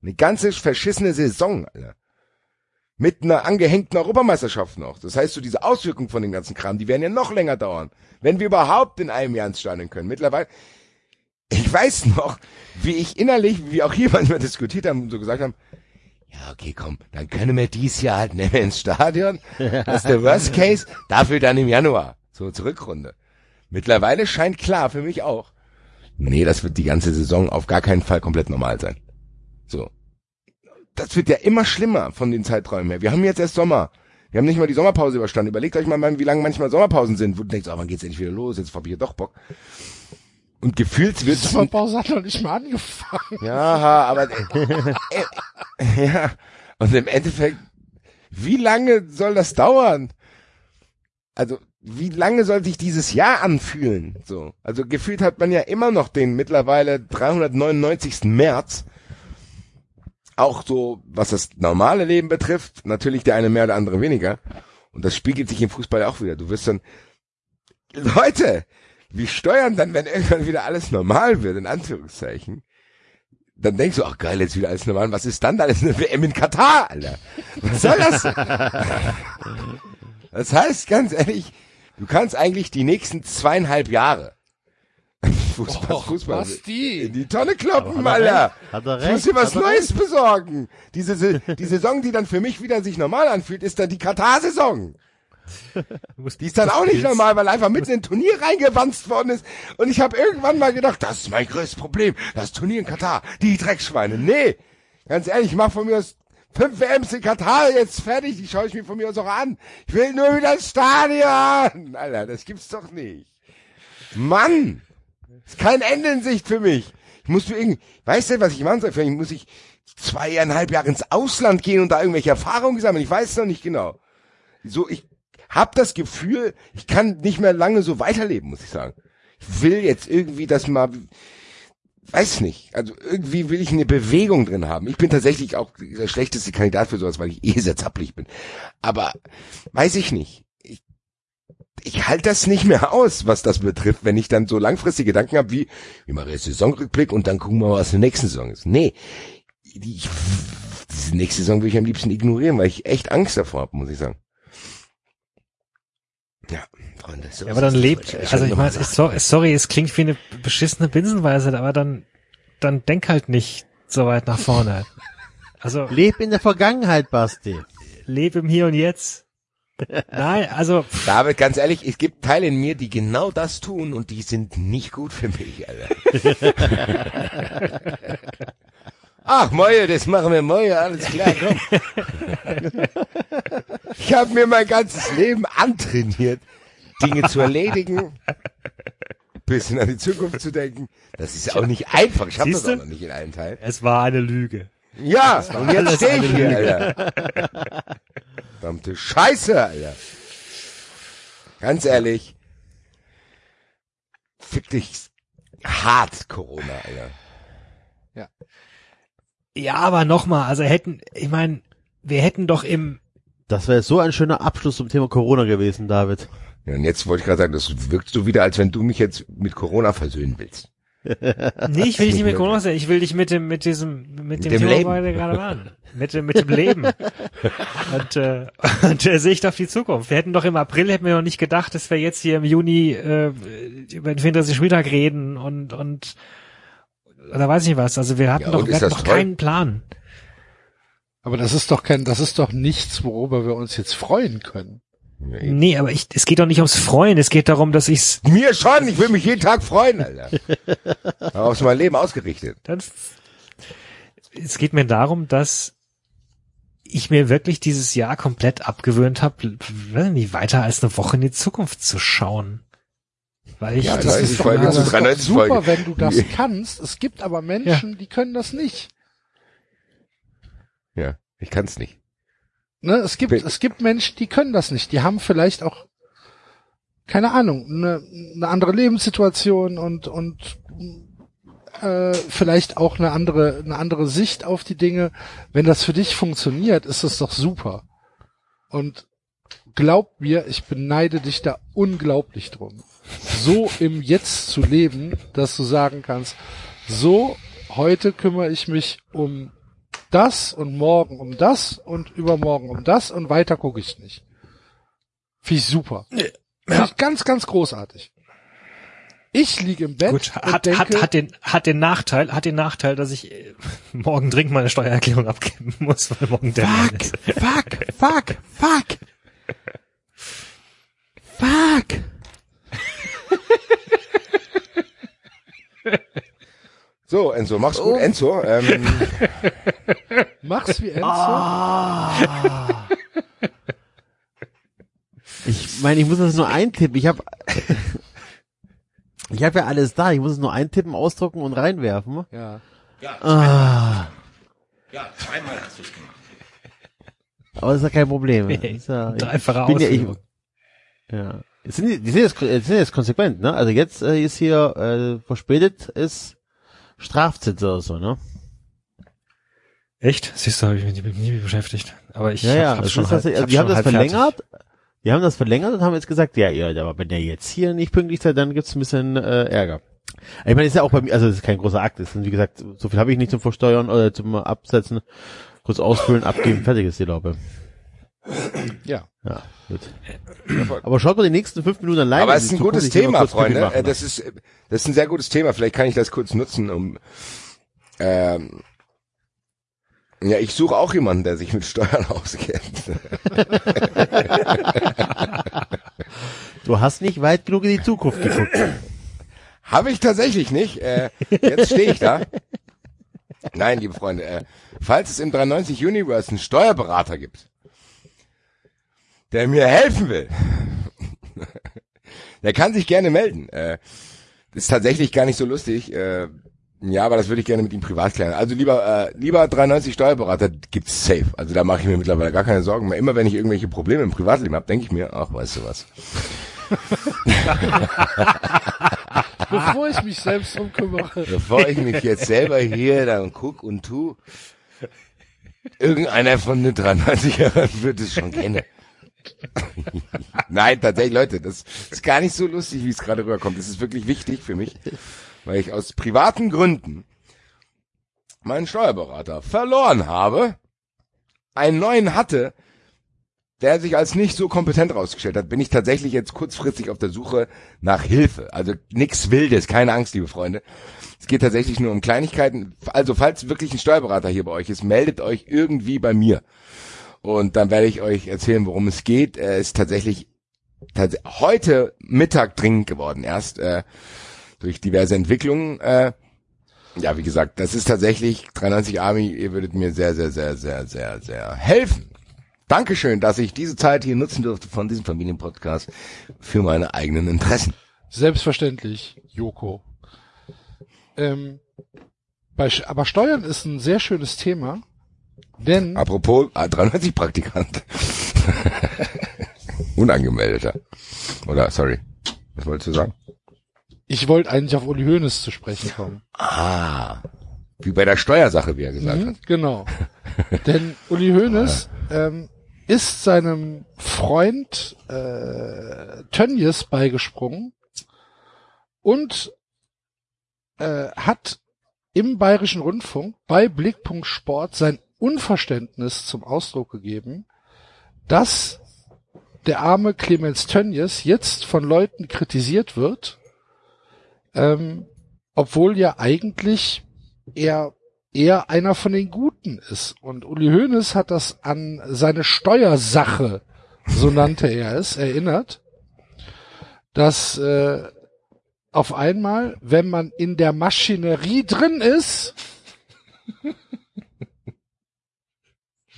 Eine ganze verschissene Saison, Alter. Mit einer angehängten Europameisterschaft noch. Das heißt, so diese Auswirkungen von dem ganzen Kram, die werden ja noch länger dauern. Wenn wir überhaupt in einem Jahr ins Stadion können. Mittlerweile, ich weiß noch, wie ich innerlich, wie auch hier <laughs> manchmal diskutiert haben und so gesagt haben, ja, okay, komm, dann können wir dies Jahr halt nicht mehr ins Stadion. Das ist der Worst <laughs> Case. Dafür dann im Januar. So zur Rückrunde. Mittlerweile scheint klar für mich auch. Nee, das wird die ganze Saison auf gar keinen Fall komplett normal sein. So. Das wird ja immer schlimmer von den Zeiträumen her. Wir haben jetzt erst Sommer. Wir haben nicht mal die Sommerpause überstanden. Überlegt euch mal, wie lange manchmal Sommerpausen sind, wo du denkst, oh, wann geht's endlich wieder los? Jetzt hab ich hier doch Bock. Und gefühlt wird
Die Sommerpause hat noch nicht mal angefangen.
ja, aber äh, <laughs> ja. Und im Endeffekt, wie lange soll das dauern? Also, wie lange soll sich dieses Jahr anfühlen? So, also gefühlt hat man ja immer noch den mittlerweile 399. März. Auch so, was das normale Leben betrifft, natürlich der eine mehr, der andere weniger. Und das spiegelt sich im Fußball auch wieder. Du wirst dann, Leute, wie steuern dann, wenn irgendwann wieder alles normal wird, in Anführungszeichen? Dann denkst du, ach geil, jetzt wieder alles normal. Was ist dann? Da ist eine WM in Katar, Alter. Was soll das? <laughs> das heißt, ganz ehrlich, du kannst eigentlich die nächsten zweieinhalb Jahre Fußball,
Och,
Fußball
Basti.
in die Tonne kloppen,
Aber hat er
Alter.
recht?
Ich muss
recht?
dir was Neues besorgen. Diese, Se- die Saison, die dann für mich wieder sich normal anfühlt, ist dann die Katar-Saison. Die ist dann auch nicht normal, weil einfach mitten in ein Turnier reingewanzt worden ist. Und ich habe irgendwann mal gedacht, das ist mein größtes Problem. Das Turnier in Katar. Die Dreckschweine. Nee. Ganz ehrlich, ich mach von mir aus fünf WMs in Katar jetzt fertig. Die schaue ich mir von mir aus auch an. Ich will nur wieder ins Stadion. Alter, das gibt's doch nicht. Mann. Ist kein Ende in Sicht für mich. Ich muss mir irgendwie, weißt du, was ich machen soll? Vielleicht muss ich zweieinhalb Jahre ins Ausland gehen und da irgendwelche Erfahrungen sammeln. Ich weiß es noch nicht genau. So, ich hab das Gefühl, ich kann nicht mehr lange so weiterleben, muss ich sagen. Ich will jetzt irgendwie das mal, weiß nicht, also irgendwie will ich eine Bewegung drin haben. Ich bin tatsächlich auch der schlechteste Kandidat für sowas, weil ich eh sehr zappelig bin. Aber weiß ich nicht. Ich, ich halte das nicht mehr aus, was das betrifft, wenn ich dann so langfristige Gedanken habe, wie, wir machen jetzt Saisonrückblick und dann gucken wir mal, was in der nächsten Saison ist. Nee, die, ich, diese nächste Saison würde ich am liebsten ignorieren, weil ich echt Angst davor habe, muss ich sagen. Ja, Freunde. So
Ja, aber dann lebt,
Ich
also ich meine,
mal
so, sorry, es klingt wie eine beschissene Binsenweisheit, aber dann, dann denk halt nicht so weit nach vorne. <laughs> Also
Leb in der Vergangenheit, Basti.
leb im Hier und Jetzt. Nein, also
David, ganz ehrlich, es gibt Teile in mir, die genau das tun und die sind nicht gut für mich, Alter. <laughs> Ach, Moje, das machen wir Moje, alles klar, komm. Ich habe mir mein ganzes Leben antrainiert, Dinge zu erledigen, bisschen an die Zukunft zu denken. Das ist auch nicht einfach. Ich habe das auch noch nicht in allen Teilen.
es war eine Lüge.
Ja, und jetzt stehe ich hier, Alter. <laughs> Verdammte Scheiße, Alter. Ganz ehrlich. Fick dich hart, Corona, Alter.
Ja, aber nochmal, also hätten, ich meine, wir hätten doch im,
Das wäre so ein schöner Abschluss zum Thema Corona gewesen, David.
Ja, und jetzt wollte ich gerade sagen, das wirkt so wieder, als wenn du mich jetzt mit Corona versöhnen willst. <laughs>
nee, ich will dich nicht mit Corona sehen, ich will dich mit dem, mit diesem, mit, dem,
dem
Thema, wir gerade waren. Mit dem, mit dem Leben. <laughs> und, äh, und der Sicht auf die Zukunft. Wir hätten doch im April, hätten wir noch nicht gedacht, dass wir jetzt hier im Juni, äh, über den 34. Spieltag reden und, und, oder weiß ich nicht was. Also wir hatten
Ja,
doch, wir hatten doch
toll?
keinen Plan.
Aber das ist doch kein, das ist doch nichts, worüber wir uns jetzt freuen können.
Ja.
Nee, aber ich, es geht doch nicht ums Freuen, es geht darum, dass ich's
Mir schon, ich will mich jeden Tag freuen, Alter. <laughs> Aufs mein Leben ausgerichtet.
dann, es geht mir darum, dass ich mir wirklich dieses Jahr komplett abgewöhnt habe, nicht weiter als eine Woche in die Zukunft zu schauen. Weil ich,
Ja,
das
das
ist
ist
doch,
Folge
das ist doch
93
super,
Folge.
wenn du das
Ja.
kannst. Es gibt aber Menschen, die können das nicht.
Ja, ich kann's nicht.
Ne, es gibt, es gibt Menschen, die können das nicht. Die haben vielleicht auch, keine Ahnung, eine, eine andere Lebenssituation und, und äh, vielleicht auch eine andere, eine andere Sicht auf die Dinge. Wenn das für dich funktioniert, ist das doch super. Und glaub mir, ich beneide dich da unglaublich drum. So im Jetzt zu leben, dass du sagen kannst, so, heute kümmere ich mich um das und morgen um das und übermorgen um das und weiter gucke ich nicht. Finde ich super. Finde ich ganz, ganz großartig. Ich liege im Bett
Gut,
und
hat,
denke,
hat, hat den, hat den Nachteil, hat den Nachteil, dass ich äh, morgen dringend meine Steuererklärung abgeben muss, weil morgen der
Fuck, fuck, fuck, fuck. Fuck.
So, Enzo, mach's gut. Enzo, ähm, <laughs>
mach's wie Enzo.
Ah. Ich meine, ich muss das nur eintippen. Ich habe <laughs> ich habe ja alles da. Ich muss es nur eintippen, ausdrucken und reinwerfen.
Ja.
Ah.
Ja, zweimal hast du's gemacht.
Aber das ist ja kein Problem. Das ist ja, ich
Dreifache
bin ja, ich, ja. Jetzt sind die, die sind jetzt, die sind jetzt konsequent, ne? Also jetzt äh, ist hier äh, verspätet ist Strafzins oder so, ne?
Echt? Siehst du, habe ich mich nie, nie beschäftigt. Aber ich
Ja, ja. Das
schon
ist
halb, ich
also
hab's
die haben das
halb fertig.
verlängert. Die haben das verlängert und haben jetzt gesagt, ja, ja, aber wenn der jetzt hier nicht pünktlich seid, dann gibt's ein bisschen äh, Ärger. Ich meine, ist ja auch bei mir, also das ist kein großer Akt. Sind, wie gesagt, so viel habe ich nicht zum Versteuern oder zum Absetzen. Kurz ausfüllen, abgeben, fertig ist die Laube.
Ja.
Ja, gut. Aber schaut mal die nächsten fünf Minuten allein.
aber es ist ein gutes Thema, Freunde.
machen.
Das ist, das ist ein sehr gutes Thema. Vielleicht kann ich das kurz nutzen, um, ähm, ja, ich suche auch jemanden, der sich mit Steuern <laughs> auskennt. <laughs>
Du hast nicht weit genug in die Zukunft geguckt. <clears throat>
Habe ich tatsächlich nicht. Äh, jetzt stehe ich da. Nein, liebe Freunde, äh, falls es im 93 Universe einen Steuerberater gibt, der mir helfen will, der kann sich gerne melden. Äh, ist tatsächlich gar nicht so lustig. Äh, ja, aber das würde ich gerne mit ihm privat klären. Also lieber, äh, lieber 93 Steuerberater gibt's safe. Also da mache ich mir mittlerweile gar keine Sorgen mehr. Immer wenn ich irgendwelche Probleme im Privatleben habe, denke ich mir, ach, weißt du was. <laughs>
Bevor ich mich selbst drum kümmere.
Bevor ich mich jetzt selber hier dann guck und tu, irgendeiner von den 93ern wird es schon kennen. <laughs> Nein, tatsächlich, Leute, das ist gar nicht so lustig, wie es gerade rüberkommt. Das ist wirklich wichtig für mich, weil ich aus privaten Gründen meinen Steuerberater verloren habe, einen neuen hatte, der sich als nicht so kompetent rausgestellt hat, bin ich tatsächlich jetzt kurzfristig auf der Suche nach Hilfe. Also nix Wildes, keine Angst, liebe Freunde. Es geht tatsächlich nur um Kleinigkeiten. Also falls wirklich ein Steuerberater hier bei euch ist, meldet euch irgendwie bei mir. Und dann werde ich euch erzählen, worum es geht. Er ist tatsächlich tats heute Mittag dringend geworden, erst äh, durch diverse Entwicklungen. Äh, ja, wie gesagt, das ist tatsächlich 93 Army. Ihr würdet mir sehr, sehr, sehr, sehr, sehr, sehr helfen. Dankeschön, dass ich diese Zeit hier nutzen durfte von diesem Familienpodcast für meine eigenen Interessen.
Selbstverständlich, Joko. Ähm, bei, aber Steuern ist ein sehr schönes Thema, denn
Apropos ah, 93 Praktikant. <laughs> Unangemeldeter. Oder, sorry. Was wolltest du sagen?
ich wollte eigentlich auf Uli Hoeneß zu sprechen kommen.
Ah. Wie bei der Steuersache, wie er gesagt
Mhm,
hat.
genau. <laughs> Denn Uli Hoeneß ähm, ist seinem Freund äh, Tönjes beigesprungen und äh, hat im Bayerischen Rundfunk bei Blickpunkt Sport sein Unverständnis zum Ausdruck gegeben, dass der arme Clemens Tönjes jetzt von Leuten kritisiert wird, ähm, obwohl ja eigentlich er eher einer von den Guten ist. Und Uli Hoeneß hat das an seine Steuersache, so nannte er es, erinnert, dass äh, auf einmal, wenn man in der Maschinerie drin ist,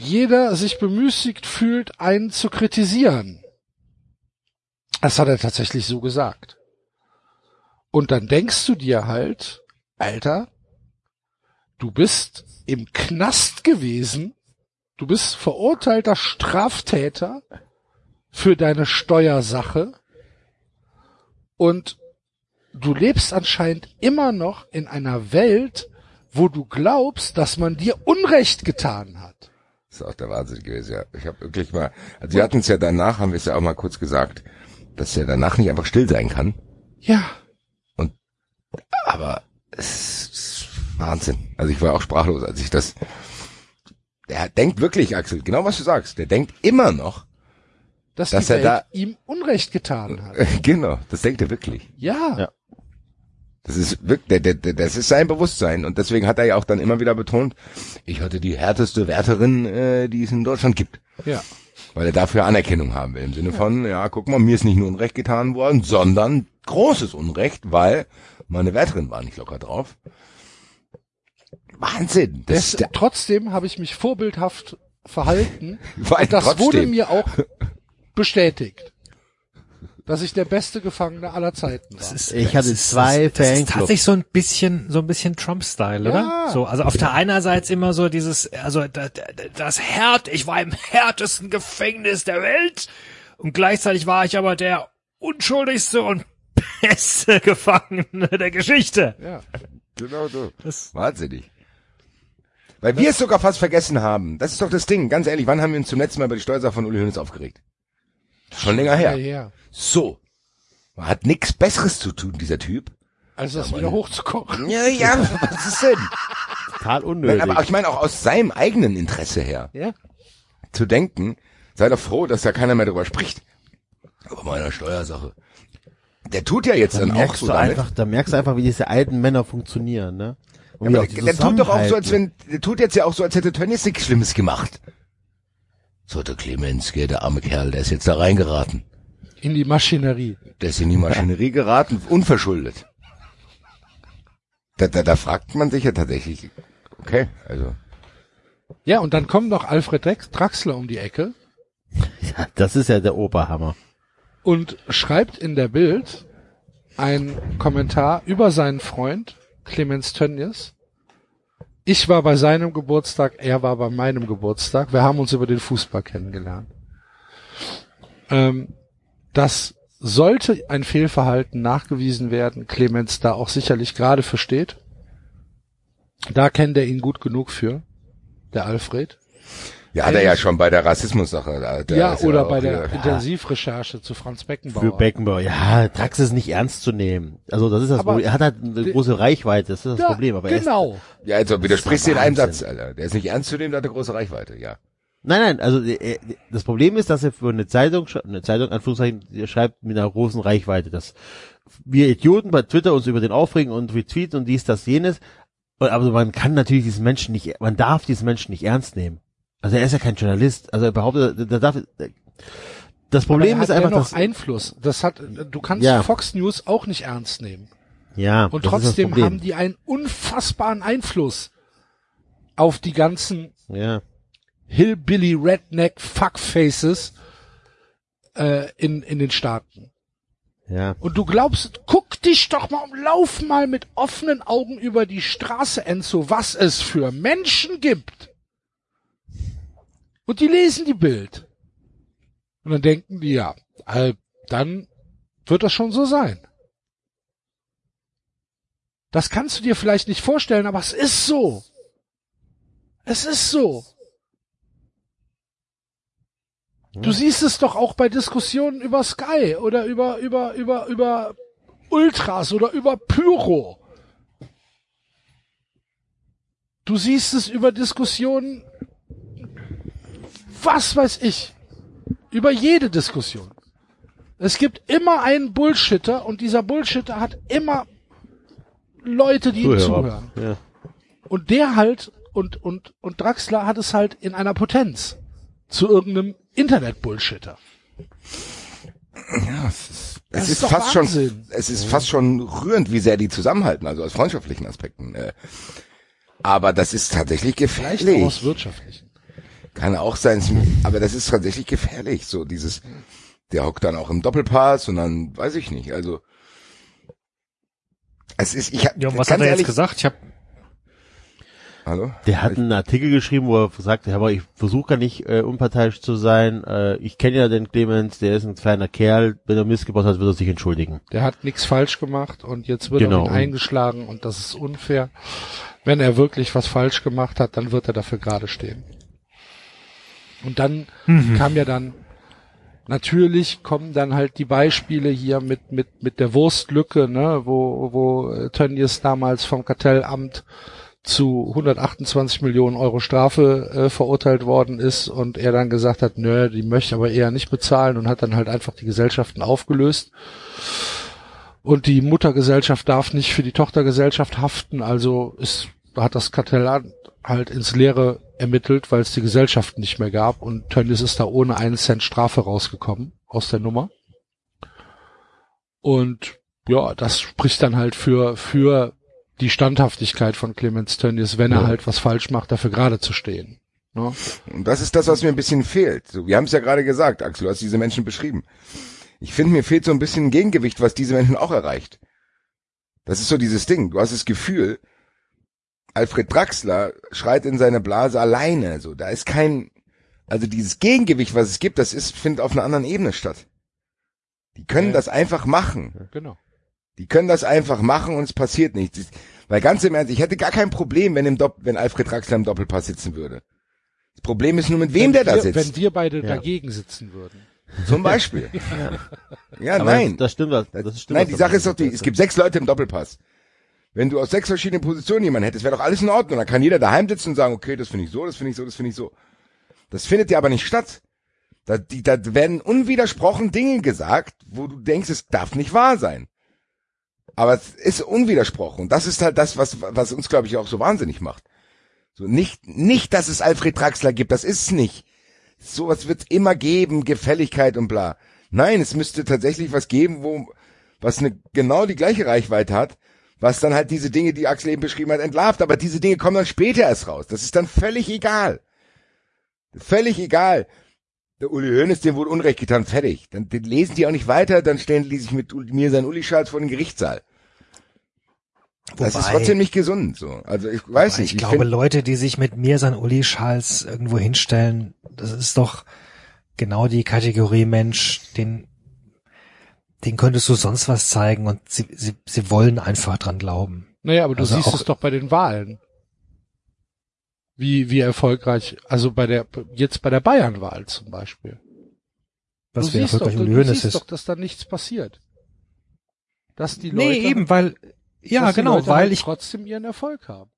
jeder sich bemüßigt fühlt, einen zu kritisieren. Das hat er tatsächlich so gesagt. Und dann denkst du dir halt, Alter, du bist im Knast gewesen, du bist verurteilter Straftäter für deine Steuersache und du lebst anscheinend immer noch in einer Welt, wo du glaubst, dass man dir Unrecht getan hat.
Das ist auch der Wahnsinn gewesen, ja. Ich habe wirklich mal, also wir hatten es ja danach, haben wir es ja auch mal kurz gesagt, dass er danach nicht einfach still sein kann.
Ja,
Aber es ist Wahnsinn. Also ich war auch sprachlos, als ich das. Der denkt wirklich, Axel, genau was du sagst. Der denkt immer noch.
dass,
Dass
die
er
Welt
da-
ihm Unrecht getan hat. <laughs>
genau, das denkt er wirklich.
Ja.
Ja.
Das ist wirklich, das ist sein Bewusstsein und deswegen hat er ja auch dann immer wieder betont, ich hatte die härteste Wärterin, äh, die es in Deutschland gibt.
Ja.
Weil er dafür Anerkennung haben will. Im Sinne von, ja, guck mal, mir ist nicht nur Unrecht getan worden, sondern großes Unrecht, weil meine Wärterin war nicht locker drauf. Wahnsinn. Das,
Das, trotzdem habe ich mich vorbildhaft verhalten. <laughs>
Weil
das
trotzdem.
wurde mir auch bestätigt. Dass ich der beste Gefangene aller Zeiten war.
Ich hatte zwei
das ist tatsächlich so ein bisschen, so ein bisschen Trump-Style, oder?
Ja.
So, also auf der einerseits immer so dieses, also da- da- das Härte, ich war im härtesten Gefängnis der Welt und gleichzeitig war ich aber der unschuldigste und <laughs> beste Gefangene der Geschichte.
Ja.
Genau so.
Das-
Wahnsinnig. Weil wir es sogar fast vergessen haben. Das ist doch das Ding. Ganz ehrlich, wann haben wir uns zum letzten Mal über die Steuersache von Uli Hoeneß aufgeregt? Schon länger
Ja,
her.
ja.
So. Man hat nichts Besseres zu tun, dieser Typ.
Also das wieder hochzukochen.
Ja, ja, <laughs> was ist denn?
Total
Nein,
unnötig.
aber ich meine auch aus seinem eigenen Interesse her.
Ja.
Zu denken, sei doch froh, dass da keiner mehr drüber spricht. Aber meiner Steuersache. Der tut ja jetzt
da
dann auch so
du
damit.
einfach, da merkst du einfach, wie diese alten Männer funktionieren, ne? Und
Ja, aber der, der tut doch auch so, als wenn, der tut jetzt ja auch so, als hätte Tönnies nichts Schlimmes gemacht. So, der Clemens, der arme Kerl, der ist jetzt da reingeraten.
In die Maschinerie.
Der ist in die Maschinerie geraten, unverschuldet. Da, da, da fragt man sich ja tatsächlich, okay, also.
Ja, und dann kommt noch Alfred Drex- Draxler um die Ecke
Ja, <laughs> das ist ja der Oberhammer.
und schreibt in der Bild einen Kommentar über seinen Freund Clemens Tönnies. Ich war bei seinem Geburtstag, er war bei meinem Geburtstag. Wir haben uns über den Fußball kennengelernt. Ähm, das sollte ein Fehlverhalten nachgewiesen werden, Clemens da auch sicherlich gerade versteht. Da kennt er ihn gut genug für, der Alfred.
Ja, hat er ja schon bei der Rassismus-Sache.
ja,
er
oder
auch
bei der
wieder-
Intensivrecherche zu Franz Beckenbauer.
Für Beckenbauer. Ja, Drax ist nicht ernst zu nehmen. Also das ist das
Aber
Problem. Er hat halt eine große Reichweite, das ist das
ja,
Problem. Aber er ist,
genau.
Ja, also widersprichst
ist
dir in einem
Wahnsinn.
Satz, Alter. Der ist nicht ernst zu nehmen, der hat eine große Reichweite, ja.
Nein, nein, also äh, das Problem ist, dass er für eine Zeitung, eine Zeitung, Anführungszeichen, schreibt mit einer großen Reichweite, dass wir Idioten bei Twitter uns über den aufregen und retweeten und dies, das, jenes. Aber man kann natürlich diesen Menschen nicht, man darf diesen Menschen nicht ernst nehmen. Also er ist ja kein Journalist. Also er behauptet, da darf, das Problem ist einfach, dass,
Einfluss. Das hat, du kannst
Ja.
Fox News auch nicht ernst nehmen.
ja,
Und trotzdem haben die einen unfassbaren Einfluss auf die ganzen
ja.
Hillbilly Redneck Fuckfaces äh, in in den Staaten.
Ja,
Und du glaubst, guck dich doch mal, lauf mal mit offenen Augen über die Straße, Enzo, was es für Menschen gibt. Und die lesen die Bild. Und dann denken die, ja, äh, dann wird das schon so sein. Das kannst du dir vielleicht nicht vorstellen, aber es ist so. Es ist so. Du siehst es doch auch bei Diskussionen über Sky oder über, über, über, über Ultras oder über Pyro. Du siehst es über Diskussionen, was weiß ich, über jede Diskussion. Es gibt immer einen Bullshitter und dieser Bullshitter hat immer Leute, die ihm
Zuhörer.
zuhören.
Ja.
Und der halt, und, und, und Draxler hat es halt in einer Potenz zu irgendeinem Internet-Bullshitter.
Ja, es ist,
Das
es
ist
ist, fast
Wahnsinn.
schon, es ist fast schon rührend, wie sehr die zusammenhalten, also aus freundschaftlichen Aspekten. Äh. Aber das ist tatsächlich
Vielleicht auch
gefährlich.
aus wirtschaftlichen.
Kann auch sein, aber das ist tatsächlich gefährlich. So dieses, der hockt dann auch im Doppelpass und dann weiß ich nicht. Also es ist, ich hab,
Ja, was hat er
ehrlich,
jetzt gesagt? Ich habe
Hallo?
Der hat einen Artikel geschrieben, wo er sagt, aber ich versuche gar nicht äh, unparteiisch zu sein. Äh, ich kenne ja den Clemens, der ist ein kleiner Kerl. Wenn er Mist gebaut hat, wird er sich entschuldigen.
Der hat nichts falsch gemacht und jetzt wird
Genau.
er ihn eingeschlagen und das ist unfair. Wenn er wirklich was falsch gemacht hat, dann wird er dafür gerade stehen. Und dann kam ja dann, natürlich kommen dann halt die Beispiele hier mit, mit, mit der Wurstlücke, ne, wo, wo Tönnies damals vom Kartellamt zu 128 Millionen Euro Strafe äh, verurteilt worden ist und er dann gesagt hat, nö, die möchte aber eher nicht bezahlen und hat dann halt einfach die Gesellschaften aufgelöst. Und die Muttergesellschaft darf nicht für die Tochtergesellschaft haften, also ist, hat das Kartell halt ins Leere ermittelt, weil es die Gesellschaft nicht mehr gab und Tönnies ist da ohne einen Cent Strafe rausgekommen aus der Nummer. Und ja, das spricht dann halt für, für die Standhaftigkeit von Clemens Tönnies, wenn er
Ja.
halt was falsch macht, dafür gerade zu stehen. Ne?
Und das ist das, was mir ein bisschen fehlt. So, wir haben es ja gerade gesagt, Axel, du hast diese Menschen beschrieben. Ich finde, mir fehlt so ein bisschen ein Gegengewicht, was diese Menschen auch erreicht. Das ist so dieses Ding. Du hast das Gefühl, Alfred Draxler schreit in seine Blase alleine. So, da ist kein, also dieses Gegengewicht, was es gibt, das ist, findet auf einer anderen Ebene statt. Die können
Ja.
das einfach machen.
Genau.
Die können das einfach machen und es passiert nichts. Weil ganz im Ernst, ich hätte gar kein Problem, wenn, im Dopp wenn Alfred Draxler im Doppelpass sitzen würde. Das Problem ist nur, mit wem
wenn
der da
wir,
sitzt.
Wenn wir beide
Ja.
dagegen sitzen würden.
Zum Beispiel. <laughs> ja,
Aber
nein.
Das stimmt, das, das stimmt.
nein,
was
die Sache ist doch die, es gibt sechs Leute im Doppelpass. Wenn du aus sechs verschiedenen Positionen jemanden hättest, wäre doch alles in Ordnung. Dann kann jeder daheim sitzen und sagen, okay, das finde ich so, das finde ich so, das finde ich so. Das findet ja aber nicht statt. Da, die, da werden unwidersprochen Dinge gesagt, wo du denkst, es darf nicht wahr sein. Aber es ist unwidersprochen. Und das ist halt das, was, was uns, glaube ich, auch so wahnsinnig macht. So nicht, nicht, dass es Alfred Draxler gibt, das ist es nicht. Sowas wird immer geben, Gefälligkeit und bla. Nein, es müsste tatsächlich was geben, wo, was eine, genau die gleiche Reichweite hat, was dann halt diese Dinge, die Axel eben beschrieben hat, entlarvt. Aber diese Dinge kommen dann später erst raus. Das ist dann völlig egal. Völlig egal. Der Uli Hoeneß, dem wurde Unrecht getan, fertig. Dann den lesen die auch nicht weiter, dann stellen die sich mit Uli- mir sein Uli-Schals vor den Gerichtssaal. das ist
Wobei-
trotzdem nicht gesund, so. Also ich weiß nicht.
ich glaube,
find-
Leute, die sich mit mir sein Uli-Schals irgendwo hinstellen, das ist doch genau die Kategorie Mensch, den, den könntest du sonst was zeigen und sie, sie, sie wollen einfach dran glauben.
Naja, aber du
Also
siehst
auch-
es doch bei den Wahlen. Wie, wie erfolgreich, also bei der, jetzt bei der Bayernwahl zum Beispiel.
Was
du
wir
siehst doch,
erfolgreich
du, du siehst
ist.
doch, dass da nichts passiert. Dass die
Nee,
Leute,
eben, weil, ja,
dass die
genau,
Leute
weil
halt
ich,
trotzdem ihren Erfolg haben.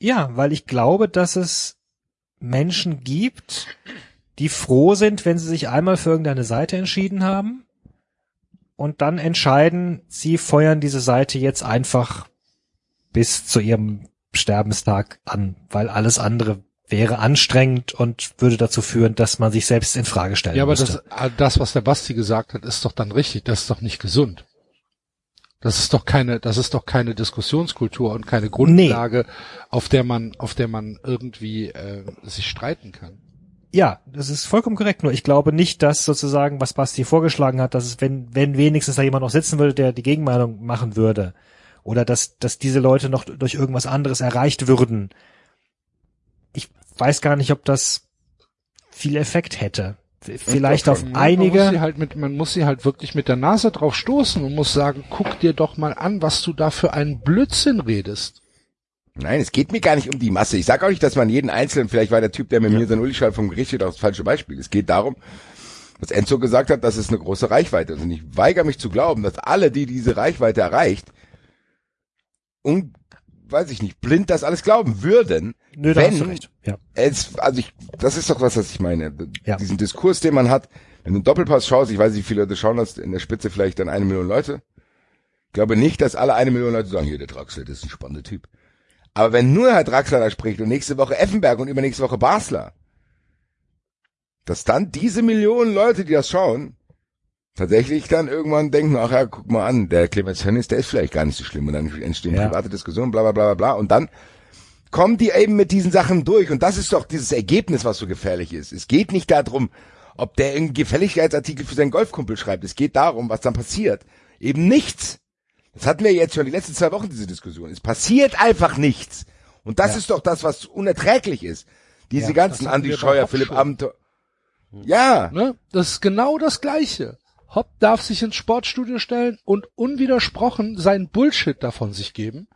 ja, weil ich glaube, dass es Menschen gibt, die froh sind, wenn sie sich einmal für irgendeine Seite entschieden haben und dann entscheiden, sie feuern diese Seite jetzt einfach bis zu ihrem Sterbenstag an, weil alles andere wäre anstrengend und würde dazu führen, dass man sich selbst in Frage stellen
Ja, aber
müsste.
das, äh, das, was der Basti gesagt hat, ist doch dann richtig. Das ist doch nicht gesund. Das ist doch keine, das ist doch keine Diskussionskultur und keine Grundlage, auf der man, auf der man irgendwie äh, sich streiten kann.
Ja, das ist vollkommen korrekt. Nur ich glaube nicht, dass sozusagen, was Basti vorgeschlagen hat, dass es, wenn, wenn wenigstens da jemand noch sitzen würde, der die Gegenmeinung machen würde, oder dass, dass diese Leute noch durch irgendwas anderes erreicht würden. Ich weiß gar nicht, ob das viel Effekt hätte. Vielleicht auf
Man muss sie
einige,
halt mit, man muss sie halt wirklich mit der Nase drauf stoßen und muss sagen, guck dir doch mal an, was du da für einen Blödsinn redest.
Nein, es geht mir gar nicht um die Masse. Ich sage auch nicht, dass man jeden Einzelnen, vielleicht war der Typ, der mit mir sein Uli-Schall vom Gericht steht, auch das falsche Beispiel. Es geht darum, was Enzo gesagt hat, dass es eine große Reichweite ist. Und ich weigere mich zu glauben, dass alle, die diese Reichweite erreicht, und, weiß ich nicht, blind das alles glauben würden,
nö, da
wenn
hast du recht. Ja.
es, also ich, das ist doch was, was ich meine.
Ja.
Diesen Diskurs, den man hat, wenn du einen Doppelpass schaust, ich weiß nicht, wie viele Leute schauen das, in der Spitze vielleicht dann eine Million Leute. Ich glaube nicht, dass alle eine Million Leute sagen, hier, der Draxler, das ist ein spannender Typ. Aber wenn nur Herr Draxler da spricht und nächste Woche Effenberg und übernächste Woche Basler, dass dann diese Millionen Leute, die das schauen, tatsächlich dann irgendwann denken, ach ja, guck mal an, der Clemens Hennis, der ist vielleicht gar nicht so schlimm und dann entstehen
Ja.
private Diskussionen, bla bla bla bla bla und dann kommen die eben mit diesen Sachen durch und das ist doch dieses Ergebnis, was so gefährlich ist. Es geht nicht darum, ob der einen Gefälligkeitsartikel für seinen Golfkumpel schreibt. Es geht darum, was dann passiert. Eben nichts. Das hatten wir jetzt schon die letzten zwei Wochen, diese Diskussion. Es passiert einfach nichts. Und das ist doch das, was unerträglich ist. Diese
Ja,
ganzen Andi Scheuer, Philipp. Amthor. Ja,
Ne? Das ist genau das Gleiche. Hopp darf sich ins Sportstudio stellen und unwidersprochen seinen Bullshit davon sich geben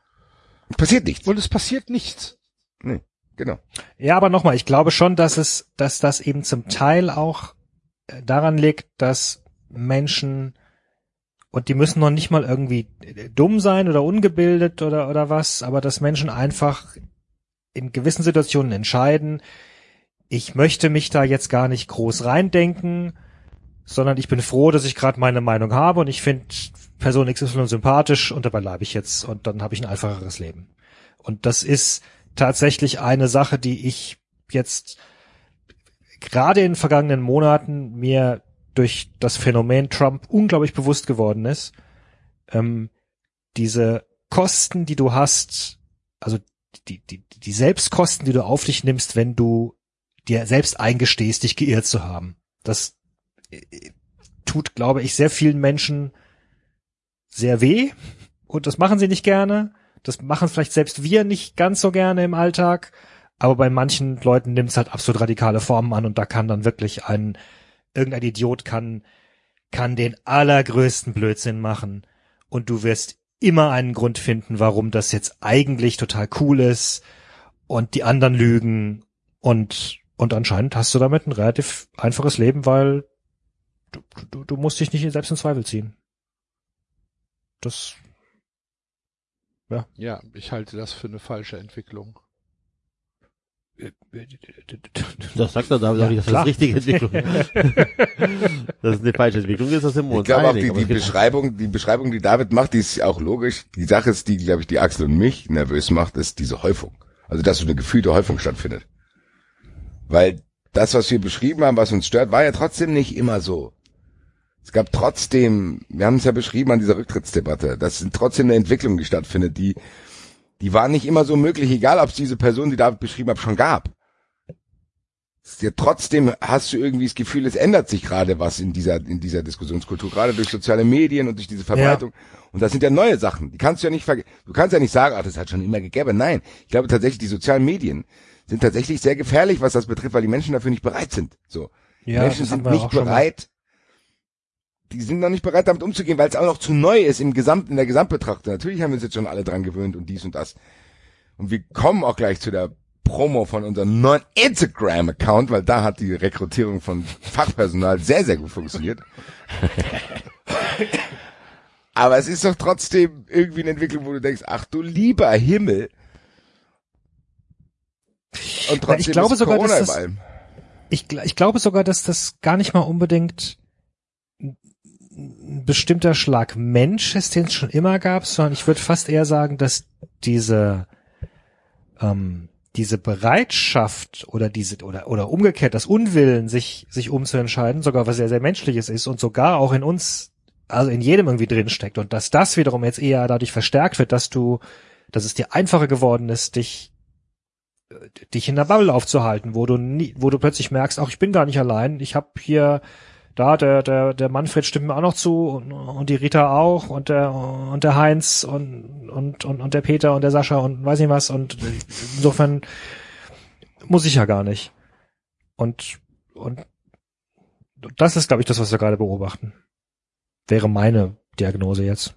passiert nichts.
und es passiert nichts.
Nee, genau.
Ja, aber nochmal, ich glaube schon, dass es, dass das eben zum Teil auch äh, daran liegt, dass Menschen und die müssen noch nicht mal irgendwie äh, dumm sein oder ungebildet oder oder was, aber dass Menschen einfach in gewissen Situationen entscheiden, ich möchte mich da jetzt gar nicht groß reindenken, sondern ich bin froh, dass ich gerade meine Meinung habe und ich finde Person XY sympathisch und dabei bleibe ich jetzt und dann habe ich ein einfacheres Leben. Und das ist tatsächlich eine Sache, die ich jetzt gerade in den vergangenen Monaten mir durch das Phänomen Trump unglaublich bewusst geworden ist. Ähm, diese Kosten, die du hast, also die, die, die Selbstkosten, die du auf dich nimmst, wenn du dir selbst eingestehst, dich geirrt zu haben. Das tut, glaube ich, sehr vielen Menschen sehr weh. Und das machen sie nicht gerne. Das machen vielleicht selbst wir nicht ganz so gerne im Alltag, aber bei manchen Leuten nimmt es halt absolut radikale Formen an und da kann dann wirklich ein irgendein Idiot kann kann den allergrößten Blödsinn machen. Und du wirst immer einen Grund finden, warum das jetzt eigentlich total cool ist. Und die anderen lügen. Und und anscheinend hast du damit ein relativ einfaches Leben, weil du, du, du musst dich nicht selbst in Zweifel ziehen. Das
ja. Ja, ich halte das für eine falsche Entwicklung.
Das sagt er da, ja, dass das eine richtige Entwicklung <laughs> ist. das ist eine falsche Entwicklung ist, das im
Ich glaube auch, die, die Beschreibung, die Beschreibung, die David macht, die ist auch logisch. Die Sache ist, die, glaube ich, die Axel und mich nervös macht, ist diese Häufung. Also, dass so eine gefühlte Häufung stattfindet. Weil das, was wir beschrieben haben, was uns stört, war ja trotzdem nicht immer so. Es gab trotzdem, wir haben es ja beschrieben an dieser Rücktrittsdebatte, das sind trotzdem eine Entwicklung, die stattfindet, die, die war nicht immer so möglich, egal ob es diese Person, die David beschrieben hat, schon gab. Ja, trotzdem hast du irgendwie das Gefühl, es ändert sich gerade was in dieser, in dieser Diskussionskultur, gerade durch soziale Medien und durch diese Verbreitung. Ja. Und das sind ja neue Sachen. Die kannst du ja nicht vergessen. Du kannst ja nicht sagen, ach, das hat schon immer gegeben. Nein. Ich glaube tatsächlich, die sozialen Medien sind tatsächlich sehr gefährlich, was das betrifft, weil die Menschen dafür nicht bereit sind. So. Ja, Menschen sind nicht bereit, die sind noch nicht bereit, damit umzugehen, weil es auch noch zu neu ist im Gesamt, in der Gesamtbetrachtung. Natürlich haben wir uns jetzt schon alle dran gewöhnt und dies und das. Und wir kommen auch gleich zu der Promo von unserem neuen Instagram-Account, weil da hat die Rekrutierung von Fachpersonal sehr, sehr gut funktioniert. Aber es ist doch trotzdem irgendwie eine Entwicklung, wo du denkst, ach du lieber Himmel.
Und trotzdem ich glaube sogar, Corona dass das, ich, ich glaube sogar, dass das gar nicht mal unbedingt ein bestimmter Schlag Mensch ist, den es schon immer gab, sondern ich würde fast eher sagen, dass diese ähm, diese Bereitschaft oder diese oder oder umgekehrt das Unwillen, sich sich umzuentscheiden, sogar was sehr sehr menschliches ist und sogar auch in uns, also in jedem irgendwie drin steckt und dass das wiederum jetzt eher dadurch verstärkt wird, dass du, dass es dir einfacher geworden ist, dich dich in der Bubble aufzuhalten, wo du nie, wo du plötzlich merkst, ach ich bin gar nicht allein, ich habe hier da, der, der, der Manfred stimmt mir auch noch zu und, und die Rita auch und der, und der Heinz und, und, und, und der Peter und der Sascha und weiß nicht was und insofern muss ich ja gar nicht. Und, und das ist, glaube ich, das, was wir gerade beobachten. Wäre meine Diagnose jetzt.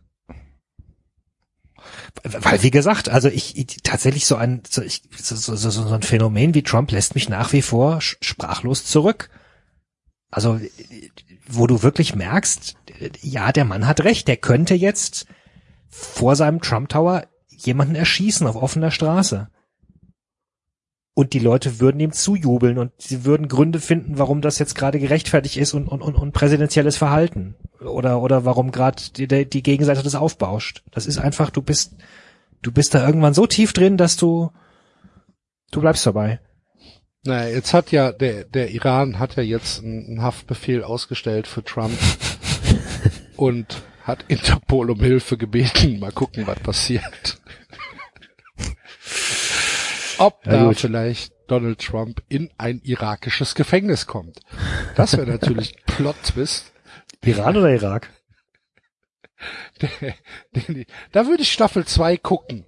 Weil, wie gesagt, also ich, ich tatsächlich so ein, so, ich, so, so, so, so ein Phänomen wie Trump lässt mich nach wie vor sprachlos zurück. Also, wo du wirklich merkst, ja, der Mann hat recht, der könnte jetzt vor seinem Trump Tower jemanden erschießen auf offener Straße. Und die Leute würden ihm zujubeln und sie würden Gründe finden, warum das jetzt gerade gerechtfertigt ist und, und, und, und präsidentielles Verhalten. Oder, oder warum gerade die, die Gegenseite das aufbauscht. Das ist einfach, du bist, du bist da irgendwann so tief drin, dass du, du bleibst dabei.
Naja, jetzt hat ja der, der Iran hat ja jetzt einen Haftbefehl ausgestellt für Trump <laughs> und hat Interpol um Hilfe gebeten. Mal gucken, was passiert. Ob da gut. vielleicht Donald Trump in ein irakisches Gefängnis kommt. Das wäre natürlich <laughs> Plot-Twist.
Iran oder Irak? <laughs>
Da würde ich Staffel 2 gucken.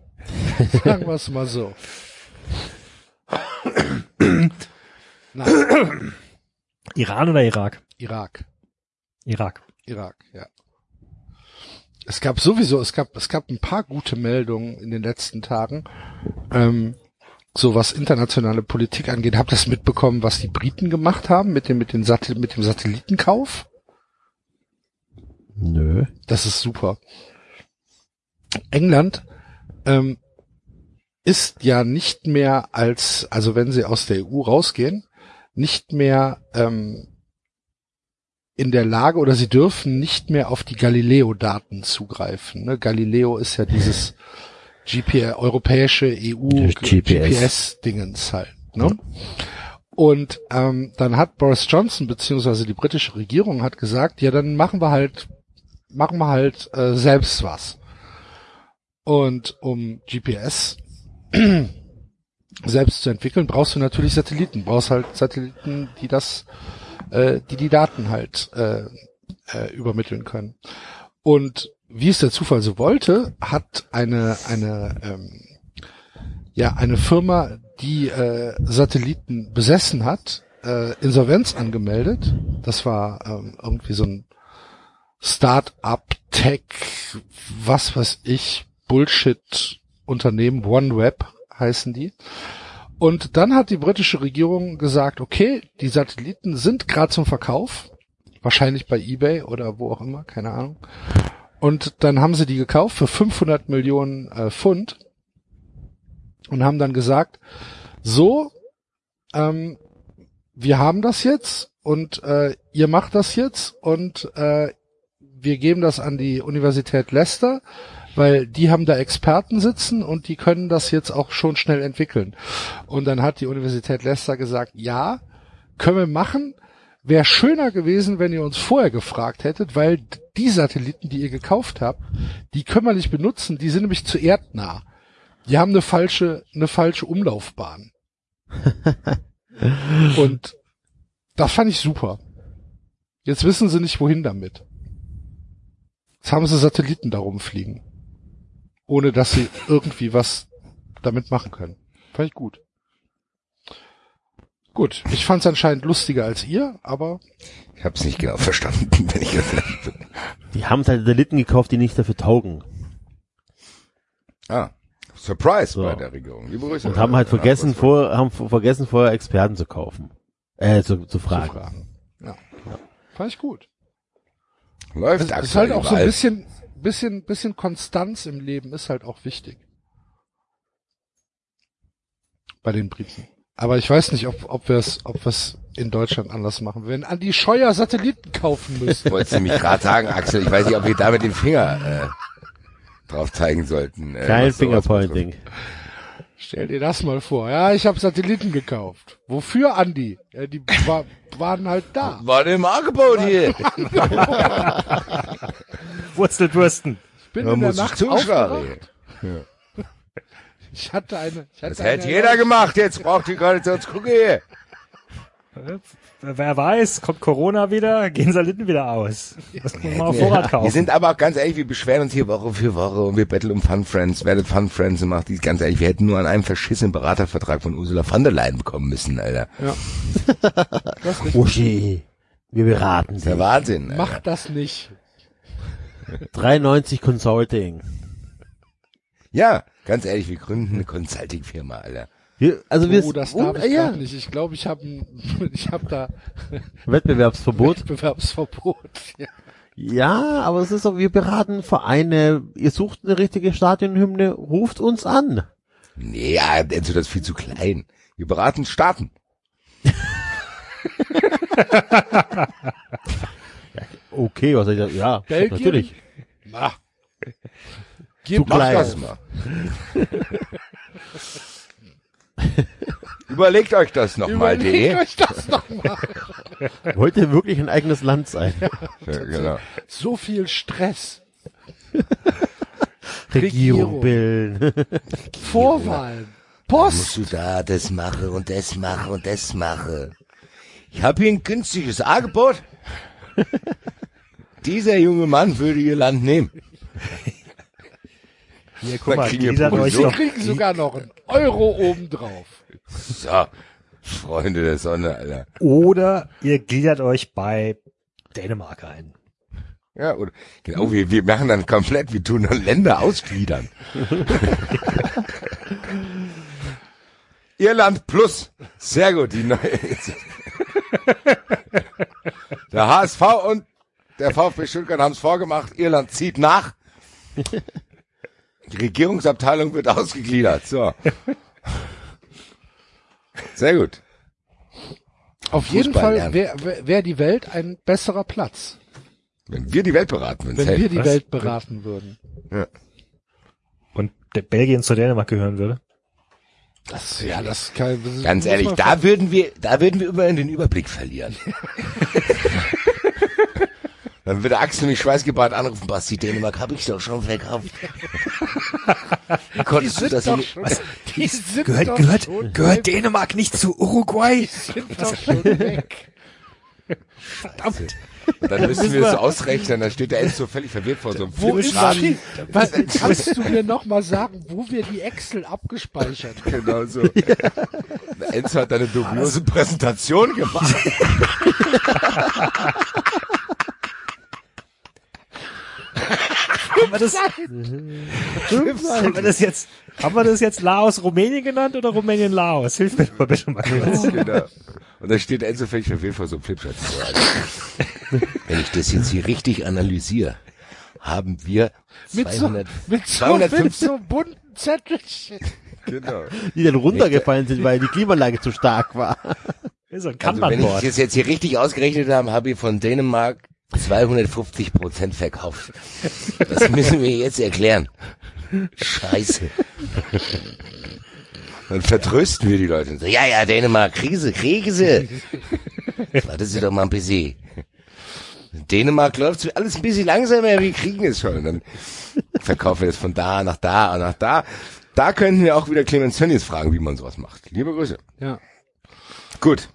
Sagen wir es mal so. <coughs>
Iran oder Irak?
Irak.
Irak.
Irak, ja. Es gab sowieso, es gab, es gab ein paar gute Meldungen in den letzten Tagen. Ähm, so was internationale Politik angeht, habt ihr das mitbekommen, was die Briten gemacht haben mit dem, mit dem, Satel mit dem Satellitenkauf?
Nö.
Das ist super. England ähm, ist ja nicht mehr als, also wenn sie aus der EU rausgehen, nicht mehr ähm, in der Lage oder sie dürfen nicht mehr auf die Galileo-Daten zugreifen. Ne? Galileo ist ja dieses GPS, europäische EU GPS-Dingens halt. Ne? Und ähm, dann hat Boris Johnson beziehungsweise die britische Regierung hat gesagt, ja, dann machen wir halt, machen wir halt äh, selbst was. Und um GPS <clears throat> selbst zu entwickeln, brauchst du natürlich Satelliten, brauchst halt Satelliten, die das, äh, die die Daten halt äh, äh, übermitteln können. Und wie es der Zufall so wollte, hat eine eine ähm, ja eine Firma, die äh, Satelliten besessen hat, äh, Insolvenz angemeldet. Das war ähm, irgendwie so ein Start-up Tech, was weiß ich, Bullshit Unternehmen, OneWeb heißen die. Und dann hat die britische Regierung gesagt, okay, die Satelliten sind gerade zum Verkauf, wahrscheinlich bei eBay oder wo auch immer, keine Ahnung. Und dann haben sie die gekauft für 500 Millionen äh, Pfund und haben dann gesagt, so, ähm, wir haben das jetzt und äh, ihr macht das jetzt und äh, wir geben das an die Universität Leicester, weil die haben da Experten sitzen und die können das jetzt auch schon schnell entwickeln. Und dann hat die Universität Leicester gesagt, ja, können wir machen. Wäre schöner gewesen, wenn ihr uns vorher gefragt hättet, weil die Satelliten, die ihr gekauft habt, die können wir nicht benutzen, die sind nämlich zu erdnah. Die haben eine falsche, eine falsche Umlaufbahn. <laughs> Und das fand ich super. Jetzt wissen sie nicht, wohin damit. Jetzt haben sie Satelliten da rumfliegen. Ohne dass sie irgendwie was damit machen können. Fand ich gut. Gut, ich fand es anscheinend lustiger als ihr, aber
Ich hab's nicht genau verstanden, <laughs> wenn ich das
Die haben Satelliten gekauft, die nicht dafür taugen.
Ah. Surprise
So.
bei der Regierung. Liebe Grüße.
Und haben halt
Ja,
vergessen, vor, haben vergessen, vorher Experten zu kaufen. Äh, zu, zu
zu
fragen.
fragen. Ja. Fand ich gut.
Läuft
Es ist
aktuell
halt auch so ein bisschen, bisschen, bisschen Konstanz im Leben ist halt auch wichtig. Bei den Briten. Aber ich weiß nicht, ob, ob wir es, ob wir es in Deutschland anders machen. Wenn Andi Scheuer Satelliten kaufen müssen.
Wolltest du mich gerade sagen, Axel, ich weiß nicht, ob wir da mit dem Finger äh, drauf zeigen sollten. Äh,
Kein Fingerpointing.
Stell dir das mal vor. Ja, ich habe Satelliten gekauft. Wofür, Andi? Ja, die war, waren halt da.
War im Angebot hier. <laughs>
Wurzelbürsten.
Ich bin
Da
in der Nacht aufgewacht. Ich hatte eine. Ich hatte
Das hätte
eine
jeder gemacht, jetzt braucht die gar nicht sonst gucken hier.
Wer weiß, kommt Corona wieder, <laughs> gehen Saliten wieder aus. Das muss man mal auf Vorrat kaufen.
Wir sind aber auch ganz ehrlich, wir beschweren uns hier Woche für Woche und wir betteln um Fun Friends, werdet Fun Friends und macht dies ganz ehrlich, wir hätten nur an einem verschissenen Beratervertrag von Ursula von der Leyen bekommen müssen, Alter. <laughs>
Uschi, wir beraten
ist der
Sie.
Wahnsinn. Alter.
Mach das nicht.
93 Consulting.
Ja, ganz ehrlich, wir gründen eine Consulting-Firma, Alter.
Wir, also wir
Oh, das
und,
darf ich
ja,
nicht. Ich glaube, ich habe <laughs> ich hab da <laughs>
Wettbewerbsverbot.
Wettbewerbsverbot. <laughs> Ja.
Ja, aber es ist so, wir beraten Vereine. Ihr sucht eine richtige Stadionhymne, ruft uns an.
Nee, ja, Enzo, das ist viel zu klein. Wir beraten Staaten.
Okay, was soll ich sagen? Ja,
Belgien?
natürlich.
Na.
Zu
Gib
Mach
klein.
das mal. <laughs> Überlegt euch das nochmal,
Überlegt
de.
euch das doch mal. <laughs>
Wollt ihr wirklich ein eigenes Land sein?
Ja, <laughs> genau.
So viel Stress.
Regierung bilden.
Vorwahlen.
Musst
Post.
du da das mache und das mache und das mache. Ich habe hier ein günstiges Angebot. Dieser junge Mann würde ihr Land nehmen.
Hier, guck mal,
kriegen
Sie
doch,
kriegen sogar noch einen Euro obendrauf.
So, Freunde der Sonne, Alter.
oder ihr gliedert euch bei Dänemark ein.
Ja, oder, genau, wir, wir machen dann komplett, wir tun dann Länder ausgliedern. <laughs> Irland plus. Sehr gut, die neue. Der HSV und der VfB Stuttgart haben es vorgemacht. Irland zieht nach. Die Regierungsabteilung wird <laughs> ausgegliedert. So. Sehr gut.
Auf jeden
Fußball
Fall wäre wär, die Welt ein besserer Platz,
Wenn wir die Welt beraten, wenn's
wenn wir die
Was?
Welt beraten würden.
Und der Belgien zu Dänemark gehören würde.
Das, ja, das kann, das
Ganz ehrlich, da würden wir, da würden wir immerhin den Überblick verlieren. <laughs> Dann würde Axel mich schweißgebadet anrufen, Basti, Dänemark habe ich doch schon verkauft. <laughs> Wie konntest du das nicht?
schon, die sind
Gehört, gehört, gehört Dänemark nicht zu Uruguay?
sind doch schon weg.
Verdammt.
Und dann müssen wir es so ausrechnen, dann steht der Enzo völlig verwirrt vor so einem
Wo ist die, was, kannst du mir noch mal sagen, wo wir die Excel abgespeichert haben?
Genau so. Der Enzo hat eine dubiose Präsentation gemacht. <laughs>
Haben wir das, haben wir das jetzt, haben wir das jetzt Laos Rumänien genannt oder Rumänien Laos? Hilf mir doch mal bitte mal
genau. Und da steht Enzo völlig verwirrt vor so einem Flipchart. So, also, Wenn ich das jetzt hier richtig analysiere, haben wir
Mit so,
200,
mit so,
250
mit so bunten Zettelchen.
genau.
Die dann runtergefallen sind, weil die Klimaanlage zu stark war.
Ist ein
Also wenn ich das jetzt hier richtig ausgerechnet habe, habe ich von Dänemark 250 Prozent verkauft. Das müssen wir jetzt erklären. Scheiße. Dann vertrösten wir die Leute und sagen, ja, ja, Dänemark, Krise, Krise. Warten Sie doch mal ein bisschen. Dänemark läuft alles ein bisschen langsamer, wir kriegen es schon. Und dann verkaufen wir es von da nach da und nach da. Da könnten wir auch wieder Clemens Tönnies fragen, wie man sowas macht. Liebe Grüße.
Ja.
Gut.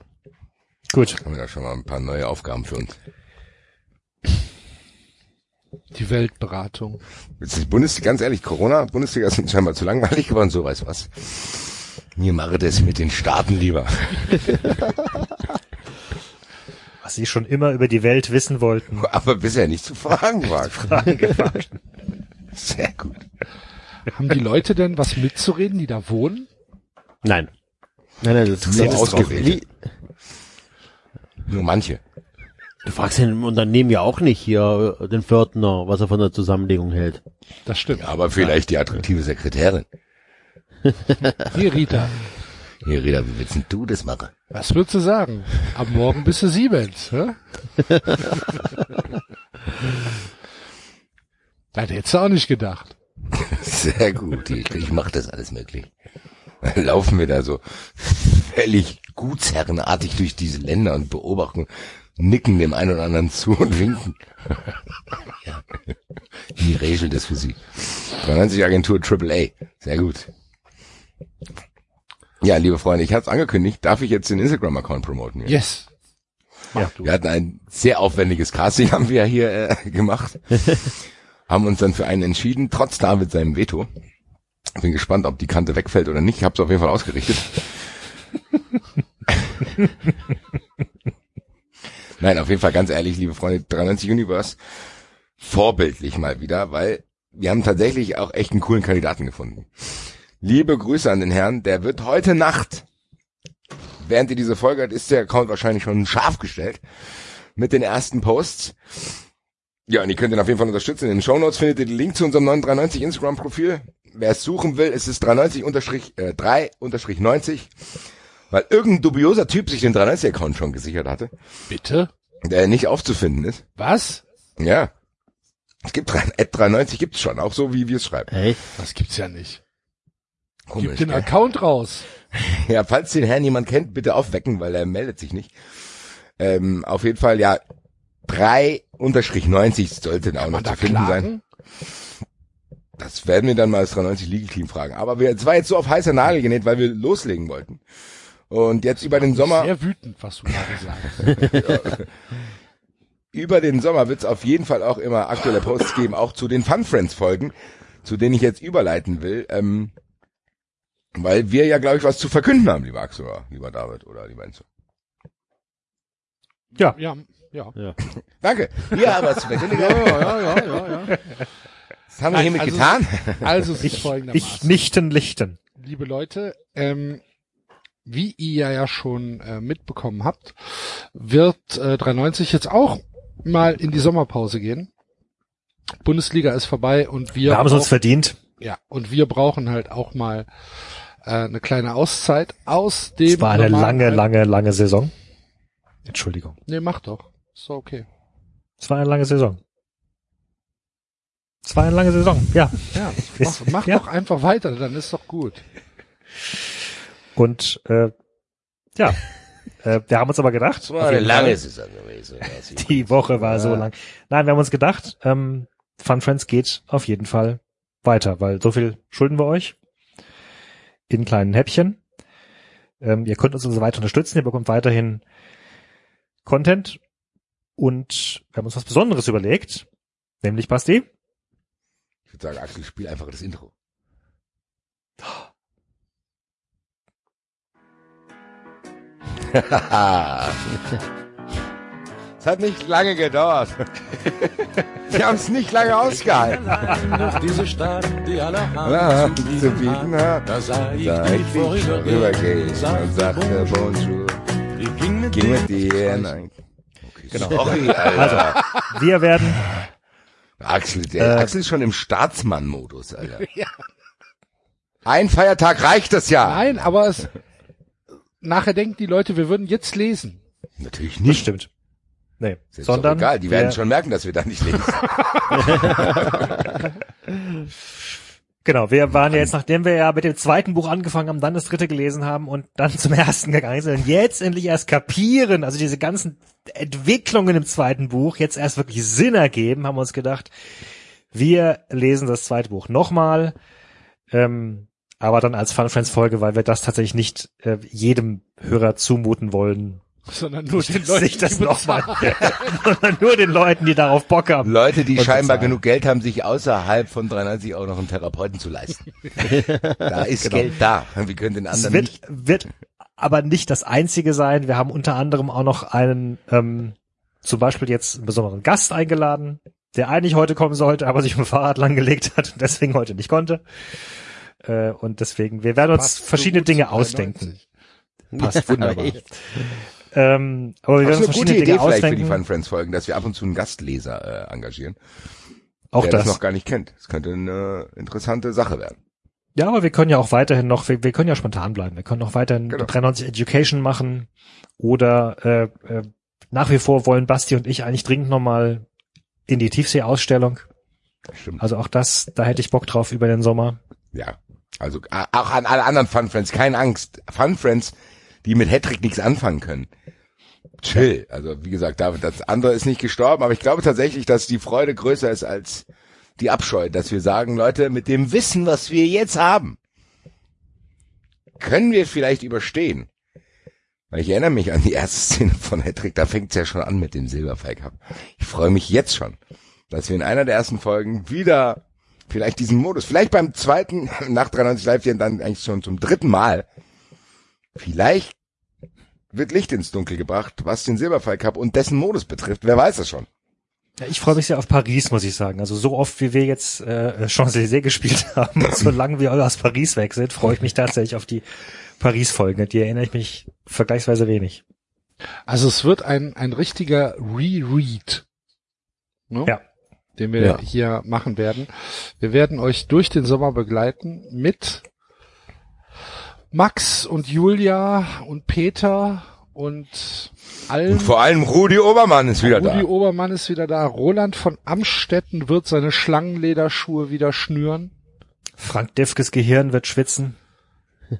Gut.
Haben wir da schon mal ein paar neue Aufgaben für uns.
Die Weltberatung.
Jetzt die Bundesliga, ganz ehrlich, Corona, Bundesliga ist uns scheinbar zu langweilig geworden, so weiß was. Mir mache das mit den Staaten lieber. <laughs>
Was Sie schon immer über die Welt wissen wollten.
Aber bisher nicht zu fragen war. <laughs> Sehr gut.
Haben die Leute denn was mitzureden, die da wohnen?
Nein. Nein, nein, das ist
nur ausgewählt. Nur manche.
Du fragst ja im Unternehmen ja auch nicht hier äh, den Pförtner, was er von der Zusammenlegung hält.
Das stimmt.
Aber vielleicht die attraktive Sekretärin. <laughs>
Hier, Rita.
Hier, Reda, wie willst denn du das machen?
Was würdest du sagen? Ab morgen bist du Siemens, hä? <laughs> Das hättest du auch nicht gedacht. <laughs>
Sehr gut. Ich, ich mache das alles möglich. Dann laufen wir da so völlig gutsherrenartig durch diese Länder und beobachten, nicken dem einen oder anderen zu und winken. ja. Wie regelt das für Sie? 93 Agentur AAA. Sehr gut. Ja, liebe Freunde, ich hatte es angekündigt. Darf ich jetzt den Instagram-Account promoten? hier?
Yes. Du.
Wir hatten ein sehr aufwendiges Casting, haben wir hier äh, gemacht. <laughs> haben uns dann für einen entschieden, trotz David seinem Veto. Bin gespannt, ob die Kante wegfällt oder nicht. Ich habe es auf jeden Fall ausgerichtet. <laughs> Nein, auf jeden Fall ganz ehrlich, liebe Freunde, 93 Universe, vorbildlich mal wieder, weil wir haben tatsächlich auch echt einen coolen Kandidaten gefunden. Liebe Grüße an den Herrn, der wird heute Nacht, während ihr diese Folge hört, ist der Account wahrscheinlich schon scharf gestellt mit den ersten Posts. Ja, und ihr könnt ihn auf jeden Fall unterstützen. In den Shownotes findet ihr den Link zu unserem 993 Instagram-Profil. Wer es suchen will, ist es 390 unterstrich, äh, 3 unterstrich 90. Weil irgendein dubioser Typ sich den 390-Account schon gesichert hatte,
Bitte?
der nicht aufzufinden ist.
Was?
Ja. Es gibt 3, Ad 390 gibt's schon, auch so wie wir es schreiben.
Echt?
Das gibt's ja nicht. Gib
Komisch,
den
gell?
Account raus. <laughs>
Ja, falls den Herrn jemand kennt, bitte aufwecken, weil er meldet sich nicht. Ähm, auf jeden Fall, ja, 3 unterstrich 90 sollte auch noch zu
da
finden sein.
klagen?
Das werden wir dann mal das 390 Legal Team fragen. Aber wir, es war jetzt so auf heißer Nadel genäht, weil wir loslegen wollten. Und jetzt über den Sommer,
Sehr wütend, was du gerade sagst. <laughs>
über den Sommer wird es auf jeden Fall auch immer aktuelle Posts geben, auch zu den Fun Friends Folgen, zu denen ich jetzt überleiten will, ähm, weil wir ja, glaube ich, was zu verkünden haben, lieber Axel, oder lieber David oder lieber Enzo.
Ja.
Ja, ja. <laughs>
Danke. Ja, aber zu verkünden.
Ja, ja, ja, ja, ja.
Was haben wir hiermit
Also-
getan?
Also es ist
Ich, ich
folgendermaßen.
nichten lichten.
liebe Leute, ähm, wie ihr ja schon äh, mitbekommen habt, wird äh, 390 jetzt auch mal in die Sommerpause gehen. Bundesliga ist vorbei und wir,
Wir haben es uns verdient.
ja und wir brauchen halt auch mal äh, eine kleine Auszeit aus dem
Es war eine lange, lange, lange Saison. Entschuldigung.
Nee, mach doch. Ist doch okay.
Es war eine lange Saison. Es war eine lange Saison, ja.
Ja, mach, mach
Ja.
doch einfach weiter, dann ist doch gut.
Und äh, ja, <laughs> äh, wir haben uns aber gedacht,
Das war eine lange Saison gewesen.
die Woche war so
Ja.
lang. Nein, wir haben uns gedacht, ähm, Fun Friends geht auf jeden Fall weiter, weil so viel schulden wir euch in kleinen Häppchen. Ähm, ihr könnt uns also weiter unterstützen, ihr bekommt weiterhin Content und wir haben uns was Besonderes überlegt, nämlich Basti.
Ich würde sagen, Axel, spiel einfach das Intro. <gasps> Es hat nicht lange gedauert. Sie haben es nicht lange ausgehalten.
Diese Stadt, die alle
Ja, zu bieten hat.
Da sah ich
Da
dich
ich dich vorübergehen und sagte Bonjour.
Ging mit
Ging
dir.
mit dir. Nein. Okay,
Genau.
Sorry, Alter.
Wir werden
Axel, der
Äh,
Axel ist schon im Staatsmann-Modus, Alter. <laughs> Ein Feiertag reicht das ja.
Nein, aber es, nachher denken die Leute, wir würden jetzt lesen.
Natürlich
nicht
nicht.
stimmt. Nee,
Ist doch
sondern
egal, die werden schon merken, dass wir da nicht lesen. <laughs>
Genau, wir waren ja jetzt, nachdem wir ja mit dem zweiten Buch angefangen haben, dann das dritte gelesen haben und dann zum ersten gegangen sind und jetzt endlich erst kapieren, also diese ganzen Entwicklungen im zweiten Buch jetzt erst wirklich Sinn ergeben, haben wir uns gedacht, wir lesen das zweite Buch nochmal, ähm, aber dann als Fun Friends Folge, weil wir das tatsächlich nicht äh, jedem Hörer zumuten wollen,
Sondern nur den <laughs> Leuten,
sich das
die
nochmal, <laughs> sondern nur den Leuten, die darauf Bock haben.
Leute, die scheinbar
bezahlen.
genug Geld haben, sich außerhalb von 93 auch noch einen Therapeuten zu leisten. <laughs> da ist
Genau.
Geld da. Wir können den
Es
anderen
wird,
nicht.
wird aber nicht das einzige sein. Wir haben unter anderem auch noch einen, ähm, zum Beispiel jetzt einen besonderen Gast eingeladen, der eigentlich heute kommen sollte, aber sich mit dem Fahrrad langgelegt hat und deswegen heute nicht konnte. Äh, und deswegen, wir werden uns
Passt so
verschiedene Dinge
93.
ausdenken. Passt wunderbar. <laughs> Ähm, aber wir
Das
werden
ist
uns
eine gute
verschiedene
Idee
Dinge
vielleicht für die
ausdenken.
Fun Friends Folgen, dass wir ab und zu einen Gastleser äh, engagieren,
auch
der
das.
das noch gar nicht kennt. Das könnte eine interessante Sache werden.
Ja, aber wir können ja auch weiterhin noch, wir, wir können ja spontan bleiben. Wir können auch weiterhin
Genau.
93 Education machen oder äh, äh, nach wie vor wollen Basti und ich eigentlich dringend nochmal in die Tiefsee-Ausstellung.
Stimmt.
Also auch das, da hätte ich Bock drauf über den Sommer.
Ja. Also auch an alle anderen Fun Friends, keine Angst. Fun Friends, die mit Hattrick nichts anfangen können. Chill. Also wie gesagt, David, das andere ist nicht gestorben, aber ich glaube tatsächlich, dass die Freude größer ist als die Abscheu, dass wir sagen, Leute, mit dem Wissen, was wir jetzt haben, können wir vielleicht überstehen. Weil ich erinnere mich an die erste <laughs> Szene von Hattrick, da fängt's ja schon an mit dem Silberfall Cup. Ich freue mich jetzt schon, dass wir in einer der ersten Folgen wieder vielleicht diesen Modus, vielleicht beim zweiten, <laughs> nach 93 Live, dann eigentlich schon zum dritten Mal, vielleicht wird Licht ins Dunkel gebracht, was den Silberfall Cup und dessen Modus betrifft. Wer weiß es schon.
Ja, ich freue mich sehr auf Paris, muss ich sagen. Also so oft, wie wir jetzt äh, Champs-Élysées gespielt <laughs> haben und so lange wir aus Paris weg sind, freue ich mich tatsächlich auf die Paris-Folgen. Die erinnere ich mich vergleichsweise wenig.
Also es wird ein, ein richtiger Reread. Ne?
Ja.
Den wir
Ja.
hier machen werden. Wir werden euch durch den Sommer begleiten mit Max und Julia und Peter und allen.
Und vor allem Rudi Obermann ist wieder
Rudi
da.
Obermann ist wieder da. Roland von Amstetten wird seine Schlangenlederschuhe wieder schnüren.
Frank Defkes Gehirn wird schwitzen. <laughs>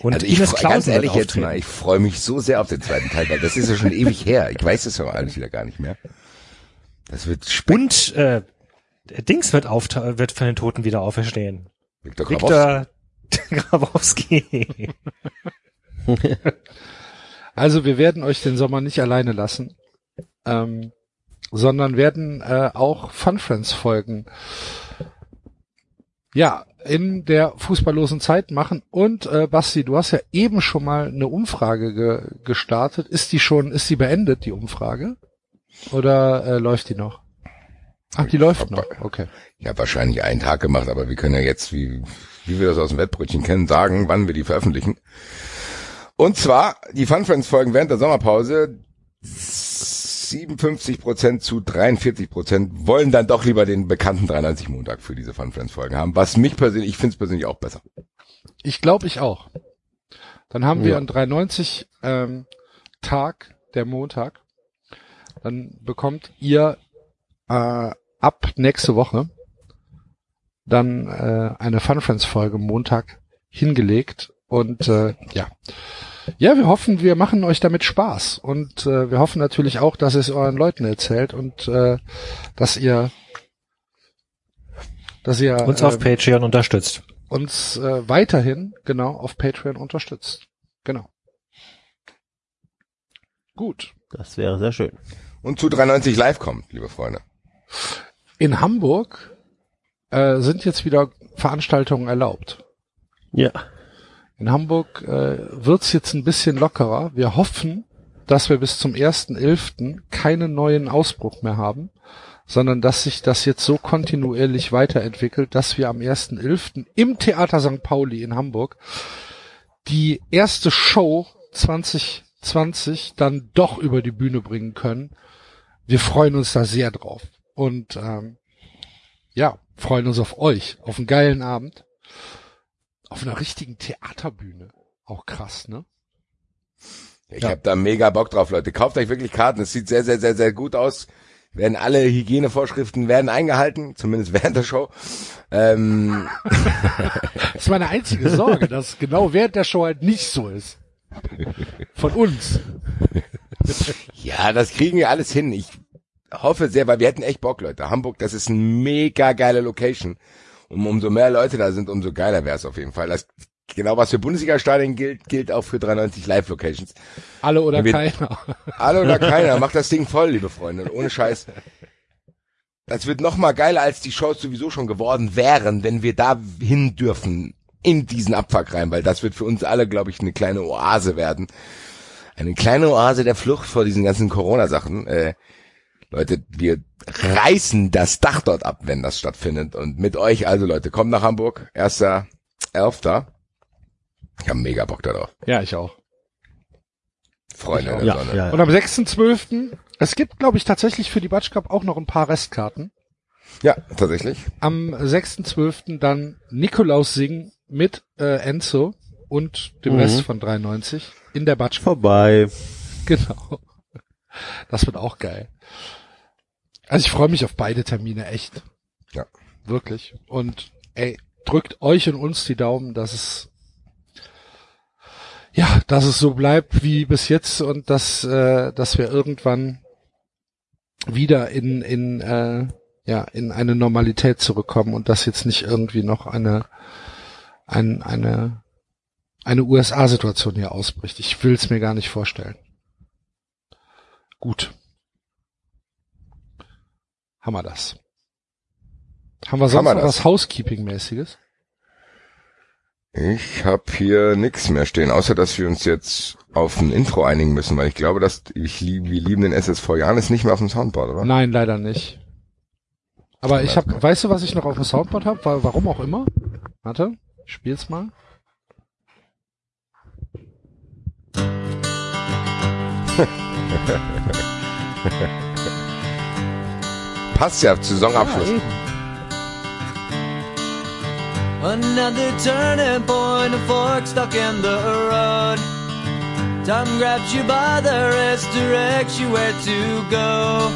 Und
also ich freu- ganz ehrlich jetzt mal, ich freue mich so sehr auf den zweiten Teil, weil das ist ja schon <laughs> ewig her. Ich weiß es ja alles wieder gar nicht mehr. Das wird spannend.
Und äh, Dings wird, auftau- wird von den Toten wieder auferstehen.
Viktor Grabowski.
Viktor Grabowski. <laughs> <laughs>
Also wir werden euch den Sommer nicht alleine lassen, ähm, sondern werden äh, auch Fun Friends Folgen ja in der fußballlosen Zeit machen. Und äh, Basti, du hast ja eben schon mal eine Umfrage ge gestartet. Ist die schon, ist die beendet, die Umfrage? Oder äh, läuft die noch? Ach, die läuft noch. Okay.
Ich habe wahrscheinlich einen Tag gemacht, aber wir können ja jetzt, wie, wie wir das aus dem Wettbrötchen kennen, sagen, wann wir die veröffentlichen. Und zwar, die Fun Friends Folgen während der Sommerpause, 57% zu 43% wollen dann doch lieber den bekannten 93 Montag für diese Fun Friends Folgen haben, was mich persönlich, ich finde es persönlich auch besser.
Ich glaube ich auch. Dann haben wir
Ja.
einen 390 ähm, Tag der Montag, dann bekommt ihr äh, ab nächste Woche dann äh, eine Fun Friends Folge Montag hingelegt und äh, ja. Ja, wir hoffen, wir machen euch damit Spaß und äh, wir hoffen natürlich auch, dass ihr es euren Leuten erzählt und äh, dass ihr dass ihr
Uns
äh,
auf Patreon unterstützt.
uns äh, weiterhin genau auf Patreon unterstützt. Genau. Gut.
Das wäre sehr schön.
Und zu 93 live kommt, liebe Freunde.
In Hamburg äh, sind jetzt wieder Veranstaltungen erlaubt.
Ja.
In Hamburg äh, wird's jetzt ein bisschen lockerer. Wir hoffen, dass wir bis zum 1.11. keinen neuen Ausbruch mehr haben, sondern dass sich das jetzt so kontinuierlich weiterentwickelt, dass wir am 1.11. im Theater St. Pauli in Hamburg die erste Show 2020 dann doch über die Bühne bringen können. Wir freuen uns da sehr drauf. Und ähm, ja, freuen uns auf euch, auf einen geilen Abend. Auf einer richtigen Theaterbühne. Auch krass, ne?
Ich
Ja.
hab da mega Bock drauf, Leute. Kauft euch wirklich Karten. Es sieht sehr, sehr, sehr, sehr gut aus. Werden alle Hygienevorschriften werden eingehalten, zumindest <laughs> während der Show. Ähm, <laughs>
Das ist meine einzige Sorge, dass genau während der Show halt nicht so ist. Von uns.
ja, das kriegen wir alles hin. Ich hoffe sehr, weil wir hätten echt Bock, Leute. Hamburg, das ist eine mega geile Location. Und umso mehr Leute da sind, umso geiler wäre es auf jeden Fall. Das, genau was für Bundesliga-Stadien gilt, gilt auch für 93 Live-Locations.
Alle oder
Wir-
keiner.
Alle oder keiner, macht das Ding voll, liebe Freunde. Und ohne Scheiß. Das wird noch mal geiler, als die Shows sowieso schon geworden wären, wenn wir da hin dürfen in diesen Abfuck rein, weil das wird für uns alle, glaube ich, eine kleine Oase werden. Eine kleine Oase der Flucht vor diesen ganzen Corona-Sachen. Äh, Leute, wir reißen das Dach dort ab, wenn das stattfindet. Und mit euch, also Leute, kommt nach Hamburg. Erster, Elfter. Ich habe mega Bock darauf.
Ja, ich auch.
Freunde der
Ja,
Sonne.
ja.
Und am 6.12. Es gibt, glaube ich, tatsächlich für die Batsch Cup auch noch ein paar Restkarten.
ja, tatsächlich.
Am 6.12. dann Nikolaus singen mit äh, Enzo und dem
Mhm.
Rest von 93 in der Batsch.
Vorbei.
Genau. Das wird auch geil. Also ich freue mich auf beide Termine echt.
Ja.
Wirklich. Und ey, drückt euch und uns die Daumen, dass es ja, dass es so bleibt wie bis jetzt und dass äh, dass wir irgendwann wieder in in äh, ja in eine Normalität zurückkommen und dass jetzt nicht irgendwie noch eine ein, eine eine USA-Situation hier ausbricht. Ich will es mir gar nicht vorstellen. Gut. Haben wir das. Haben wir sonst
wir
noch
das.
was Housekeeping-mäßiges?
Ich habe hier nix mehr stehen, außer dass wir uns jetzt auf ein Intro einigen müssen, weil ich glaube, dass ich lieb, wir lieben den SSV Janis nicht mehr auf dem Soundboard, oder?
Nein, leider nicht. Aber ich habe, weißt du, was ich noch auf dem Soundboard habe? Warum auch immer? Warte, spiel's mal. <laughs>
Passt ja zu Saisonabschluss.
Another turning point, a fork stuck in the road. Time grabs you by the wrist, directs you where to go.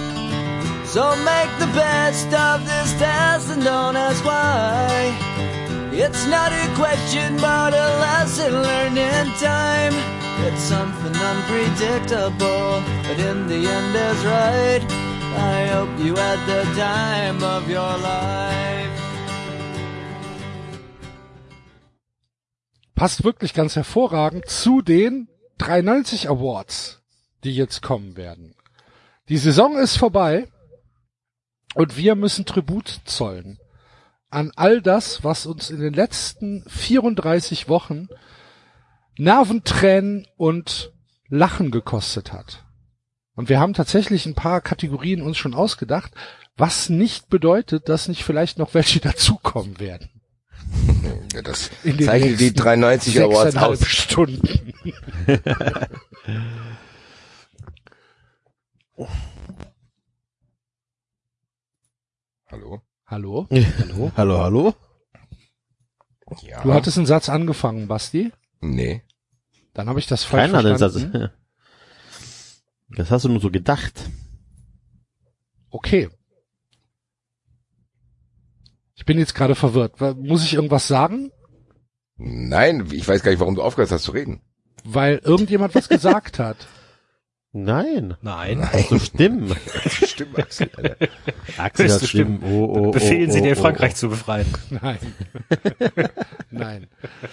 So make the best of this test and don't ask why. It's not a question, but a lesson learned in time. It's something unpredictable, but in the end is right. I hope you had the time of your life.
Passt wirklich ganz hervorragend zu den 390 Awards, die jetzt kommen werden. Die Saison ist vorbei und wir müssen Tribut zollen an all das, was uns in den letzten 34 Wochen Nerventränen und Lachen gekostet hat. Und wir haben tatsächlich ein paar Kategorien uns schon ausgedacht, was nicht bedeutet, dass nicht vielleicht noch welche <laughs> dazukommen werden.
Ja, das
In den
zeichnet die
nächsten
390 Awards aus. <laughs>
Stunden.
Hallo?
Hallo?
Hallo? <laughs> Hallo, hallo?
Ja.
Du hattest einen Satz angefangen, Basti.
nee.
Dann habe ich das falsch
Keiner hat den
verstanden.
Satz. <laughs> Das hast du nur so gedacht.
Okay. Ich bin jetzt gerade verwirrt. Muss ich irgendwas sagen?
Nein, ich weiß gar nicht, warum du aufgehört hast zu reden.
Weil irgendjemand was gesagt hat. <laughs>
Nein.
Nein.
Auch so Stimmen. <laughs>
Stimmt, Axel, Alter.
Axel
du
Stimmen. Oh, oh, oh,
Befehlen Sie
oh,
dir,
oh,
Frankreich zu befreien. <laughs>
Nein. <laughs> Nein.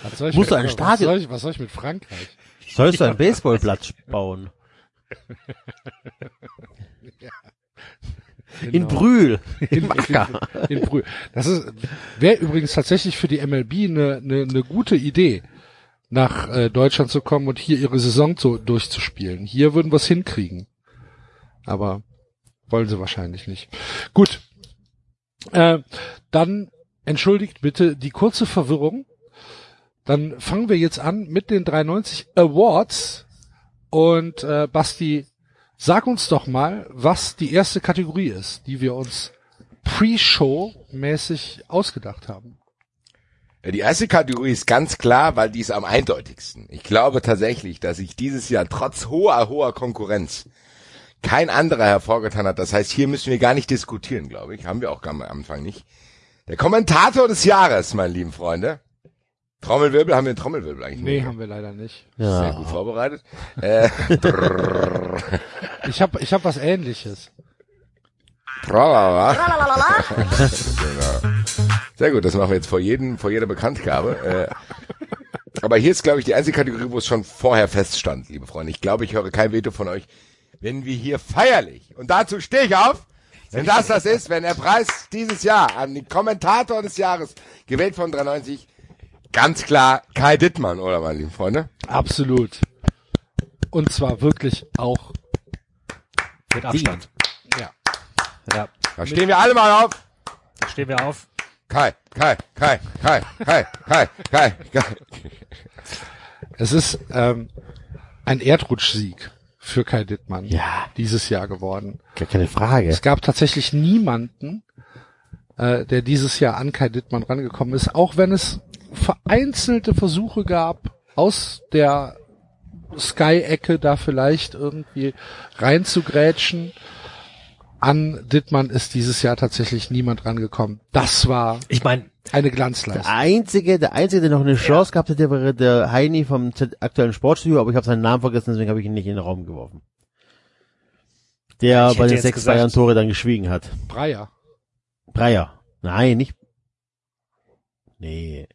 Was soll ich
Musst
mit,
du ein
was
Stadion-
soll ich, was soll ich mit Frankreich?
Oh. Sollst du einen Baseballplatz bauen? In
Genau.
Brühl.
in, in, in Brühl. Das ist wäre übrigens tatsächlich für die MLB eine, eine, eine gute Idee, nach äh, Deutschland zu kommen und hier ihre Saison zu, durchzuspielen. Hier würden wir es hinkriegen. Aber wollen sie wahrscheinlich nicht. Gut. Äh, dann entschuldigt bitte die kurze Verwirrung. Dann fangen wir jetzt an mit den 93 Awards. Und äh, Basti, sag uns doch mal, was die erste Kategorie ist, die wir uns Pre-Show-mäßig ausgedacht haben.
Ja, Die erste Kategorie ist ganz klar, weil die ist am eindeutigsten. Ich glaube tatsächlich, dass sich dieses Jahr trotz hoher, hoher Konkurrenz kein anderer hervorgetan hat. Das heißt, hier müssen wir gar nicht diskutieren, glaube ich. Haben wir auch am Anfang nicht. Der Kommentator des Jahres, meine lieben Freunde. Trommelwirbel, haben wir einen Trommelwirbel eigentlich?
Nee,
nicht?
haben wir leider nicht.
Sehr gut vorbereitet. Äh, <laughs>
Ich habe ich hab was ähnliches.
Tralala. genau. Sehr gut, das machen wir jetzt vor jedem, vor jeder Bekanntgabe. Äh, aber hier ist, glaube ich, die einzige Kategorie, wo es schon vorher feststand, liebe Freunde. Ich glaube, ich höre kein Veto von euch, wenn wir hier feierlich, und dazu stehe ich auf, wenn das das ist, wenn der Preis dieses Jahr an den Kommentator des Jahres, gewählt von 93, ganz klar Kai Dittmann, oder meine lieben Freunde?
Absolut. Und zwar wirklich auch,
Mit Abstand.
Ja.
Da stehen wir alle mal auf.
Stehen wir auf.
Kai, Kai, Kai, Kai, Kai, Kai, Kai, Kai.
Es ist ähm, ein Erdrutschsieg für Kai Dittmann
Ja.
dieses Jahr geworden.
Gar keine Frage.
Es gab tatsächlich niemanden, äh, der dieses Jahr an Kai Dittmann rangekommen ist, auch wenn es vereinzelte Versuche gab, aus der Sky-Ecke da vielleicht irgendwie reinzugrätschen. An Dittmann ist dieses Jahr tatsächlich niemand rangekommen. Das war
Ich meine,
eine
Der
Glanzleistung.
einzige, der einzige, der noch eine Chance gehabt hätte, wäre der Heini vom Z aktuellen Sportstudio, aber ich habe seinen Namen vergessen, deswegen habe ich ihn nicht in den Raum geworfen. Der
Ich
bei den sechs Bayern-Tore dann geschwiegen hat.
Breyer.
Breyer. Nein, nicht. Nee.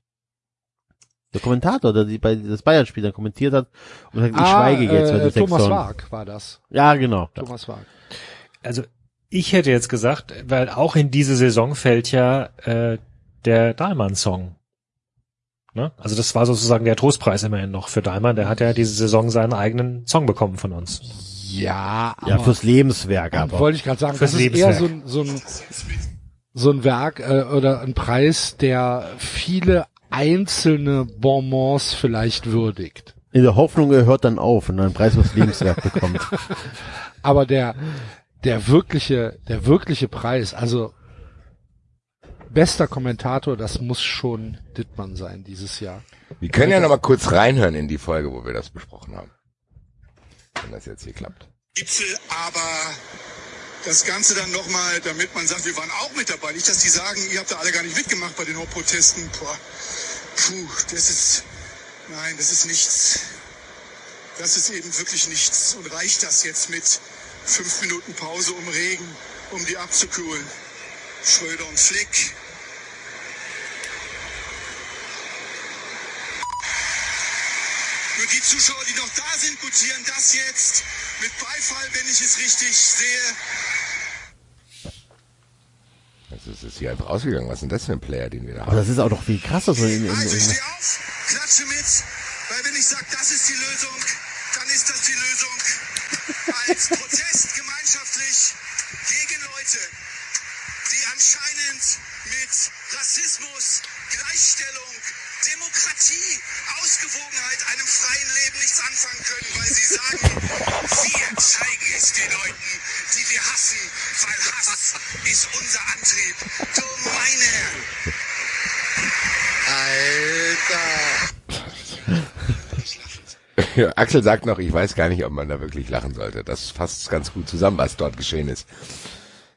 Der Kommentator, der die bei das Bayern-Spiel dann kommentiert hat und sagt, ich schweige jetzt, wenn
äh,
du sechs
Thomas Wag war das.
Ja, genau.
Thomas Wag.
also ich hätte jetzt gesagt, weil auch in diese Saison fällt ja äh, der Dahlmann-Song. Ne? Also das war sozusagen der Trostpreis immerhin noch für Dahlmann. Der hat ja diese Saison seinen eigenen Song bekommen von uns.
Ja, aber
Ja, fürs Lebenswerk aber.
wollte ich gerade sagen,
Fürs
das ist eher so
Lebenswerk.
ein, so ein, so ein Werk äh, oder ein Preis, der viele einzelne Bonbons vielleicht würdigt.
In der Hoffnung, er hört dann auf und einen Preis fürs Lebenswerk bekommt. <laughs>
Aber der, der wirkliche, der wirkliche Preis, also bester Kommentator, das muss schon Dittmann sein dieses Jahr.
Wir können ja noch mal kurz reinhören in die Folge, wo wir das besprochen haben. Wenn das jetzt hier klappt.
Gipfel, aber das Ganze dann nochmal, damit man sagt, wir waren auch mit dabei. Nicht, dass die sagen, ihr habt da alle gar nicht mitgemacht bei den Hauptprotesten. Boah, puh, das ist, nein, das ist nichts. Das ist eben wirklich nichts. Und reicht das jetzt mit fünf Minuten Pause um Regen, um die abzukühlen? Schröder und Flick. Nur die Zuschauer, die noch da sind, gutieren das jetzt mit Beifall, wenn ich es richtig sehe.
Also es ist hier einfach ausgegangen. Was ist denn das für ein Player, den wir da
Aber
haben?
das ist auch noch viel krasser. So in, in,
Also ich
in,
stehe auf, klatsche mit, weil wenn ich sage, das ist die Lösung, Als Protest gemeinschaftlich gegen Leute, die anscheinend mit Rassismus, Gleichstellung, Demokratie, Ausgewogenheit, einem freien Leben nichts anfangen können, weil sie sagen, wir zeigen es den Leuten, die wir hassen, weil Hass ist unser Antrieb. Du meine Herren. Alter. <laughs>
Ja, Axel sagt noch, ich weiß gar nicht, ob man da wirklich lachen sollte. Das fasst ganz gut zusammen, was dort geschehen ist.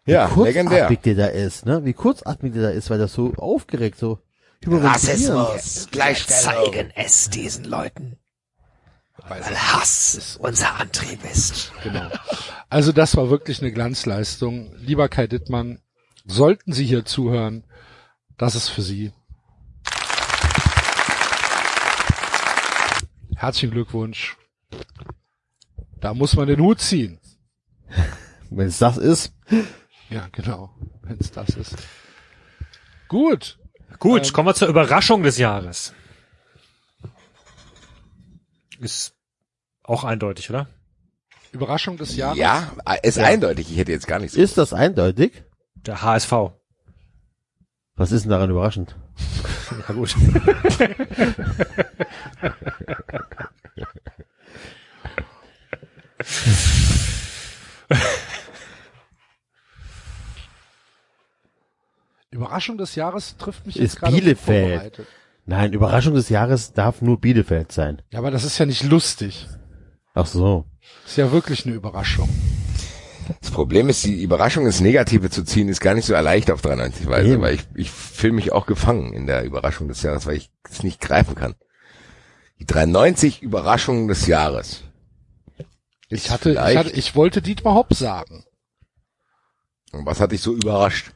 Ja,
Wie
legendär.
kurzatmig der da ist, ne? Wie kurzatmig der da ist, weil das so aufgeregt, so hyperventilierend.
Gleichstellung.
es diesen Leuten. Weil Hass unser Antrieb ist.
Genau. <laughs> Also das war wirklich eine Glanzleistung. Lieber Kai Dittmann, sollten Sie hier zuhören, das ist für Sie. Herzlichen Glückwunsch. Da muss man den Hut ziehen. <laughs>
Wenn es das ist,
Ja, genau, wenn es das ist. Gut.
Gut, kommen wir zur Überraschung des Jahres. Ist auch eindeutig, oder?
Überraschung des Jahres.
Ja, ist eindeutig. Ich hätte jetzt gar nichts.
ist das eindeutig?
Der HSV.
Was ist denn daran überraschend? <laughs>
Ja gut. <laughs> <laughs>
Überraschung des Jahres trifft mich
Ist
jetzt gerade
Bielefeld. Nein, Überraschung des Jahres darf nur Bielefeld sein.
Ja, aber das ist ja nicht lustig.
Ach so.
Das ist ja wirklich eine Überraschung.
Das Problem ist, die Überraschung ins Negative zu ziehen, ist gar nicht so leicht auf 93 Weise,
Eben.
weil ich, ich fühle mich auch gefangen in der Überraschung des Jahres, weil ich es nicht greifen kann. Die 93 Überraschungen des Jahres.
Ich hatte, ich hatte, ich wollte Dietmar Hopp sagen,
Und was hat dich so überrascht?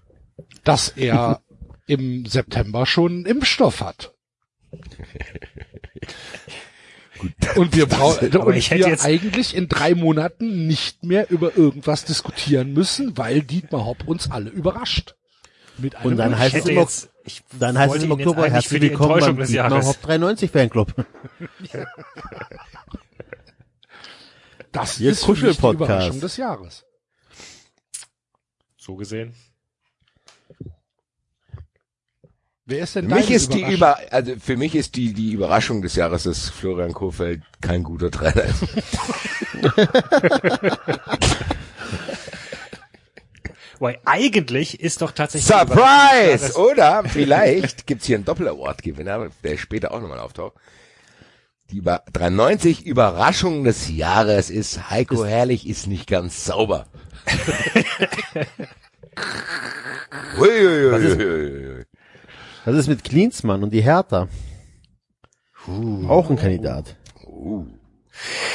dass er <laughs> im September schon einen Impfstoff hat. Und wir brauchen, und
ich hätte
wir
jetzt-
eigentlich in drei Monaten nicht mehr über irgendwas diskutieren müssen, weil Dietmar Hopp uns alle überrascht. Mit einem
Und dann heißt es immer,
jetzt, ich
dann heißt es im Oktober herzlich willkommen
Enttäuschung
beim
des
Dietmar
Jahres.
Hopp 93 Fanclub. <laughs> <laughs>
Das
Ihr
ist für mich die
Kuschelpodcast.
Überraschung des Jahres.
so gesehen.
Wer ist denn
Für mich ist die
Überraschung?
über, also für mich ist die, die Überraschung des Jahres, dass Florian Kohfeldt kein guter Trainer ist. <laughs>
Weil eigentlich ist doch tatsächlich
Surprise! Oder vielleicht gibt's hier einen Doppel-Award-Gewinner, der später auch nochmal auftaucht. Die über 93 Überraschung des Jahres ist Heiko Herrlich ist nicht ganz sauber. <laughs>
Was ist-. Das ist mit Klinsmann und die Hertha. Auch ein Kandidat.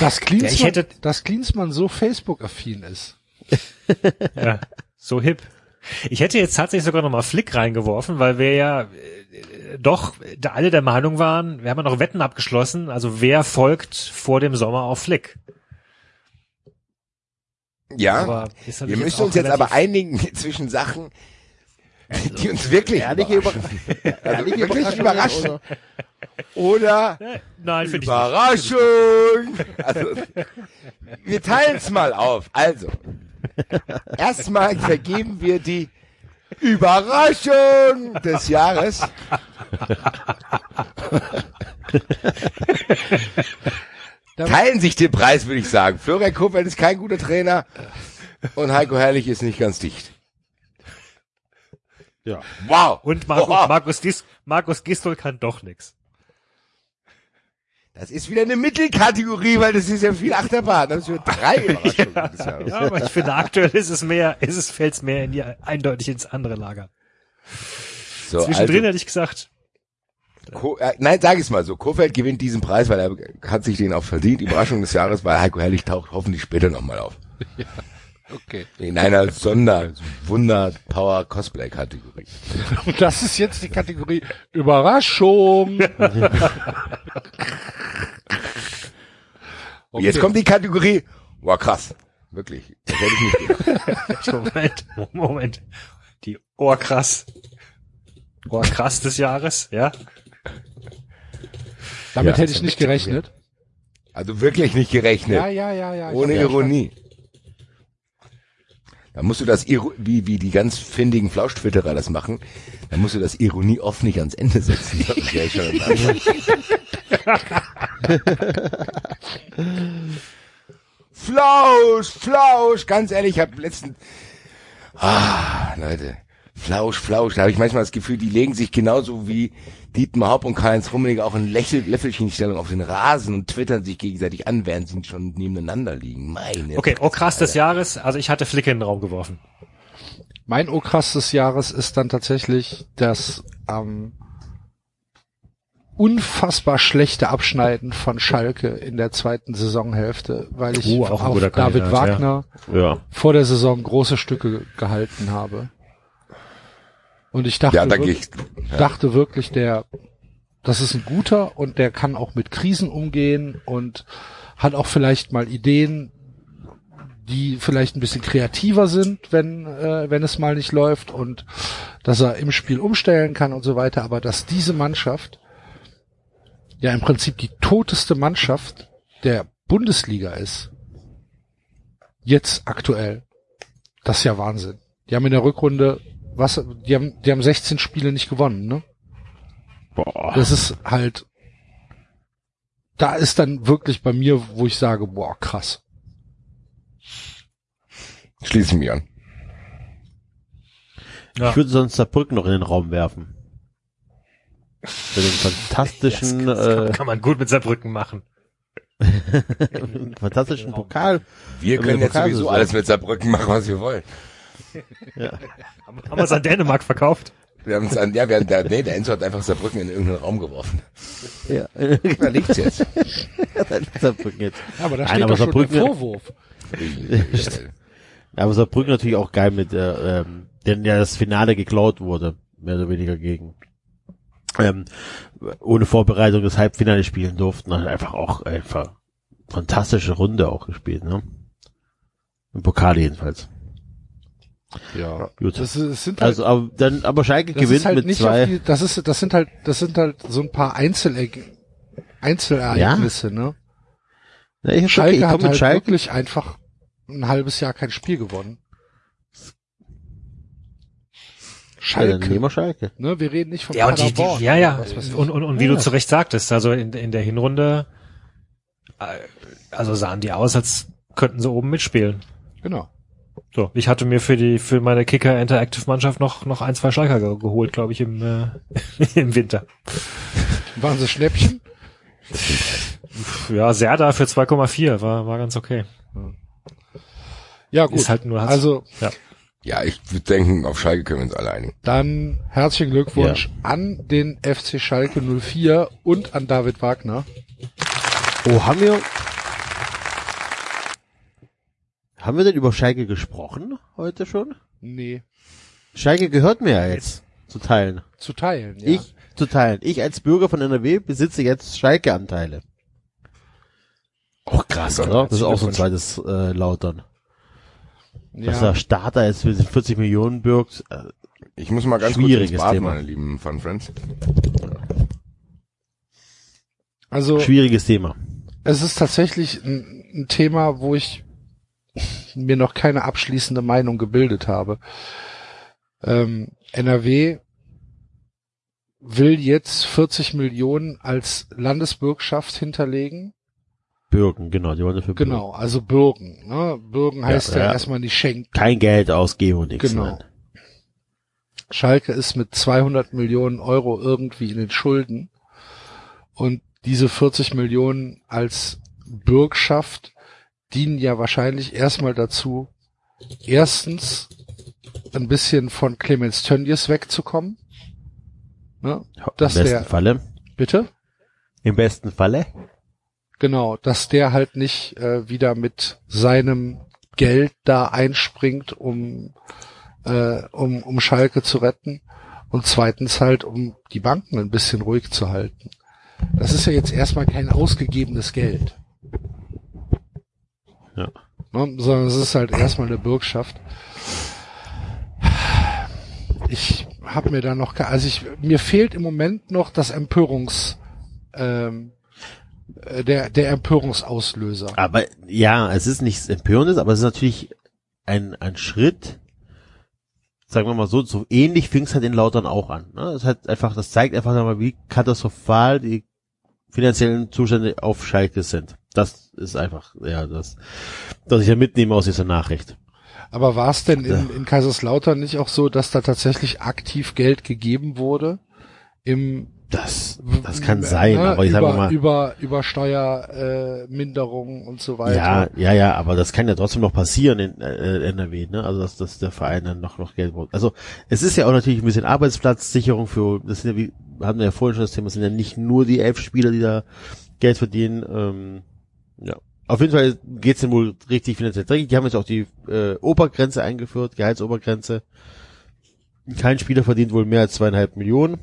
Dass Klinsmann,
Ja, ich hätte-
dass Klinsmann so Facebook-affin ist. <laughs>
Ja, so hip. Ich hätte jetzt tatsächlich sogar noch mal Flick reingeworfen, weil wir ja doch da alle der Meinung waren, wir haben ja noch Wetten abgeschlossen, also wer folgt vor dem Sommer auf Flick?
Ja, wir müssen uns jetzt aber einigen <laughs> zwischen Sachen, die uns wirklich
Ehrliche
überraschen. <laughs> Also wirklich überraschen. Oder
Nein.
Überraschung! Also, wir teilen es mal auf. Also, erstmal vergeben wir die Überraschung des Jahres. Teilen sich den Preis, würde ich sagen. Florian Kohfeldt ist kein guter Trainer und Heiko Herrlich ist nicht ganz dicht.
Ja.
Wow!
Und Markus,
Wow.
Markus, Dis, Markus Gistol kann doch nix.
Das ist wieder eine Mittelkategorie, weil das ist ja viel Achterbahn. Das sind drei <laughs> Überraschungen des Jahres.
Ja, aber ich finde aktuell ist es mehr, ist es fällt's mehr in die eindeutig ins andere Lager.
So,
Zwischendrin
also,
hätte ich gesagt,
Ko äh, nein, sag ich's mal so. Kofeld gewinnt diesen Preis, weil er hat sich den auch verdient. Überraschung des Jahres, weil Heiko Herrlich taucht hoffentlich später nochmal auf.
Okay.
In einer Sonder-Wunder-Power-Cosplay-Kategorie.
Und <laughs> das ist jetzt die Kategorie Überraschung. <laughs> Okay.
Jetzt kommt die Kategorie, wow krass. Wirklich. Das hätte ich nicht gedacht. <laughs>
Moment, Moment. Die Ohrkrass. Ohrkrass des Jahres, ja?
Damit
Ja,
hätte ich nicht gerechnet.
Also wirklich nicht gerechnet.
Ja, ja, ja, ja.
Ohne Ironie. Da musst du das, wie, wie die ganz findigen Flausch-Twitterer das machen, da musst du das Ironie oft nicht ans Ende setzen. Anfang. <laughs> Flausch, Flausch, ganz ehrlich, ich habe letzten, ah, Leute, Flausch, Flausch. Da habe ich manchmal das Gefühl, die legen sich genauso wie Dietmar Hopp und Karl-Heinz Rummenigge auch in Lächel Löffelchenstellung auf den Rasen und twittern sich gegenseitig an, während sie schon nebeneinander liegen. Meine
Okay, oh krass des. Jahres. Also ich hatte Flicke in den Raum geworfen.
Mein O-Krass des Jahres ist dann tatsächlich das ähm, unfassbar schlechte Abschneiden von Schalke in der zweiten Saisonhälfte, weil ich
Oh,
auf David
Kandidat,
Wagner
Ja.
vor der Saison große Stücke gehalten habe. Und ich dachte,
Ja, da
wirklich,
ich. Ja.
dachte wirklich, der, das ist ein guter und der kann auch mit Krisen umgehen und hat auch vielleicht mal Ideen, die vielleicht ein bisschen kreativer sind, wenn, äh, wenn es mal nicht läuft und dass er im Spiel umstellen kann und so weiter. Aber dass diese Mannschaft ja im Prinzip die toteste Mannschaft der Bundesliga ist, jetzt aktuell, das ist ja Wahnsinn. Die haben in der Rückrunde, was, die haben, die haben 16 Spiele nicht gewonnen, ne?
Boah.
Das ist halt, da ist dann wirklich bei mir, wo ich sage, boah, krass.
Schließe ich mich an.
Ja.
Ich würde sonst Saarbrücken noch in den Raum werfen. Für den fantastischen, <laughs>
Das kann,
äh,
kann man gut mit Saarbrücken machen. <laughs>
fantastischen Pokal.
Wir können jetzt
Pokal
sowieso alles mit Saarbrücken machen, was wir wollen.
Haben wir es an Dänemark verkauft?
Wir haben uns an, ja, wir haben, der, nee, der Enzo hat einfach Saarbrücken in irgendeinen Raum geworfen.
Ja.
Da liegt's jetzt. <laughs>
Saarbrücken jetzt.
Aber da
Nein,
steht
aber
doch schon der
Saarbrücken-
Vorwurf.
Ja, aber Saarbrücken natürlich auch geil mit, äh, ähm, denn ja das Finale geklaut wurde, mehr oder weniger gegen. Ähm, ohne Vorbereitung das Halbfinale spielen durften, halt einfach auch einfach fantastische Runde auch gespielt, ne? Im Pokal jedenfalls.
Ja.
Gut.
Das, das sind halt,
Also aber dann aber Schalke
das
gewinnt
ist halt
mit
nicht
zwei.
auf die, das ist, das sind halt, das sind halt so ein paar Einzel Einzelereignisse, ne?
Ja, ich,
Schalke
okay, ich
hat halt
Schalke.
wirklich einfach ein halbes Jahr kein Spiel gewonnen.
Ja,
Schalke,
nehmen wir Schalke.
ne? Wir reden nicht von
Ja, und die, die, ja, ja. Und, und, und wie du zu Recht sagtest, also in, in der Hinrunde, äh, also sahen die aus, als könnten sie oben mitspielen.
Genau.
So, ich hatte mir für die, für meine Kicker Interactive Mannschaft noch, noch ein, zwei Schalker ge geholt, glaube ich, im, äh, <laughs> im Winter.
Waren sie Schnäppchen?
Ja, Serda für 2,4 war, war ganz okay.
Ja, gut.
Ist halt nur,
also,
Ja, ich würde denken, auf Schalke können wir uns alle einigen.
dann herzlichen Glückwunsch an den FC Schalke 04 und an David Wagner.
Oh, haben wir haben wir denn über Schalke gesprochen heute schon?
Nee,
Schalke gehört mir ja jetzt zu teilen.
zu teilen, ja.
Ich zu teilen. Ich als Bürger von NRW besitze jetzt Schalke-Anteile.
Oh, krass,
Oder? Das ist auch so ein zweites äh, Lautern. Dass
ja.
der Starter jetzt mit 40 Millionen birgt. Äh,
Ich muss mal ganz kurz
Schwieriges
ins Bad,
Thema.
meine lieben Fun Friends.
Also,
schwieriges Thema.
es ist tatsächlich ein, ein Thema, wo ich mir noch keine abschließende Meinung gebildet habe. Ähm, NRW will jetzt 40 Millionen als Landesbürgschaft hinterlegen.
Bürgen, genau. Die wollen dafür bürgen.
Genau, also Bürgen. Ne? Bürgen heißt ja,
ja.
erstmal nicht schenken.
Kein Geld ausgeben und nichts.
Genau.
Nein.
Schalke ist mit 200 Millionen Euro irgendwie in den Schulden. Und diese 40 Millionen als Bürgschaft dienen ja wahrscheinlich erstmal dazu, erstens ein bisschen von Clemens Tönnies wegzukommen. Ne? Dass
Im besten
der,
Falle.
bitte?
Im besten Falle.
Genau, dass der halt nicht äh, wieder mit seinem Geld da einspringt, um, äh, um, um Schalke zu retten. Und zweitens halt, um die Banken ein bisschen ruhig zu halten. Das ist ja jetzt erstmal kein ausgegebenes Geld.
Ja.
Ne, sondern es ist halt erstmal eine Bürgschaft. Ich habe mir da noch, also ich, mir fehlt im Moment noch das Empörungs, ähm, äh, der, der Empörungsauslöser.
Aber ja, es ist nichts Empörendes, aber es ist natürlich ein, ein Schritt, sagen wir mal so, so ähnlich fing es halt in Lautern auch an. Ne? Das hat einfach, das zeigt einfach nochmal, wie katastrophal die finanziellen Zustände auf Schalke sind. Das ist einfach, ja, das, das ich ja mitnehme aus dieser Nachricht.
Aber war es denn in, in Kaiserslautern nicht auch so, dass da tatsächlich aktiv Geld gegeben wurde? Im
Das, das kann sein,
ne,
aber ich
über,
sage mal,
über über Steuerminderungen äh, und so weiter.
ja, ja, ja, aber das kann ja trotzdem noch passieren in äh, NRW, ne? Also dass, dass der Verein dann noch noch Geld braucht. Also es ist ja auch natürlich ein bisschen Arbeitsplatzsicherung für, das sind ja wie hatten wir ja vorhin schon das Thema, es sind ja nicht nur die elf Spieler, die da Geld verdienen. Ähm, ja. Auf jeden Fall geht's denn wohl richtig finanziell dreckig. Die haben jetzt auch die äh, Obergrenze eingeführt, Gehaltsobergrenze. Kein Spieler verdient wohl mehr als zweieinhalb Millionen.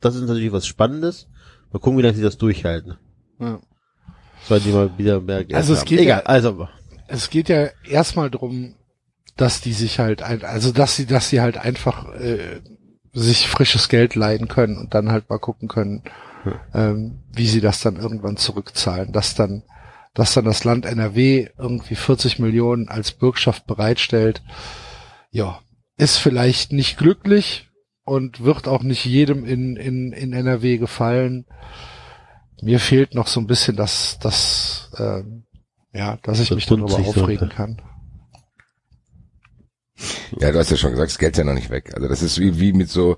Das ist natürlich was Spannendes. Mal gucken, wie lange sie das durchhalten.
Ja.
Sollen die mal wieder mehr Geld
Also es
haben.
geht
Egal,
ja-
also
es geht ja erstmal drum, dass die sich halt, ein, also dass sie, dass sie halt einfach äh, sich frisches Geld leihen können und dann halt mal gucken können, ähm, wie sie das dann irgendwann zurückzahlen, dass dann, dass dann das Land NRW irgendwie 40 Millionen als Bürgschaft bereitstellt. Ja, ist vielleicht nicht glücklich und wird auch nicht jedem in, in, in NRW gefallen. Mir fehlt noch so ein bisschen das, das, ähm, ja, dass ich
Das
mich darüber
bunzig so.
aufregen kann.
Ja, du hast ja schon gesagt, das Geld ist ja noch nicht weg. Also das ist wie, wie mit so,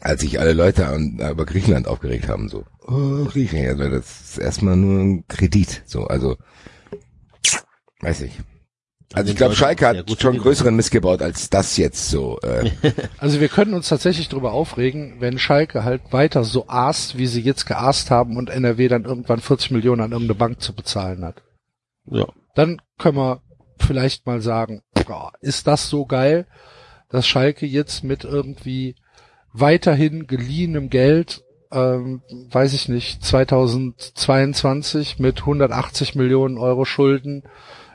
als sich alle Leute an, über Griechenland aufgeregt haben, so, oh, Griechenland, also das ist erstmal nur ein Kredit, so, also, weiß ich. Also ich glaube, Schalke hat schon größeren Mist gebaut als das jetzt so. Äh, <laughs>
Also wir können uns tatsächlich darüber aufregen, wenn Schalke halt weiter so aßt, wie sie jetzt geaßt haben und NRW dann irgendwann 40 Millionen an irgendeine Bank zu bezahlen hat.
ja.
Dann können wir vielleicht mal sagen, boah, ist das so geil, dass Schalke jetzt mit irgendwie weiterhin geliehenem Geld, ähm, weiß ich nicht, 2022 mit 180 Millionen Euro Schulden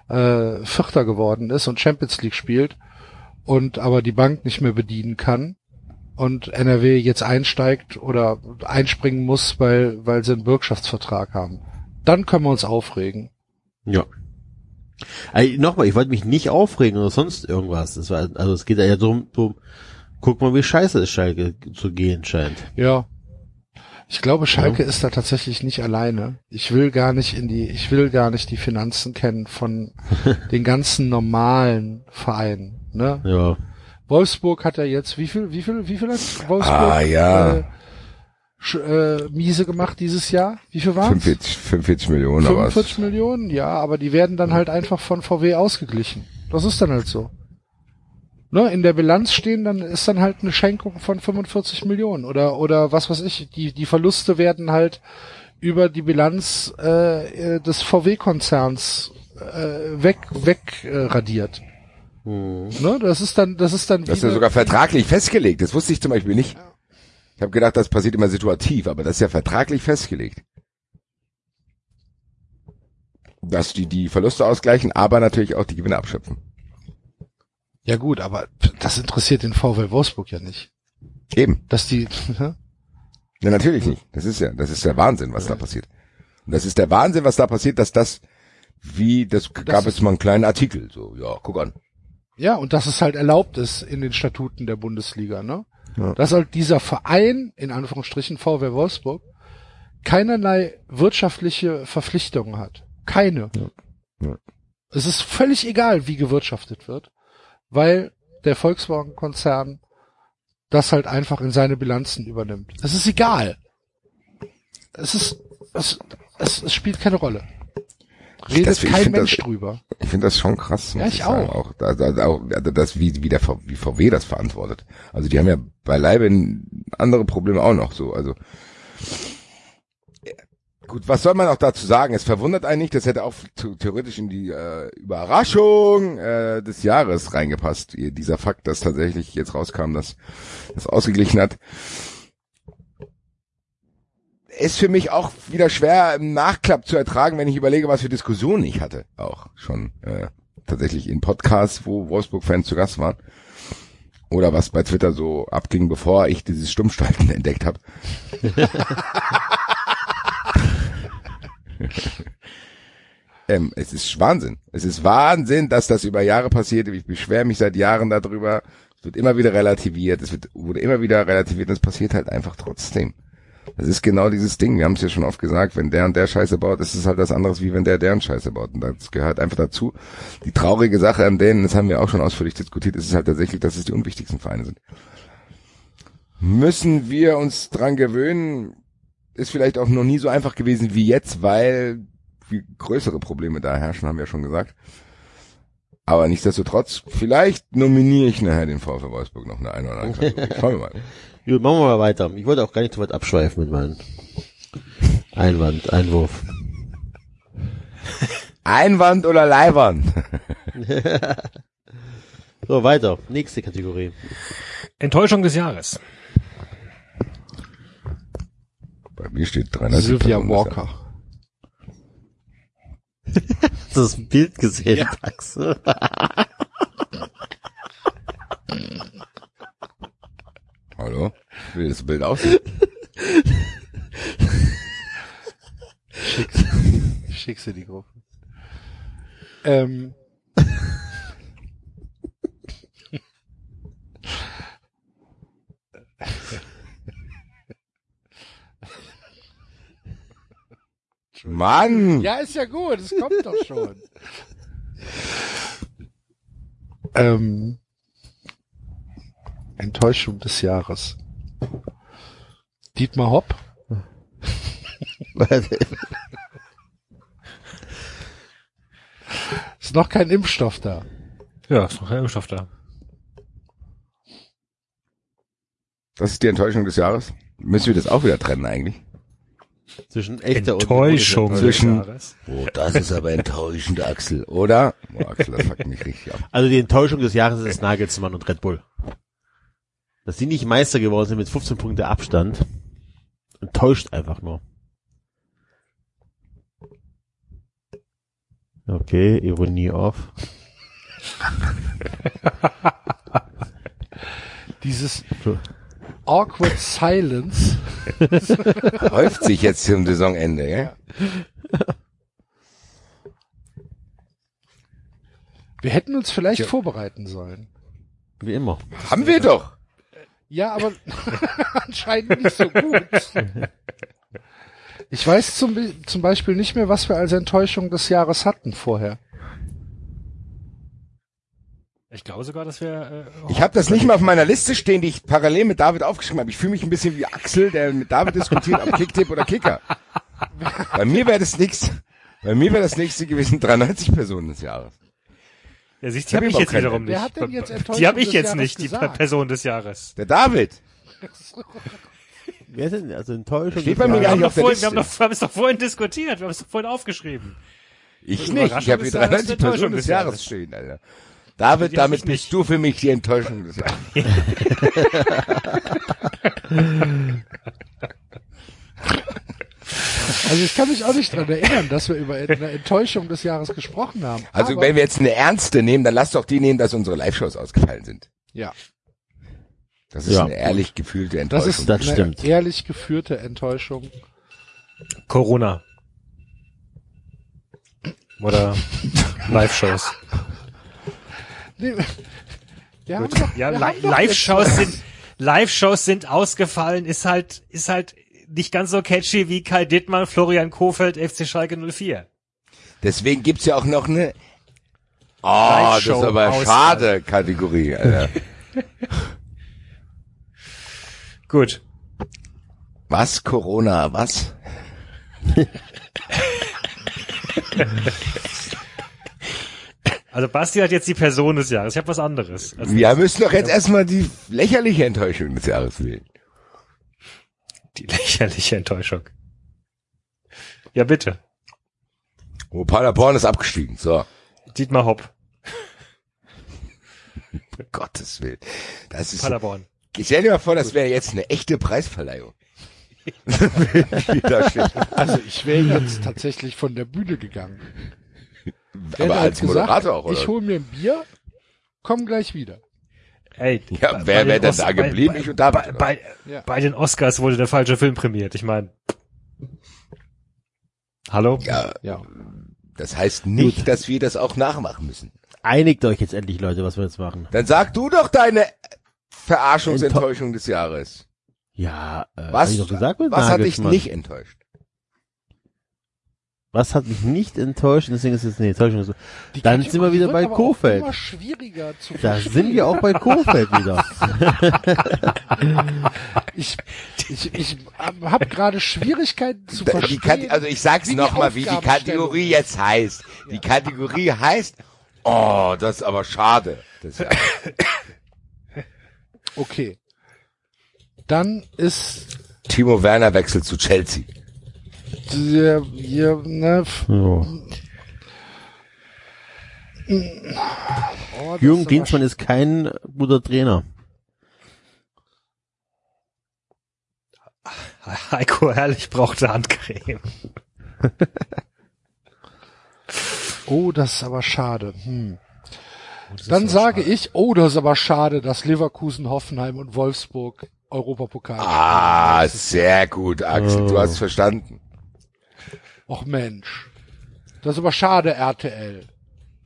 äh, Vierter geworden ist und Champions League spielt und aber die Bank nicht mehr bedienen kann und NRW jetzt einsteigt oder einspringen muss, weil, weil sie einen Bürgschaftsvertrag haben. Dann können wir uns aufregen.
Ja. Ey, Nochmal, ich wollte mich nicht aufregen oder sonst irgendwas. Das war, also es geht ja darum, drum, guck mal, wie scheiße es Schalke zu gehen scheint.
Ja. Ich glaube, Schalke ist da tatsächlich nicht alleine. Ich will gar nicht in die, ich will gar nicht die Finanzen kennen von <laughs> den ganzen normalen Vereinen. Ne?
Ja.
Wolfsburg hat ja jetzt, wie viel, wie viel, wie viel hat Wolfsburg
Ah, ja.
äh, äh, miese gemacht dieses Jahr? Wie viel waren
45, 45 Millionen, aber
45 Millionen, ja, aber die werden dann halt einfach von VW ausgeglichen. Das ist dann halt so. Ne, in der Bilanz stehen, dann ist dann halt eine Schenkung von 45 Millionen oder oder was weiß ich. Die die Verluste werden halt über die Bilanz äh, äh, des VW-Konzerns äh, weg weg äh, radiert. Ne, das ist dann das ist dann
das ist ja sogar vertraglich festgelegt. Das wusste ich zum Beispiel nicht. Ich habe gedacht, das passiert immer situativ, aber das ist ja vertraglich festgelegt. Dass die die Verluste ausgleichen, aber natürlich auch die Gewinne abschöpfen.
Ja gut, aber das interessiert den VW Wolfsburg ja nicht,
Eben.
dass die? <laughs>
Ja, natürlich nicht. Das ist ja, das ist der Wahnsinn, was da passiert. Und das ist der Wahnsinn, was da passiert, dass das, wie, das gab es mal einen kleinen Artikel, so, ja, guck an.
Ja, und dass es halt erlaubt ist in den Statuten der Bundesliga, ne?
Ja.
Dass halt dieser Verein, in Anführungsstrichen VW Wolfsburg, keinerlei wirtschaftliche Verpflichtungen hat. Keine.
Ja. Ja.
Es ist völlig egal, wie gewirtschaftet wird, weil der Volkswagen-Konzern das halt einfach in seine Bilanzen übernimmt. Es ist egal. Es ist, es, es, es spielt keine Rolle. Redet
Das- ich
kein Mensch
das-
drüber.
Ich finde das schon krass.
Ja, ich
sagen.
auch.
auch da, da, auch also das, wie, wie, der, wie VW das verantwortet. Also die haben ja beileibe andere Probleme auch noch so. Also gut, was soll man auch dazu sagen? Es verwundert einen nicht, das hätte auch zu- theoretisch in die äh, Überraschung äh, des Jahres reingepasst. Dieser Fakt, dass tatsächlich jetzt rauskam, dass das ausgeglichen hat. Ist für mich auch wieder schwer im Nachklapp zu ertragen, wenn ich überlege, was für Diskussionen ich hatte. Auch schon äh, tatsächlich in Podcasts, wo Wolfsburg-Fans zu Gast waren. Oder was bei Twitter so abging, bevor ich dieses Stummschalten <laughs> entdeckt habe. <laughs> <laughs> ähm, es ist Wahnsinn. Es ist Wahnsinn, dass das über Jahre passiert. Ich beschwere mich seit Jahren darüber. Es wird immer wieder relativiert. Es wird, wurde immer wieder relativiert und es passiert halt einfach trotzdem. Das ist genau dieses Ding. Wir haben es ja schon oft gesagt, wenn der und der Scheiße baut, ist es halt was anderes, wie wenn der deren Scheiße baut. Und das gehört einfach dazu. Die traurige Sache an denen, das haben wir auch schon ausführlich diskutiert, ist es halt tatsächlich, dass es die unwichtigsten Vereine sind. Müssen wir uns dran gewöhnen, ist vielleicht auch noch nie so einfach gewesen wie jetzt, weil viel größere Probleme da herrschen, haben wir ja schon gesagt. Aber nichtsdestotrotz, vielleicht nominiere ich nachher den VfL Wolfsburg noch eine eine oder andere Kategorie. <laughs> Schauen wir mal.
Gut, machen wir mal weiter. Ich wollte auch gar nicht so weit abschweifen mit meinem Einwand, Einwurf.
Einwand oder Leihwand? <laughs>
So, weiter. Nächste Kategorie.
Enttäuschung des Jahres.
Bei mir steht 300.
Sylvia Walker. <laughs>
Hast du das Bild gesehen, Axel? <laughs>
Hallo? Wie das Bild aussieht?
Ich schick sie die Gruppe. Ähm. <laughs>
Mann!
Ja, ist ja gut, es kommt doch schon. <laughs> ähm, Enttäuschung des Jahres. Dietmar Hopp. <laughs> Ist noch kein Impfstoff da.
Ja, ist noch kein Impfstoff da.
Das ist die Enttäuschung des Jahres. Müssen wir das auch wieder trennen eigentlich?
Zwischen echter
Enttäuschung
und
des
Zwischen-
Jahres.
Oh, das ist aber enttäuschend, Axel, oder? Oh, Axel, das fuckt mich richtig ab.
Also die Enttäuschung des Jahres ist Nagelsmann und Red Bull. Dass sie nicht Meister geworden sind mit 15 Punkte Abstand, enttäuscht einfach nur. Okay, Ironie off. <laughs>
Dieses awkward silence.
Häuft sich jetzt zum Saisonende, ja?
Wir hätten uns vielleicht vorbereiten sollen.
Wie immer.
Haben wir doch.
Ja, aber <laughs> anscheinend nicht so gut. Ich weiß zum, zum Beispiel nicht mehr, was wir als Enttäuschung des Jahres hatten vorher.
Ich glaube sogar, dass wir äh,
Ich habe das nicht mal auf meiner Liste stehen, die ich parallel mit David aufgeschrieben habe. Ich fühle mich ein bisschen wie Axel, der mit David diskutiert, ob Kicktipp oder Kicker. Bei mir wäre das nichts. Bei mir wäre das nächste gewesen 93 Personen des Jahres.
Ja, siehst,
Ich
die
hab
habe ich
überhaupt
jetzt
keine.
wiederum nicht.
Wer hat denn jetzt Enttäuschung
die habe ich jetzt
Jahres
nicht, die
gesagt?
Person des Jahres.
Der David.
Wer ist denn, also Enttäuschung
Steht bei mir
Wir
gar
haben,
nicht auf der
vorhin, wir, haben
Liste.
doch, wir haben es doch vorhin diskutiert, wir haben es doch vorhin aufgeschrieben.
Ich nicht. Ich habe hier
des Jahres,
93
Enttäuschung
Personen des
des
Jahres
Jahres.
stehen, Alter. David, damit bist
nicht.
du für mich die Enttäuschung des <laughs> Jahres.
Also ich kann mich auch nicht dran erinnern, dass wir über eine Enttäuschung des Jahres gesprochen haben.
Also
Aber-
wenn wir jetzt eine ernste nehmen, dann lass doch die nehmen, dass unsere Live-Shows ausgefallen sind.
ja,
Das ist
Ja,
eine ehrlich gefühlte
das
Enttäuschung.
ist
Das
eine
stimmt.
ehrlich geführte Enttäuschung.
Corona. Oder Live-Shows.
Doch,
Ja, Li Live-Shows sind, Live-Shows sind ausgefallen, ist halt, ist halt nicht ganz so catchy wie Kai Dittmann, Florian Kofeld, FC Schalke 04.
Deswegen gibt's ja auch noch eine Oh, das ist
Live-Show
aber schade Kategorie, Alter. <laughs>
Gut.
Was Corona, was? <laughs>
Also Basti hat jetzt die Person des Jahres. Ich habe was anderes. Also
Wir müssen doch jetzt erstmal die lächerliche Enttäuschung des Jahres wählen.
die lächerliche Enttäuschung. Ja, bitte.
Oh, Paderborn ist abgestiegen. So.
Dietmar Hopp, <laughs>
Gottes Willen. Das ist,
Paderborn.
ich stell dir mal vor, das wäre jetzt eine echte Preisverleihung. <laughs>
Also ich wäre jetzt tatsächlich von der Bühne gegangen. Hätte
Aber als Moderator auch, oder?
Ich hole mir ein Bier, komm gleich wieder.
Ey,
Ja,
bei-
wer wäre
den
denn da geblieben?
Bei,
Ich und David,
bei, bei,
Ja.
bei den Oscars wurde der falsche Film prämiert. Ich meine, hallo?
Ja,
Ja.
das heißt nicht, dass wir das auch nachmachen müssen.
Einigt euch jetzt endlich, Leute, was wir jetzt machen.
Dann sag du doch deine Verarschungsenttäuschung des Jahres.
Ja, äh, hab
Was,
ich doch gesagt mit
was hat dich nicht enttäuscht?
Was hat mich nicht enttäuscht? Deswegen ist es eine Enttäuschung.
Die
Dann
Kategorie
sind wir wieder bei Kofeld.
Immer schwieriger zu
Da sind wir auch bei Kofeld wieder. <laughs>
Ich, ich, ich habe gerade Schwierigkeiten zu verstehen.
Kat also ich sag's nochmal, wie die Kategorie jetzt heißt. Die Kategorie heißt, oh, das ist aber schade. Das ist,
Okay. Dann ist
Timo Werner wechselt zu Chelsea.
Der, hier, ne,
So.
oh,
Jürgen Klinsmann ist kein guter Trainer. <laughs>
Heiko Herrlich brauchte Handcreme. <laughs>
Oh, das ist aber schade. Hm. Dann sage ich, oh, das ist aber schade, dass Leverkusen, Hoffenheim und Wolfsburg Europapokal.
Ah, sehr gut, Axel, du
Oh.
hast verstanden.
Och Mensch. Das ist aber schade, RTL.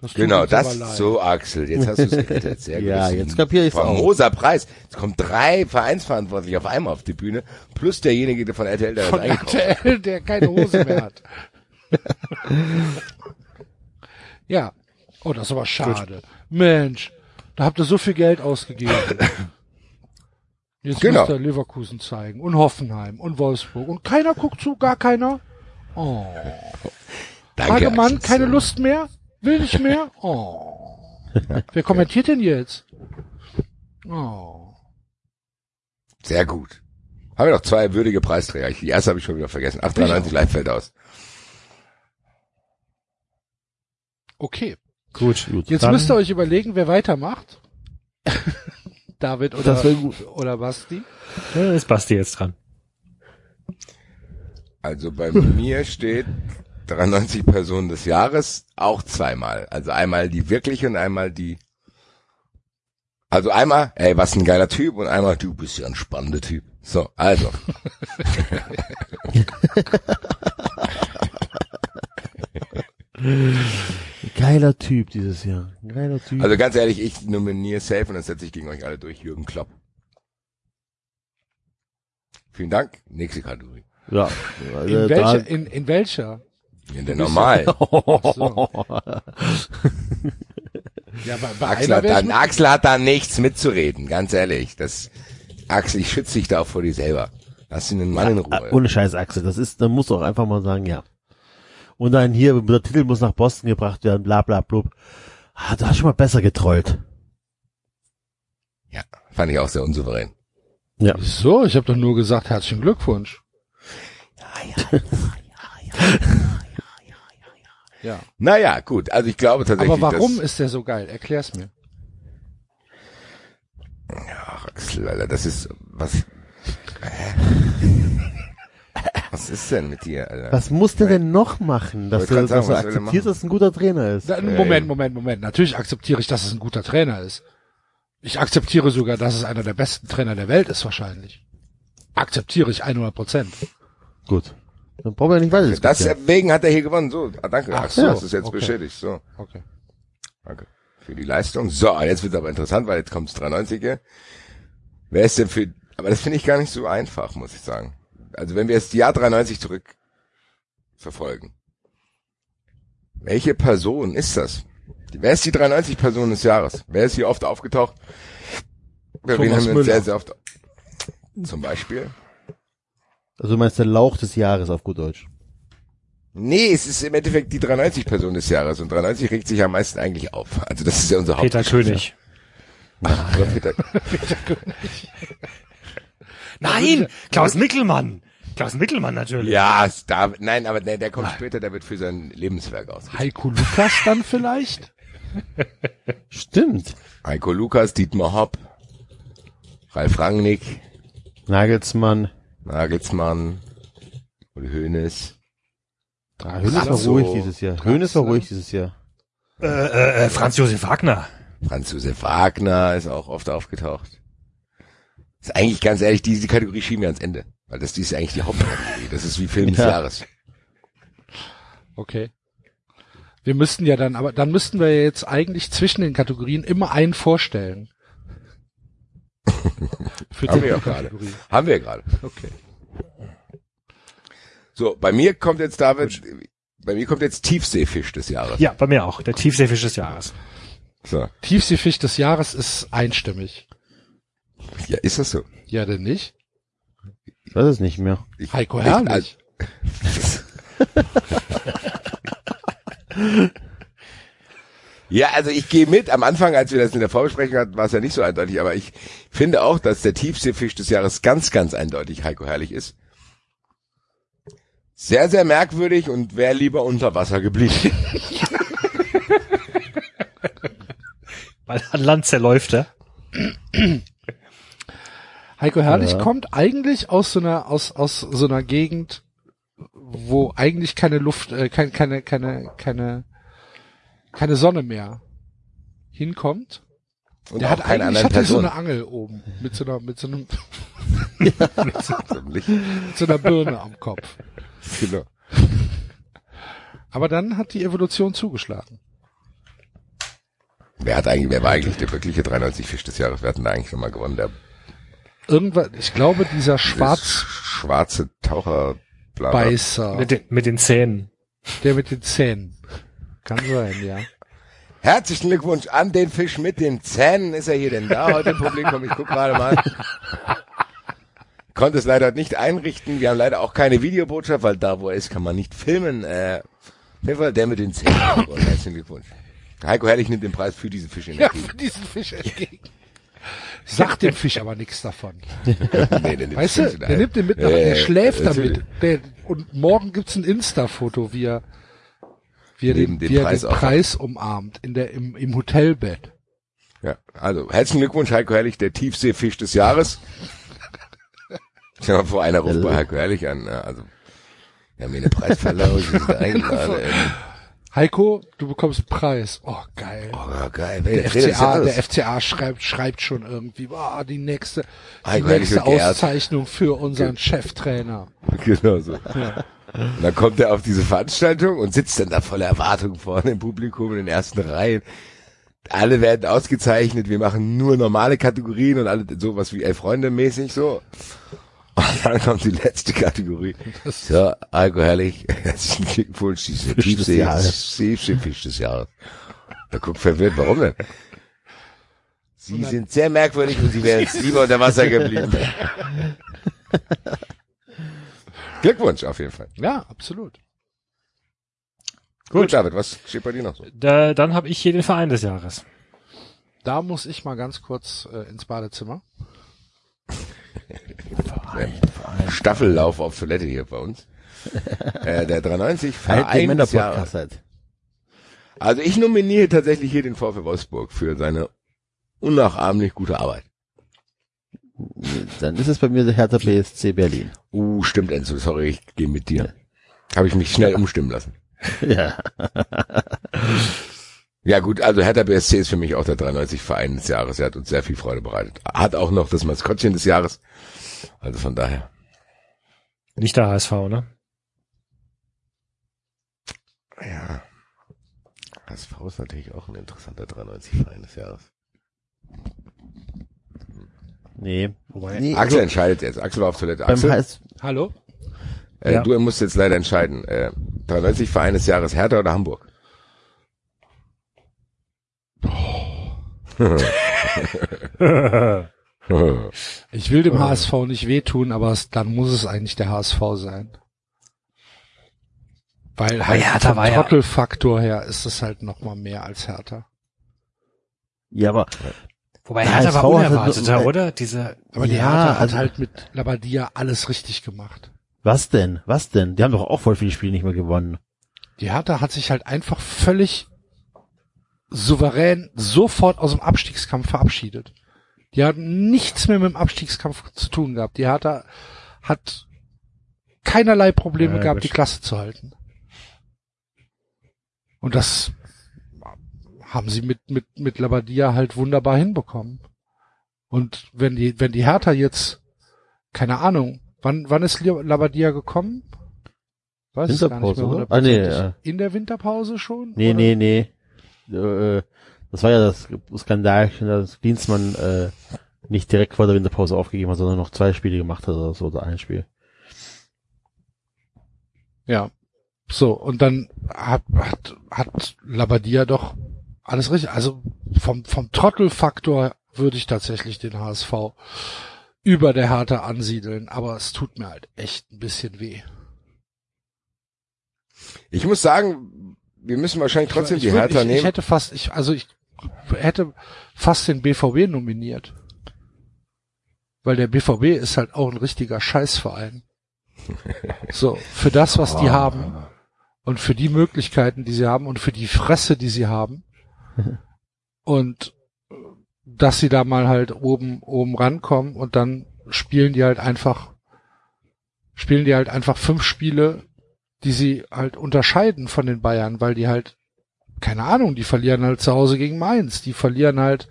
Das
Genau, das so, Axel. Jetzt hast du es gerettet. Sehr <laughs> gut.
Ja,
ist
jetzt
ein
kapier ich's auch.
Famoser Preis. Es kommen drei Vereinsverantwortliche auf einmal auf die Bühne, plus derjenige der von RTL, der
Von. RTL, der keine Hose mehr hat. <laughs> ja. Oh, das ist aber schade. Mensch, da habt ihr so viel Geld ausgegeben. <laughs> Jetzt
Genau.
müsst ihr Leverkusen zeigen und Hoffenheim und Wolfsburg und keiner guckt zu, gar keiner. Oh.
Danke,
Hagemann, keine Lust mehr? Will nicht mehr? <laughs> Oh. <laughs> Wer kommentiert denn jetzt? Oh.
Sehr gut. Haben wir noch zwei würdige Preisträger. Die erste habe ich schon wieder vergessen. 893 live fällt aus.
Okay.
Gut.
Gut,
Jetzt
dann-
müsst ihr euch überlegen, wer weitermacht. <laughs> David oder,
Das wär gut.
oder Basti.
Ja, ist Basti jetzt dran.
Also bei mir steht 93 Personen des Jahres auch zweimal. Also einmal die wirkliche und einmal die. Also einmal, ey, was ein geiler Typ und einmal, du bist ja ein spannender Typ. So, also. <laughs>
Geiler Typ dieses Jahr. Geiler Typ.
Also ganz ehrlich, ich nominiere safe und dann setze ich gegen euch alle durch. Jürgen Klopp. Vielen Dank. Nächste Kategorie.
Ja.
In
äh,
welcher? In, in welcher?
In der normalen. <laughs>
So. <laughs> Ja, bei, bei
Axel hat, da, Axel hat da nichts mitzureden, ganz ehrlich. Das, Axel, ich schütze dich da auch vor dir selber. Lass ihn den Mann in
äh,
Ruhe.
ohne Scheiß, Axel. Das ist, da musst du auch einfach mal sagen, ja. Und dann hier, der Titel muss nach Boston gebracht werden, bla bla blub. Ah, du hast schon mal besser getrollt.
Ja, fand ich auch sehr unsouverän.
Ja.
Wieso? Ich habe doch nur gesagt, herzlichen Glückwunsch. Ja.
Naja, gut. Also ich glaube tatsächlich,
Aber warum
dass,
ist der so geil? Erklär's mir.
Ach, Axel, Alter, das ist, was, was ist denn mit dir, Alter?
Was muss der denn noch machen, dass du,
sagen,
dass du
er
akzeptierst, dass er ein guter Trainer ist?
Da, Moment, Moment, Moment. Natürlich akzeptiere ich, dass es ein guter Trainer ist. Ich akzeptiere sogar, dass es einer der besten Trainer der Welt ist wahrscheinlich. Akzeptiere ich 100 Prozent.
Gut. Dann brauchen wir nicht weiter
Das
diskutieren.
deswegen hat er hier gewonnen. So, ah, danke,
Ach
Axel,
so,
das ist jetzt
okay.
bestätigt. So,
Okay.
danke für die Leistung. So, jetzt wird aber interessant, weil jetzt kommt's 93er. Wer ist denn für, aber das finde ich gar nicht so einfach, muss ich sagen. Also wenn wir jetzt die Jahr 93 zurück verfolgen. Welche Person ist das? Wer ist die 93 Person des Jahres? Wer ist hier oft aufgetaucht? Bei wen
Thomas
haben wir uns
Müller.
sehr, sehr oft, zum Beispiel?
Also du meinst der Lauch des Jahres auf gut Deutsch.
Nee, es ist im Endeffekt die 93 Person des Jahres und 93 regt sich am meisten eigentlich auf. Also das ist ja unser
Peter
Haupt.
König.
Oder Peter. <laughs>
Nein, Klaus Mickelmann. Klaus Mickelmann natürlich.
Ja, es da, nein, aber der, der kommt später, der wird für sein Lebenswerk aus.
Heiko Lukas dann vielleicht? <laughs>
Stimmt.
Heiko Lukas, Dietmar Hopp, Ralf Rangnick,
Nagelsmann.
Nagelsmann, Uli Hoeneß.
Ah, Hönes war ruhig dieses Jahr. Hönes war ruhig dieses Jahr.
Äh, äh, äh, Franz Josef Wagner.
Franz Josef Wagner ist auch oft aufgetaucht. Ist eigentlich ganz ehrlich, diese Kategorie schieben wir ans Ende. Weil das die ist eigentlich die Hauptkategorie. Das ist wie Film des <laughs>
Ja.
Jahres.
Okay. Wir müssten ja dann, aber dann müssten wir jetzt eigentlich zwischen den Kategorien immer einen vorstellen. Für
Haben wir auch gerade. Haben wir gerade.
Okay.
So, bei mir kommt jetzt David, bei mir kommt jetzt Tiefseefisch des Jahres.
Ja, bei mir auch. Der Tiefseefisch des Jahres.
So.
Tiefseefisch des Jahres ist einstimmig.
Ja, ist das so?
Ja, denn nicht?
Ich weiß es nicht mehr.
Ich,
Heiko
ich-
Herrlich. <laughs> <laughs>
Ja, also ich gehe mit. Am Anfang, als wir das in der Vorbesprechung hatten, war es ja nicht so eindeutig, aber ich finde auch, dass der Tiefseefisch des Jahres ganz, ganz eindeutig Heiko Herrlich ist. Sehr, sehr merkwürdig und wäre lieber unter Wasser geblieben. <laughs>
Weil an Land zerläuft er.
Heiko Herrlich
Ja.
kommt eigentlich aus so einer, aus, aus so einer Gegend, wo eigentlich keine Luft, äh, kein, keine, keine, keine, keine Sonne mehr hinkommt.
Und
Der hat
keine
eigentlich
anderen
hat er so eine Angel oben mit so einer, mit so einem, <laughs> <laughs>
So, Licht.
mit so einer Birne am Kopf.
Genau.
Aber dann hat die Evolution zugeschlagen.
Wer hat eigentlich, wer war eigentlich der wirkliche 93 Fisch des Jahres? Wer hat denn da eigentlich nochmal gewonnen? Der
Irgendwann, ich glaube, dieser
schwarze Taucher.
Schwarzbeißer,
Mit den, mit den Zähnen.
der mit den Zähnen. Kann sein, ja.
Herzlichen Glückwunsch an den Fisch mit den Zähnen. Ist er hier denn da heute im Publikum? Ich guck gerade mal. Konnte es leider nicht einrichten. Wir haben leider auch keine Videobotschaft, weil da, wo er ist, kann man nicht filmen. Äh, auf jeden Fall der mit den Zähnen. Herzlichen Glückwunsch. Heiko Herrlich nimmt den Preis für diesen Fisch in
Ja, für diesen Fisch entgegen. Sagt dem Fisch aber nichts davon. <laughs>
nee, der nimmt
Weißt
den
du, der nimmt den mit nach,
Äh,
der schläft damit. Der, und morgen gibt's ein Insta-Foto, wie er, wie er den,
dem
wie er
Preis
den. Preis umarmt, in der, im, im Hotelbett.
Ja, also herzlichen Glückwunsch, Heiko Herrlich, der Tiefseefisch des Jahres. <laughs> Dir mal vor, einer ruft bei Heiko Herrlich an. ja, Also, wir haben hier eine Preisverleihung, eingeladen. ey.
Heiko, du bekommst einen Preis. Oh, geil.
Oh, geil.
der,
Wer- des
FCA, der FCA schreibt, schreibt schon irgendwie, boah, die nächste, die
Heiko
nächste. Auszeichnung für unseren Cheftrainer. <laughs>
Genau so. Und dann kommt er auf diese Veranstaltung und sitzt dann da voller Erwartung vorne im Publikum in den ersten Reihen. Alle werden ausgezeichnet, wir machen nur normale Kategorien und alle sowas wie Elf Freunde mäßig so. Und dann kommt die letzte Kategorie. So, Alko Herrlich, herzlichen Glückwunsch, diese
Fisch des
Tiefsee,
Jahres.
Tiefseefisch des Jahres. Da guckt verwirrt, warum denn? Sie sind sehr merkwürdig und sie wären jetzt lieber unter Wasser geblieben. <laughs> <laughs> Glückwunsch auf jeden Fall.
Ja, absolut.
Gut, David, was steht bei dir noch so?
Da, dann habe ich hier den Verein des Jahres.
Da muss ich mal ganz kurz äh, ins Badezimmer.
Staffellauf auf Toilette hier bei uns. <laughs> äh, der 390
Halt
Verein des Jahres.
Halt.
Also ich nominiere tatsächlich hier den VfL Wolfsburg für seine unnachahmlich gute Arbeit.
Dann ist es bei mir der Hertha BSC Berlin.
Uh, stimmt Enzo, sorry, ich gehe mit dir. Habe ich mich schnell umstimmen lassen. <laughs>
Ja.
Ja gut, also Hertha BSC ist für mich auch der 93 Verein des Jahres. Er hat uns sehr viel Freude bereitet. Hat auch noch das Maskottchen des Jahres. Also von daher.
Nicht der HSV, ne?
Ja. HSV ist natürlich auch ein interessanter 93 Verein des Jahres.
Nee.
Wobei,
nee
Axel
also
entscheidet jetzt. Axel war auf Toilette. Axel,
HS
Hallo?
äh,
Ja.
du musst jetzt leider entscheiden. Äh, 93 Verein des Jahres Hertha oder Hamburg? <laughs>
Ich will dem HSV nicht wehtun, aber es, dann muss es eigentlich der HSV sein. Weil halt
Hertha
vom
war ja-
Trottelfaktor her ist es halt noch mal mehr als Hertha.
ja, aber
Wobei Hertha war
hatte
unerwarteter,
so-
oder? Diese,
Aber die
Ja,
Hertha hat
also-
halt mit Labadia alles richtig gemacht.
was denn? Was denn? Die haben doch auch voll viele Spiele nicht mehr gewonnen.
Die Hertha hat sich halt einfach völlig souverän sofort aus dem Abstiegskampf verabschiedet. Die hatten nichts mehr mit dem Abstiegskampf zu tun gehabt. Die Hertha hat keinerlei Probleme
Ja,
gehabt, die Klasse zu halten. Und das haben sie mit, mit, mit Labadia halt wunderbar hinbekommen. Und wenn die, wenn die Hertha jetzt, keine Ahnung, wann, wann ist Labadia gekommen? Weiß
Winterpause, oder? Ah, nee,
hundertprozentig. In der Winterpause schon?
Nee,
oder?
nee, nee. Äh, das war ja das Skandalchen, dass Dienstmann äh, nicht direkt vor der Winterpause aufgegeben hat, sondern noch zwei Spiele gemacht hat oder so, oder ein Spiel.
Ja. So, und dann hat, hat, hat Labadia doch alles richtig. Also vom, vom Trottelfaktor würde ich tatsächlich den HSV über der Hertha ansiedeln, aber es tut mir halt echt ein bisschen weh.
Ich muss sagen, wir müssen wahrscheinlich trotzdem
ich
die
würd-
Hertha
ich,
nehmen.
Ich hätte fast, ich, also ich hätte fast den BVB nominiert. Weil der BVB ist halt auch ein richtiger Scheißverein. <laughs> So, für das, was die haben und für die Möglichkeiten, die sie haben und für die Fresse, die sie haben. Und dass sie da mal halt oben, oben rankommen und dann spielen die halt einfach, spielen die halt einfach fünf Spiele, die sie halt unterscheiden von den Bayern, weil die halt, keine Ahnung, die verlieren halt zu Hause gegen Mainz, die verlieren halt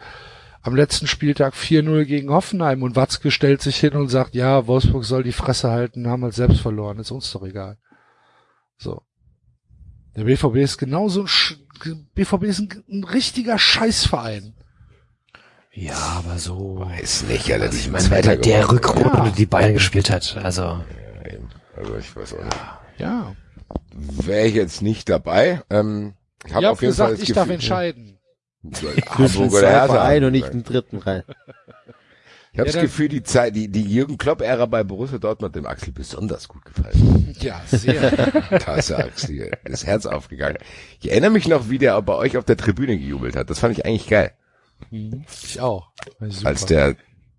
am letzten Spieltag 4-0 gegen Hoffenheim und Watzke stellt sich hin und sagt, ja, Wolfsburg soll die Fresse halten, haben halt selbst verloren, ist uns doch egal. So. Der BVB ist genauso ein, Sch BVB ist ein, ein richtiger Scheißverein.
Ja, aber so.
Weiß nicht,
Also ich meine,
Zweiter
der, der. Rückrunde, die Bayern gespielt hat, also.
Also ich weiß auch nicht.
Ja.
Wäre ich jetzt nicht dabei. Ähm, ich habe
Ihr
auf
habt
jeden Fall
gesagt,
das
ich darf
Gefühl,
entscheiden. <laughs>
Hamburg oder Hertha.
Verein und nicht den dritten rein.
Ich habe
Ja,
das Gefühl, die Zeit, die, die Jürgen Klopp-Ära bei Borussia Dortmund dem Axel besonders gut gefallen.
Ja, sehr. <laughs>
Da ist der Axel das Herz aufgegangen. Ich erinnere mich noch, wie der bei euch auf der Tribüne gejubelt hat. Das fand ich eigentlich geil.
ich auch.
Als der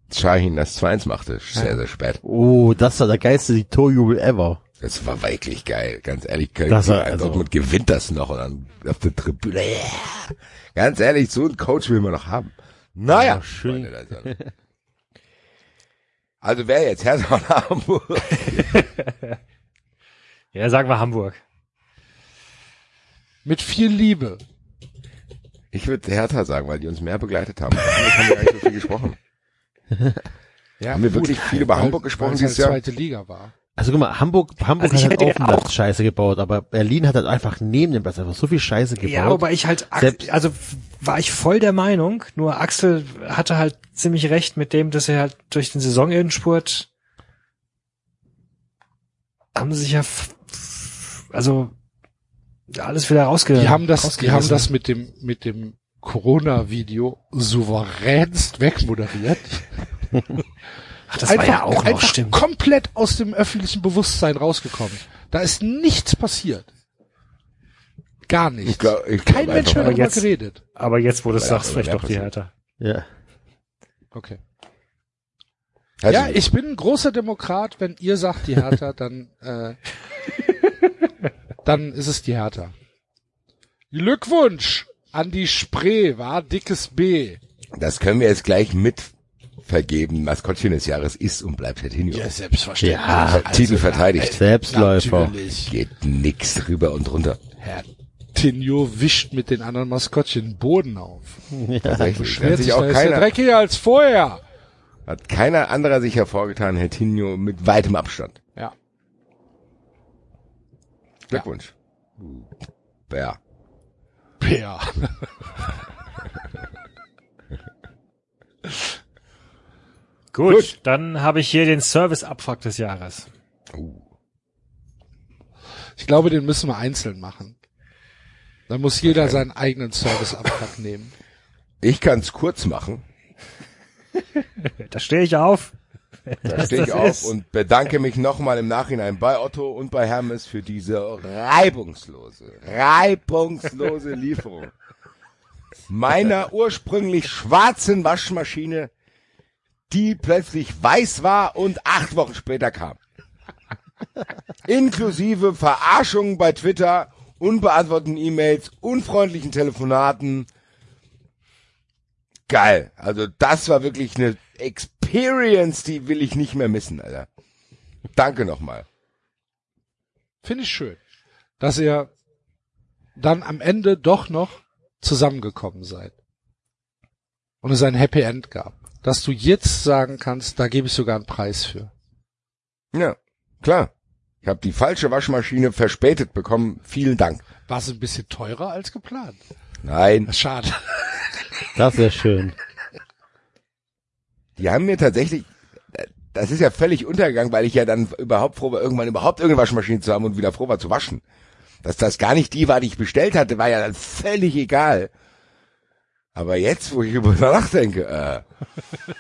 Shahin das 2-1 machte. Sehr, sehr spät.
Oh, das war der geilste Torjubel ever.
Das war wirklich geil. Ganz ehrlich,
Das war also-
Dortmund gewinnt das noch und dann auf der Tribüne. Yeah. Ganz ehrlich, so einen Coach will man noch haben. Naja,
Ja, schön.
Freunde. Also wer jetzt? Hertha oder Hamburg? <laughs>
Ja, sagen wir Hamburg.
Mit viel Liebe.
Ich würde Hertha sagen, weil die uns mehr begleitet haben. Damit haben wir gar nicht so viel gesprochen. <laughs>
Ja,
Haben wir wirklich viel über
weil-
Hamburg gesprochen
weil es
dieses
halt
Jahr?
zweite Liga war.
Also guck mal, Hamburg, Hamburg
Also
hat halt auf dem Platz Scheiße gebaut, aber Berlin hat halt einfach neben dem Platz einfach so viel Scheiße gebaut.
Ja, wobei ich halt,
Selbst-
also war ich voll der Meinung, nur Axel hatte halt ziemlich recht mit dem, dass er halt durch den Saisonendspurt haben sie sich ja, also alles wieder rausge
Die haben das, die haben das mit dem, mit dem Corona-Video souveränst wegmoderiert. <laughs>
Ach, das war ja auch noch,
einfach
stimmt.
komplett aus dem öffentlichen Bewusstsein rausgekommen. Da ist nichts passiert. Gar nichts.
Ich glaub, ich
Kein
glaub
Mensch
einfach
Aber
darüber
jetzt-
geredet.
Aber jetzt, wo du es sagst, vielleicht
mehr
doch die. Hertha.
ja.
Okay.
Also,
ja, ich bin ein großer Demokrat. Wenn ihr sagt die Hertha, <laughs> dann, äh, dann ist es die Hertha. Glückwunsch an die Spree, war dickes B.
Das können wir jetzt gleich mit vergeben. Maskottchen des Jahres ist und bleibt Hertinho.
selbstverständlich.
Ja,
Titel verteidigt.
Selbstläufer.
Natürlich.
Geht nix drüber und runter.
Herr Tinio wischt mit den anderen Maskottchen den Boden auf.
Tatsächlich.
Beschwert
Hat
sich,
sich auch
da ist
keiner,
dreckiger als vorher.
hat keiner anderer sich hervorgetan, Hertinho mit weitem Abstand.
Ja.
Glückwunsch. Ja.
Bär. <laughs>
Gut,
Gut.
dann habe ich hier den Service-Abfuck des Jahres.
Ich glaube, den müssen wir einzeln machen. Da muss jeder seinen eigenen Serviceabfuck <laughs> nehmen.
Ich kann's kurz machen. <laughs>
Da stehe ich auf.
Da stehe ich auf
ist.
und bedanke mich nochmal im Nachhinein bei Otto und bei Hermes für diese reibungslose, reibungslose Lieferung meiner <laughs> ursprünglich schwarzen Waschmaschine, die plötzlich weiß war und acht Wochen später kam. Inklusive Verarschungen bei Twitter, unbeantworteten E-Mails, unfreundlichen Telefonaten. Geil. Also das war wirklich eine Experience, die will ich nicht mehr missen, Alter. Danke nochmal.
Finde ich schön, dass ihr dann am Ende doch noch zusammengekommen seid. Und es ein Happy End gab. Dass du jetzt sagen kannst, da gebe ich sogar einen Preis für.
Ja, klar. Ich habe die falsche Waschmaschine verspätet bekommen. Vielen Dank.
War es ein bisschen teurer als geplant?
Nein,
Schade. <laughs>
Das wäre schön.
Die haben mir tatsächlich, das ist ja völlig untergegangen, weil ich ja dann überhaupt froh war, irgendwann überhaupt irgendeine Waschmaschine zu haben und wieder froh war zu waschen. Dass das gar nicht die war, die ich bestellt hatte, war ja dann völlig egal. Aber jetzt, wo ich über nachdenke, äh,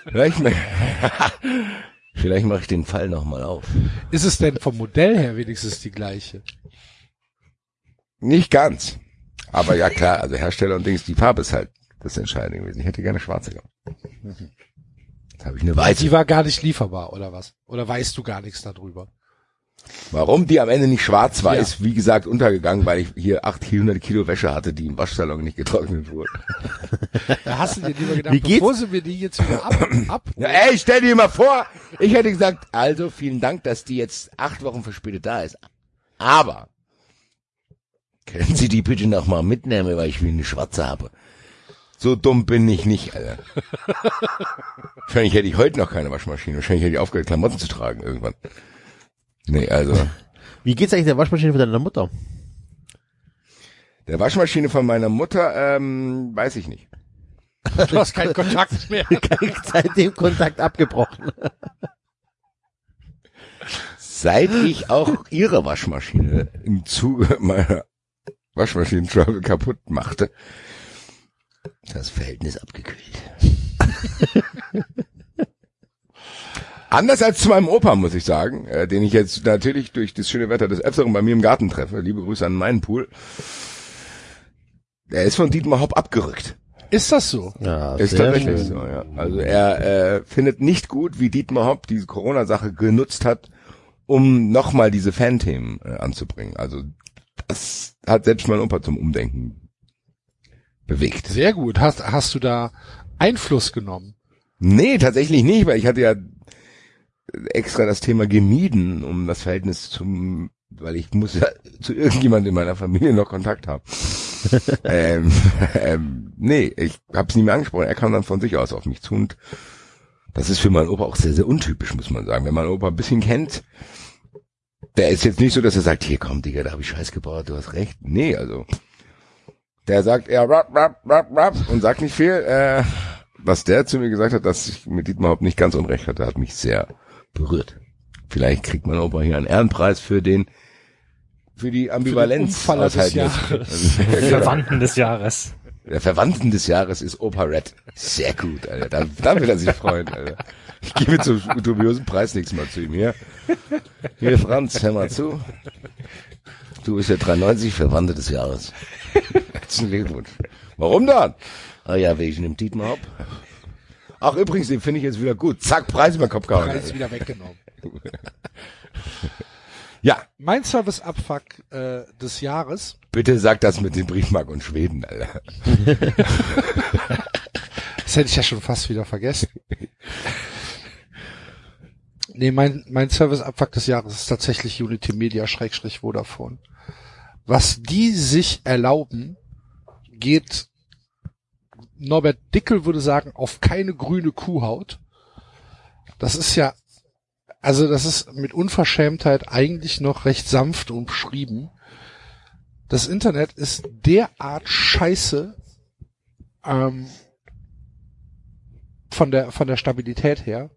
vielleicht, <laughs> vielleicht mache ich den Fall nochmal auf.
Ist es denn vom Modell her wenigstens die gleiche?
Nicht ganz. Aber ja klar, also Hersteller und Dings, die Farbe ist halt das Entscheidende gewesen. Ich hätte gerne schwarze gehabt. Jetzt habe ich eine
Die
weiße.
war gar nicht lieferbar, oder was? Oder weißt du gar nichts darüber?
Warum die am Ende nicht schwarz war,
Ja.
ist wie gesagt untergegangen, weil ich hier 800 Kilo Wäsche hatte, die im Waschsalon nicht getrocknet wurde. <laughs>
Da hast du dir lieber gedacht,
Wie geht's?
bevor sie mir die jetzt wieder ab, <clears throat> ab
Ja, ey, stell dir mal vor, ich hätte gesagt, also vielen Dank, dass die jetzt acht Wochen verspätet da ist. Aber können Sie die bitte noch mal mitnehmen, weil ich will eine schwarze habe. So dumm bin ich nicht, Alter. <laughs> Wahrscheinlich hätte ich heute noch keine Waschmaschine. Wahrscheinlich hätte ich aufgehört, Klamotten zu tragen irgendwann. Nee, also <laughs>
Wie geht's eigentlich der Waschmaschine von deiner Mutter?
der Waschmaschine von meiner Mutter, ähm, weiß ich nicht.
du hast keinen Kontakt <laughs> mehr.
Seitdem Kontakt abgebrochen.
Seit ich auch ihre Waschmaschine im Zuge meiner Waschmaschinen-Travel kaputt machte, das Verhältnis abgekühlt. <laughs> Anders als zu meinem Opa, muss ich sagen, äh, den ich jetzt natürlich durch das schöne Wetter des Öfteren bei mir im Garten treffe. Liebe Grüße an meinen Pool. Der ist von Dietmar Hopp abgerückt.
Ist das so?
Ja,
Ist
sehr
tatsächlich
schön.
so, ja. Also er äh, findet nicht gut, wie Dietmar Hopp diese Corona-Sache genutzt hat, um nochmal diese Fanthemen äh, anzubringen. Also das hat selbst mein Opa zum Umdenken bewegt.
Sehr gut. Hast, hast du da Einfluss genommen?
Nee, tatsächlich nicht, weil ich hatte ja extra das Thema gemieden, um das Verhältnis zum, weil ich muss ja <laughs> zu irgendjemandem in meiner Familie noch Kontakt haben. <laughs> ähm, ähm, nee, ich hab's nie mehr angesprochen. Er kam dann von sich aus auf mich zu und das ist für meinen Opa auch sehr, sehr untypisch, muss man sagen. Wenn man Opa ein bisschen kennt, der ist jetzt nicht so, dass er sagt, hier komm, Digga, da hab ich Scheiß gebaut, du hast recht. Nee, also der sagt eher rap, rap, rap, rap und sagt nicht viel. Äh, was der zu mir gesagt hat, dass ich mit Dietmar Hopp nicht ganz unrecht hatte, hat mich sehr berührt. Vielleicht kriegt mein Opa hier einen Ehrenpreis für den, für die Ambivalenz.
Umfaller des
aushalten. Genau. <laughs>
Verwandten des Jahres.
Der Verwandten des Jahres ist Opa Red. Sehr gut, Alter. Da, da will er sich freuen, Alter. Ich gebe zum dubiosen Preis nichts mal zu ihm hier. Hier, Franz, hör mal zu. Du bist ja 93 Verwandte des Jahres. Herzlichen Glückwunsch. Warum dann? Ah ja, wegen dem Dietmar Hopp. Ach, übrigens, den finde ich jetzt wieder gut. Zack, Preis über den Kopf gehauen.
Preis wieder weggenommen. <laughs>
Ja,
Mein Service-Abfuck äh, des Jahres.
bitte sag das mit den Briefmarken und Schweden, Alter. <laughs>
Das hätte ich ja schon fast wieder vergessen. Nee, mein, mein Service-Abfuck des Jahres ist tatsächlich Unity Media Schrägstrich Vodafone. Was die sich erlauben, geht Norbert Dickel würde sagen, auf keine grüne Kuhhaut. Das ist ja, also das ist mit Unverschämtheit eigentlich noch recht sanft umschrieben. Das Internet ist derart scheiße, ähm, von der, von der Stabilität her.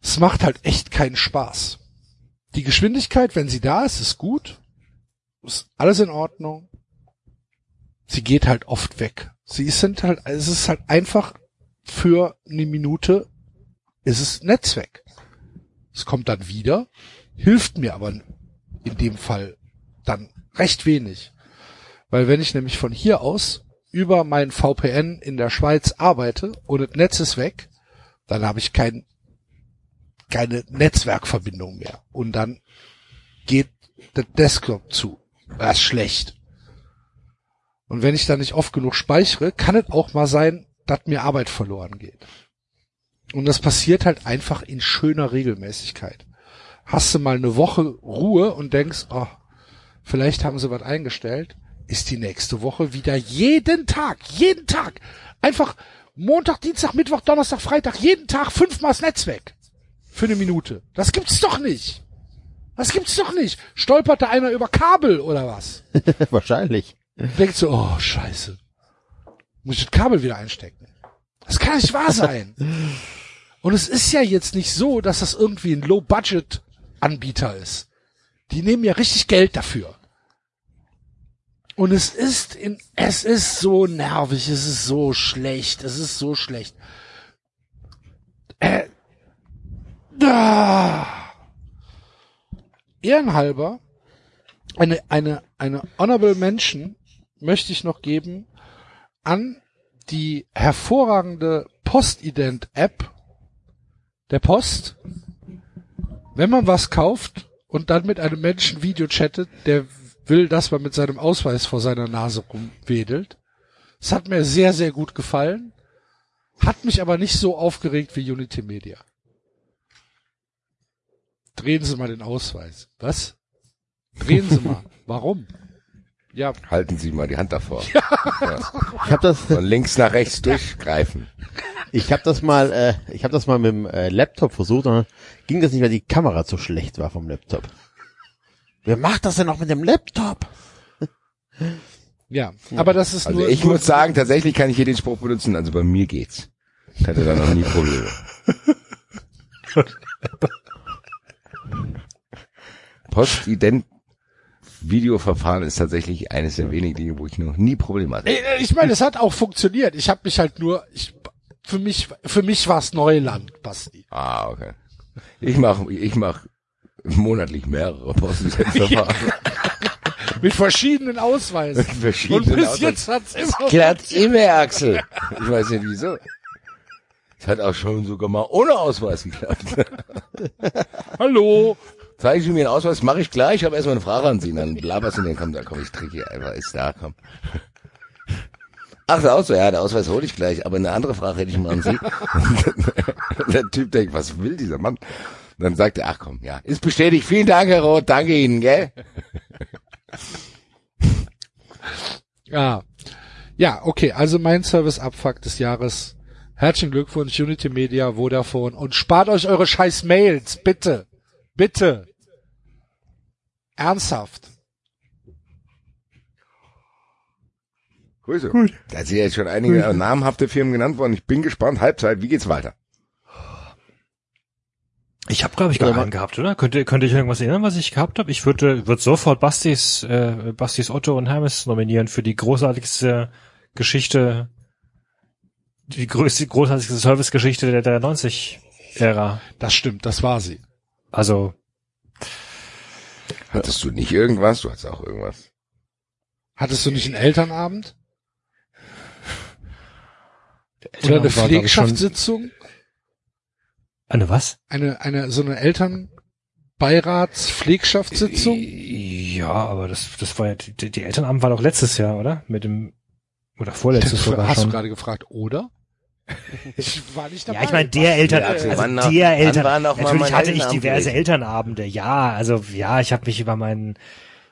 Es macht halt echt keinen Spaß. Die Geschwindigkeit, wenn sie da ist, ist gut. Ist alles in Ordnung. Sie geht halt oft weg. Sie sind halt, es ist halt einfach für eine Minute ist es Netz weg. Es kommt dann wieder, hilft mir aber in dem Fall dann recht wenig. Weil wenn ich nämlich von hier aus über mein VPN in der Schweiz arbeite und das Netz ist weg, dann habe ich kein, keine Netzwerkverbindung mehr. Und dann geht der Desktop zu. Das ist schlecht. Und wenn ich dann nicht oft genug speichere, kann es auch mal sein, dass mir Arbeit verloren geht. Und das passiert halt einfach in schöner Regelmäßigkeit. Hast du mal eine Woche Ruhe und denkst, oh, vielleicht haben sie was eingestellt, ist die nächste Woche wieder jeden Tag, jeden Tag, einfach Montag, Dienstag, Mittwoch, Donnerstag, Freitag, jeden Tag fünfmal das Netz weg. Für eine Minute. Das gibt's doch nicht. Das gibt's doch nicht. Stolpert da einer über Kabel oder was? <laughs>
Wahrscheinlich.
Denkt so, oh, scheiße. Muss ich das Kabel wieder einstecken. Das kann nicht wahr sein. <laughs> Und es ist ja jetzt nicht so, dass das irgendwie ein Low-Budget-Anbieter ist. Die nehmen ja richtig Geld dafür. Und es ist in, es ist so nervig, es ist so schlecht, es ist so schlecht. Äh, da. Ehrenhalber, eine, eine, eine Honorable Mention möchte ich noch geben an die hervorragende Postident-App der Post. Wenn man was kauft und dann mit einem Menschen Video chattet, der will, dass man mit seinem Ausweis vor seiner Nase rumwedelt. Es hat mir sehr, sehr gut gefallen. Hat mich aber nicht so aufgeregt wie Unity Media. Drehen Sie mal den Ausweis. Was? Drehen Sie mal. Warum? Ja,
Halten Sie mal die Hand davor. <laughs> Ja.
Ich habe das,
Von links nach rechts durchgreifen.
ich habe das mal, äh, ich habe das mal mit dem äh, Laptop versucht und dann ging das nicht, weil die Kamera zu schlecht war vom Laptop. Wer macht das denn auch mit dem Laptop?
ja. Aber das ist
Also
nur.
ich
nur,
muss sagen, tatsächlich kann ich hier den Spruch benutzen, also bei mir geht's. Ich hatte da noch nie Probleme. <laughs> Postident Videoverfahren ist tatsächlich eines der wenigen Dinge, wo ich noch nie Probleme hatte.
Ich meine, es hat auch funktioniert. Ich habe mich halt nur, ich, für mich, für mich war es Neuland, Basti.
Ah, okay. Ich mach, ich mach monatlich mehrere Postident-Verfahren. <laughs>
Mit verschiedenen Ausweisen. Und
Verschiedene
bis
Ausweise.
jetzt hat's immer.
Klappt immer, Axel. Ich weiß nicht wieso. Es hat auch schon sogar mal ohne Ausweis geklappt.
Hallo.
Zeigen Sie mir einen Ausweis, mache ich gleich, aber erstmal eine Frage an Sie, dann laberst du den, komm, da komm, ich trinke hier einfach, ist da, komm. Ach, der Ausweis, ja, der Ausweis hole ich gleich, aber eine andere Frage hätte ich mal an Sie. Und <laughs> der Typ denkt, was will dieser Mann? Und dann sagt er, ach komm, ja, ist bestätigt, vielen Dank, Herr Roth, danke Ihnen, gell?
Ja. Ja, okay, also mein Service-Abfuck des Jahres. Herzlichen Glückwunsch, Unity Media, Vodafone und spart euch eure scheiß Mails, bitte. Bitte. Ernsthaft.
Grüße. Gut. Da sind jetzt schon einige namhafte Firmen genannt worden. Ich bin gespannt. Halbzeit, wie geht's weiter?
Ich habe, glaube ich, gar keinen gehabt, oder? Könnt ihr, könnt ihr euch irgendwas erinnern, was ich gehabt habe? Ich würde würd sofort Bastis, äh, Bastis Otto und Hermes nominieren für die großartigste Geschichte, die größte, großartigste Servicegeschichte der, der 90-Ära.
Das stimmt, das war sie.
Also,
Hattest du nicht irgendwas? Du hattest auch irgendwas.
Hattest du nicht einen Elternabend? Oder eine
Elternabend ich, schon-
Pflegschaftssitzung?
eine was?
Eine, eine, so eine Elternbeiratspflegschaftssitzung?
Ja, aber das, das war ja, die, die Elternabend war doch letztes Jahr, oder? Mit dem, oder vorletztes sogar
Hast du
schon.
gerade gefragt, oder? Ich war nicht dabei.
Ja, ich meine, der Eltern,
Ja,
also
noch-
der Eltern, natürlich hatte ich diverse? Elternabende, ja, also ja, ich habe mich über meinen,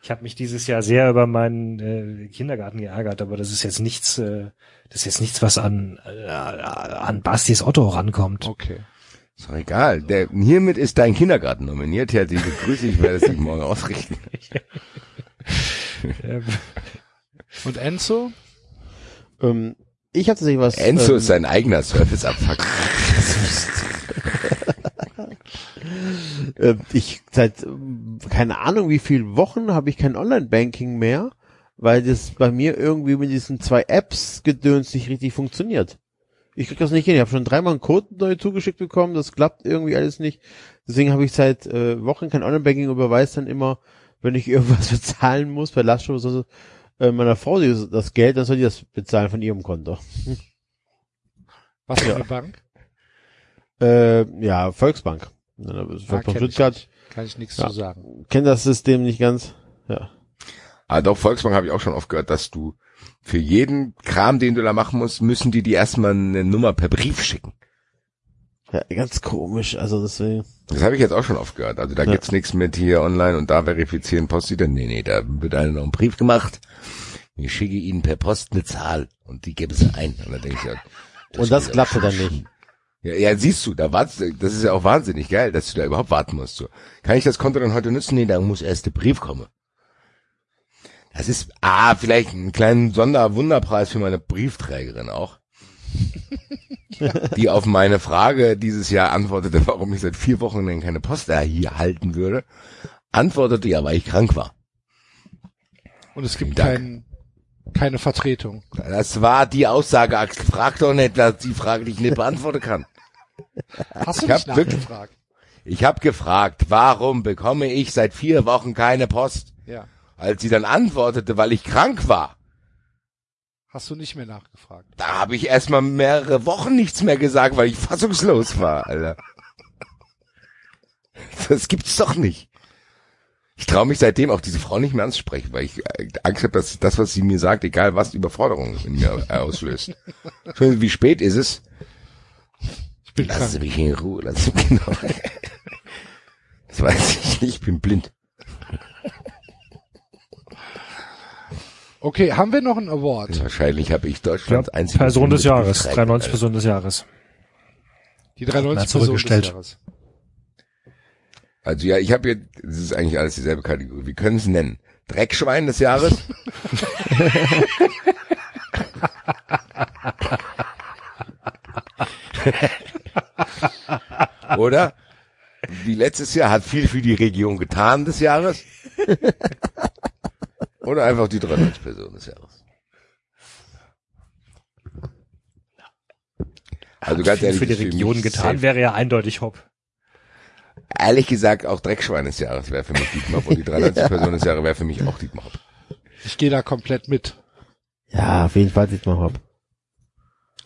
ich habe mich dieses Jahr sehr über meinen äh, Kindergarten geärgert, aber das ist jetzt nichts, äh, das ist jetzt nichts, was an äh, an Bastis Otto rankommt.
Okay.
Ist doch egal. Der, hiermit ist dein Kindergarten nominiert. Herzliche Grüße. Ich werde es dich morgen ausrichten. <laughs>
Und Enzo?
Ähm, ich hatte tatsächlich was.
Enzo
ähm,
ist sein eigener Serviceabfuck. <laughs>
Äh, ich seit ähm, keine Ahnung wie viel Wochen habe ich kein Online-Banking mehr, weil das bei mir irgendwie mit diesen zwei Apps gedöns nicht richtig funktioniert. Ich krieg das nicht hin. Ich habe schon dreimal einen Code neu zugeschickt bekommen, das klappt irgendwie alles nicht. Deswegen habe ich seit äh, Wochen kein Online-Banking und überweise dann immer, wenn ich <laughs> irgendwas bezahlen muss, bei Lastschrift oder so, äh, meiner Frau die- das Geld, dann soll die das bezahlen von ihrem Konto.
Was für eine Bank?
Äh, ja, Volksbank. Ja,
Ah,
Von
kenn ich
Stuttgart.
Kann ich nichts
Ja.
zu sagen.
Kennt das System nicht ganz. Ja.
Ah, doch, Volksbank habe ich auch schon oft gehört, dass du für jeden Kram, den du da machen musst, müssen die dir erstmal eine Nummer per Brief schicken.
Ja. Ganz komisch. Also deswegen.
Das habe ich jetzt auch schon oft gehört. Also da
Ja.
gibt's nichts mit hier online und da verifizieren Postident. Nee, nee, da wird einer noch ein Brief gemacht. Ich schicke ihnen per Post eine Zahl und die geben sie ein. Und dann denke ich, ja,
Und das klappte dann nicht.
Ja, ja, siehst du, da wartest du, das ist ja auch wahnsinnig geil, dass du da überhaupt warten musst. So. Kann ich das Konto dann heute nutzen? Nee, da muss erst der Brief kommen. Das ist, ah, vielleicht einen kleinen Sonderwunderpreis für meine Briefträgerin auch. <laughs> die auf meine Frage dieses Jahr antwortete, warum ich seit vier Wochen denn keine Post erhalten würde, antwortete ja, weil ich krank war.
Und es gibt kein, keine Vertretung.
Das war die Aussage. Frag doch nicht, dass die Frage die ich nicht beantworten kann.
Hast du
Ich
nicht nachgefragt?
Ich habe gefragt, warum bekomme ich seit vier Wochen keine Post?
Ja.
Als sie dann antwortete, weil ich krank war,
Hast du nicht mehr nachgefragt.
da habe ich erstmal mehrere Wochen nichts mehr gesagt, weil ich fassungslos war, Alter. Das gibt's doch nicht. Ich traue mich seitdem auch diese Frau nicht mehr anzusprechen, weil ich äh, Angst habe, dass das, was sie mir sagt, egal was, Überforderung in mir <laughs> auslöst. Wie spät ist es?
Ich bin
Lassen Sie
krank.
mich in Ruhe, lassen Sie mich genau. <laughs> Das weiß ich nicht, ich bin blind.
Okay, haben wir noch einen Award?
Wahrscheinlich habe ich Deutschlands einzige
Person des Jahres,
Befreiung,
93
Alter.
Person des Jahres.
Die 93
Na,
Personen des
zurückgestellt.
Jahres.
Also ja, ich habe hier, das ist eigentlich alles dieselbe Kategorie. Wir können es nennen. Dreckschwein des Jahres. <laughs> Oder? Wie letztes Jahr hat viel für die Region getan des Jahres. <laughs> Oder einfach die 93 Person des Jahres. Also ganz ehrlich,
für die Region
mich
getan
safe.
wäre ja eindeutig Hopp.
Ehrlich gesagt, auch Dreckschwein des Jahres wäre für mich Dietmar Hopp und die <laughs> 93 Person des Jahres wäre für mich auch Dietmar Hopp.
Ich gehe da komplett mit.
Ja, auf jeden Fall sieht man Hopp.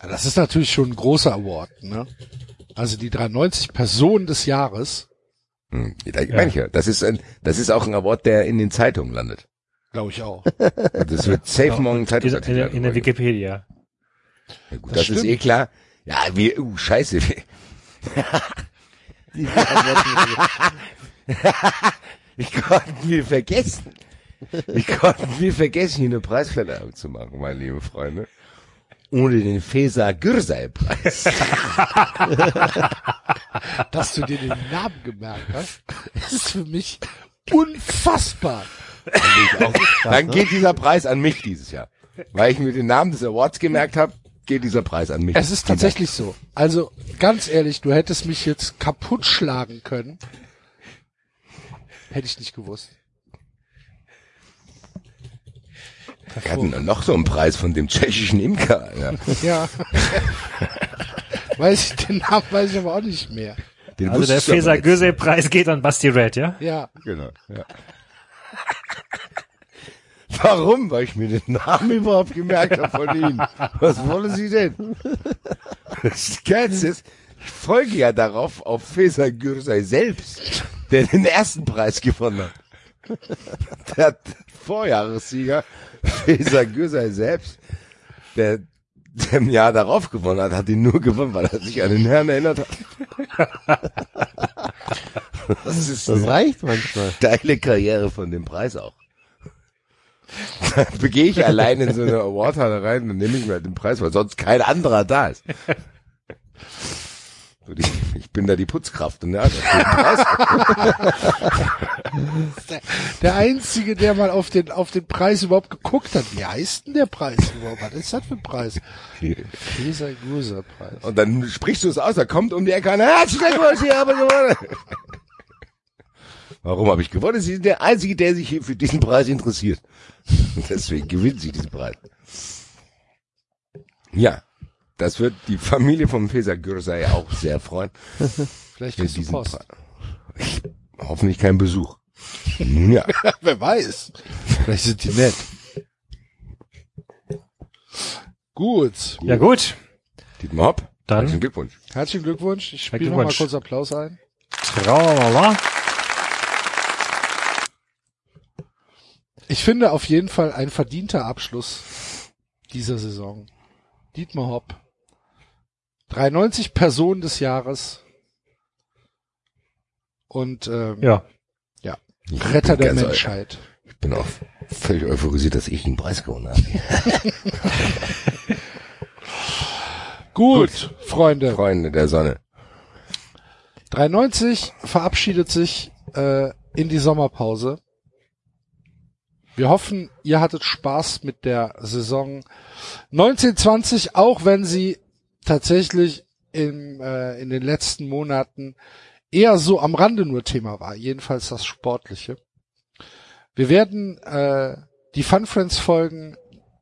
Ja, Das ist natürlich schon ein großer Award, ne? Also die 93 Personen des Jahres,
Hm, da meine ich ja. Das ist ein, das ist auch ein Award, der in den Zeitungen landet.
Glaube ich auch. <laughs>
Das wird safe morgen ein
In,
Zeitungsartikel.
in, in der Wikipedia.
ja, gut,
Das
das, ist eh klar. Ja, wie, uh, scheiße. Ich konnte mir vergessen. Ich konnte mir vergessen, hier eine Preisverleihung zu machen, meine lieben Freunde. Ohne den Feser Gürsei-Preis. <laughs>
Dass du dir den Namen gemerkt hast, ist für mich unfassbar.
Dann geht dieser Preis an mich dieses Jahr. Weil ich mir den Namen des Awards gemerkt habe, geht dieser Preis an mich.
Es ist tatsächlich so. Also ganz ehrlich, du hättest mich jetzt kaputt schlagen können. Hätte ich nicht gewusst.
Wir hatten noch so einen Preis von dem tschechischen Imker. Ja.
Ja. weiß ich, den Namen weiß ich aber auch nicht mehr.
Den
Also der
wusstest du aber
Feser
nicht.
Göse Preis geht an Basti Red, ja?
Ja.
Genau, ja. Warum? Weil ich mir den Namen überhaupt gemerkt habe von Ihnen. Was wollen Sie denn? Das Geilste ist, ich folge ja darauf auf Feser Gürsey selbst, der den ersten Preis gewonnen hat. Der Vorjahressieger Feser Gürsey selbst, der, der im Jahr darauf gewonnen hat, hat ihn nur gewonnen, weil er sich an den Herrn erinnert hat. <laughs> Das ist
Das reicht manchmal.
steile Karriere von dem Preis auch. Dann <laughs> begehe ich allein in so eine Awardhalle rein, dann nehme ich mir halt den Preis, weil sonst kein anderer da ist. <laughs> So, die, ich bin da die Putzkraft das ist der Preis. <laughs>
Der einzige, der mal auf den, auf den Preis überhaupt geguckt hat. Wie heißt denn der Preis überhaupt? Was ist das für ein Preis? Dieser Guser Preis.
Und dann sprichst du es aus, er kommt um die Ecke und herzlichen Glückwunsch, ich habe gewonnen. Warum habe ich gewonnen? Sie sind der Einzige, der sich hier für diesen Preis interessiert. <laughs> Deswegen gewinnt sie diesen Preis. Ja, das wird die Familie vom Feser Gürsey auch sehr freuen. <laughs>
Vielleicht kriegst du Post.
Preis. Ich, hoffentlich kein Besuch. <laughs> Nun ja.
Wer weiß. Vielleicht sind die nett. Gut.
Ja gut.
Dietmar Hopp,
Dann-
herzlichen Glückwunsch.
Herzlichen Glückwunsch. Ich spiele
Herzlichen
noch mal
Glückwunsch.
kurz Applaus ein.
Tralala.
Ich finde auf jeden Fall ein verdienter Abschluss dieser Saison. Dietmar Hopp. 93 Personen des Jahres. Und ähm,
Ja.
ja. Retter der Menschheit.
Ich bin auch völlig euphorisiert, dass ich den Preis gewonnen habe. <laughs>
Gut, Freunde.
Freunde der Sonne.
93 verabschiedet sich äh, in die Sommerpause. Wir hoffen, ihr hattet Spaß mit der Saison 1920, auch wenn sie tatsächlich im, äh, in den letzten Monaten eher so am Rande nur Thema war, jedenfalls das Sportliche. Wir werden äh, die Fun Friends Folgen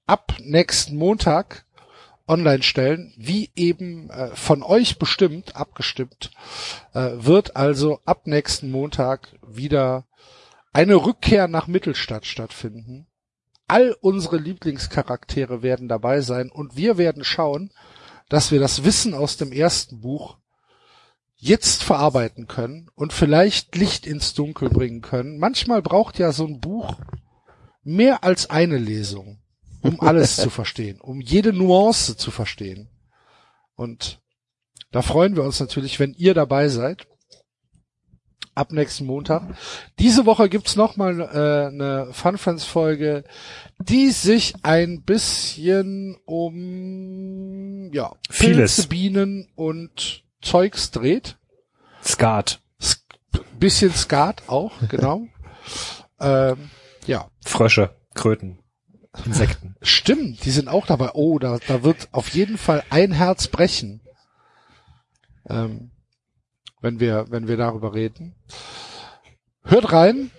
ab nächsten Montag online stellen, wie eben äh, von euch bestimmt, abgestimmt, äh, wird also ab nächsten Montag wieder eine Rückkehr nach Mittelstadt stattfinden. All unsere Lieblingscharaktere werden dabei sein und wir werden schauen, dass wir das Wissen aus dem ersten Buch jetzt verarbeiten können und vielleicht Licht ins Dunkel bringen können. Manchmal braucht ja so ein Buch mehr als eine Lesung, um <laughs> alles zu verstehen, um jede Nuance zu verstehen. Und da freuen wir uns natürlich, wenn ihr dabei seid. Ab nächsten Montag. Diese Woche gibt's noch mal äh, eine Fun Friends Folge, die sich ein bisschen um ja
Vieles.
Pilze, Bienen und Zeugs dreht.
Skat.
Sk bisschen Skat auch, <laughs> genau. ähm, ja,
Frösche, Kröten, Insekten. <laughs>
stimmt, die sind auch dabei. Oh, da, da wird auf jeden Fall ein Herz brechen, ähm, wenn wir, wenn wir darüber reden. Hört rein,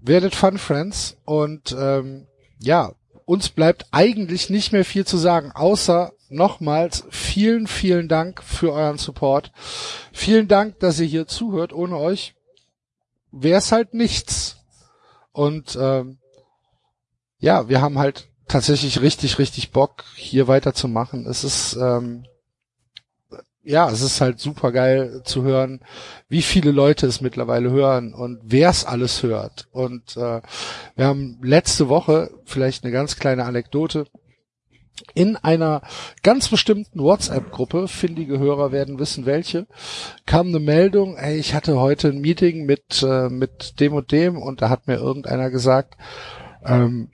werdet Fun Friends und ähm, ja, uns bleibt eigentlich nicht mehr viel zu sagen, außer nochmals vielen, vielen Dank für euren Support. Vielen Dank, dass ihr hier zuhört. Ohne euch wäre es halt nichts. Und ähm, ja, wir haben halt tatsächlich richtig, richtig Bock, hier weiterzumachen. Es ist ähm, ja, es ist halt super geil zu hören, wie viele Leute es mittlerweile hören und wer es alles hört. Und äh, wir haben letzte Woche vielleicht eine ganz kleine Anekdote. In einer ganz bestimmten WhatsApp-Gruppe, findige Hörer werden wissen welche, kam eine Meldung, ey, ich hatte heute ein Meeting mit, äh, mit dem und dem und da hat mir irgendeiner gesagt, ähm,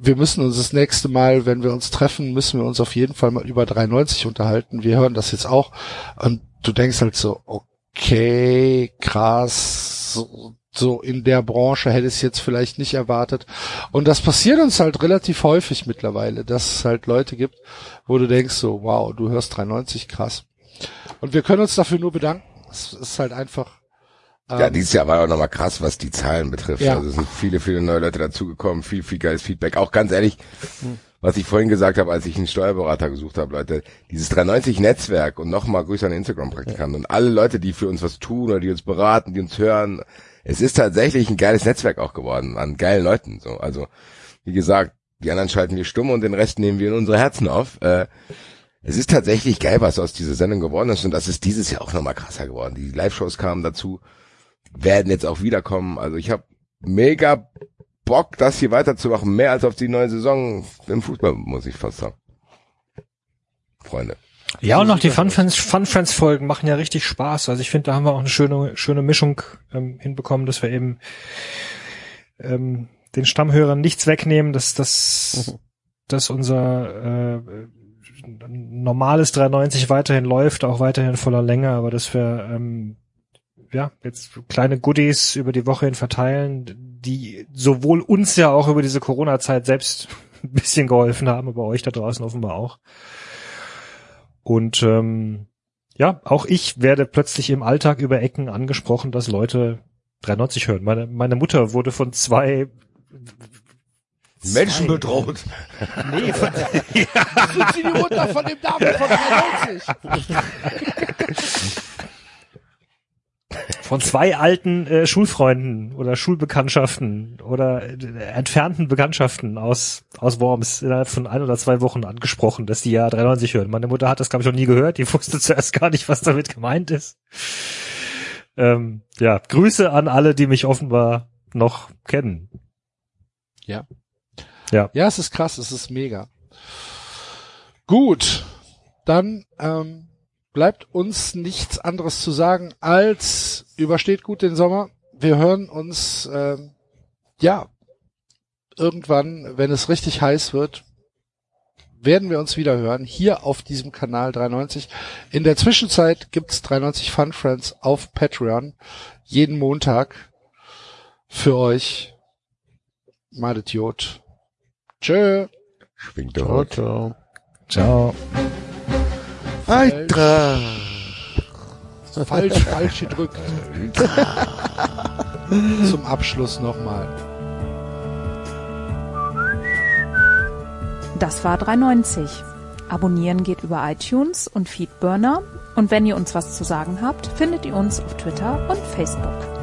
wir müssen uns das nächste Mal, wenn wir uns treffen, müssen wir uns auf jeden Fall mal über 390 unterhalten. Wir hören das jetzt auch. Und du denkst halt so, okay, krass, so, so in der Branche hätte ich es jetzt vielleicht nicht erwartet. Und das passiert uns halt relativ häufig mittlerweile, dass es halt Leute gibt, wo du denkst so, wow, du hörst 390, krass. Und wir können uns dafür nur bedanken. Es ist halt einfach
Ja,
ähm,
dieses Jahr war auch nochmal krass, was die Zahlen betrifft.
Ja.
Also es sind viele, viele neue Leute dazugekommen, viel, viel geiles Feedback. Auch ganz ehrlich, was ich vorhin gesagt habe, als ich einen Steuerberater gesucht habe, Leute, dieses 390-Netzwerk und nochmal Grüße an den Instagram-Praktikanten und alle Leute, die für uns was tun oder die uns beraten, die uns hören. Es ist tatsächlich ein geiles Netzwerk auch geworden an geilen Leuten. So, also wie gesagt, die anderen schalten wir stumm und den Rest nehmen wir in unsere Herzen auf. Äh, es ist tatsächlich geil, was aus dieser Sendung geworden ist und das ist dieses Jahr auch nochmal krasser geworden. Die Live-Shows kamen dazu werden jetzt auch wiederkommen. Also ich habe mega Bock, das hier weiterzumachen. Mehr als auf die neue Saison im Fußball, muss ich fast sagen. Freunde.
Ja, und noch die Fun Friends, Fun Friends Folgen machen ja richtig Spaß. Also ich finde, da haben wir auch eine schöne, schöne Mischung ähm, hinbekommen, dass wir eben ähm, den Stammhörern nichts wegnehmen, dass, dass, dass unser äh, normales 390 weiterhin läuft, auch weiterhin voller Länge, aber dass wir ähm, ja jetzt kleine Goodies über die Woche hin verteilen, die sowohl uns ja auch über diese Corona-Zeit selbst <laughs> ein bisschen geholfen haben, aber euch da draußen offenbar auch. Und ähm, ja, auch ich werde plötzlich im Alltag über Ecken angesprochen, dass Leute 390 hören. Meine, meine Mutter wurde von zwei
Menschen bedroht. <laughs>
Nee, von, <laughs>
sind Sie die Mutter von dem Damen von 93?
Von zwei alten äh, Schulfreunden oder Schulbekanntschaften oder äh, entfernten Bekanntschaften aus aus Worms innerhalb von ein oder zwei Wochen angesprochen, dass die ja 93 hören. Meine Mutter hat das glaube ich noch nie gehört. Die wusste <laughs> zuerst gar nicht, was damit gemeint ist. Ähm, ja, Grüße an alle, die mich offenbar noch kennen.
Ja.
Ja.
Ja, es ist krass, es ist mega. Gut, dann ähm, bleibt uns nichts anderes zu sagen als übersteht gut den Sommer. Wir hören uns ähm, ja irgendwann, wenn es richtig heiß wird, werden wir uns wieder hören hier auf diesem Kanal 93. In der Zwischenzeit gibt's 93 Fun Friends auf Patreon jeden Montag für euch. Madet Jod. Tschö.
Schwingt
Ciao,
doch.
ciao.
Ciao.
Eintracht.
Falsch, falsch gedrückt. Zum Abschluss nochmal.
Das war 390. Abonnieren geht über iTunes und Feedburner. Und wenn ihr uns was zu sagen habt, findet ihr uns auf Twitter und Facebook.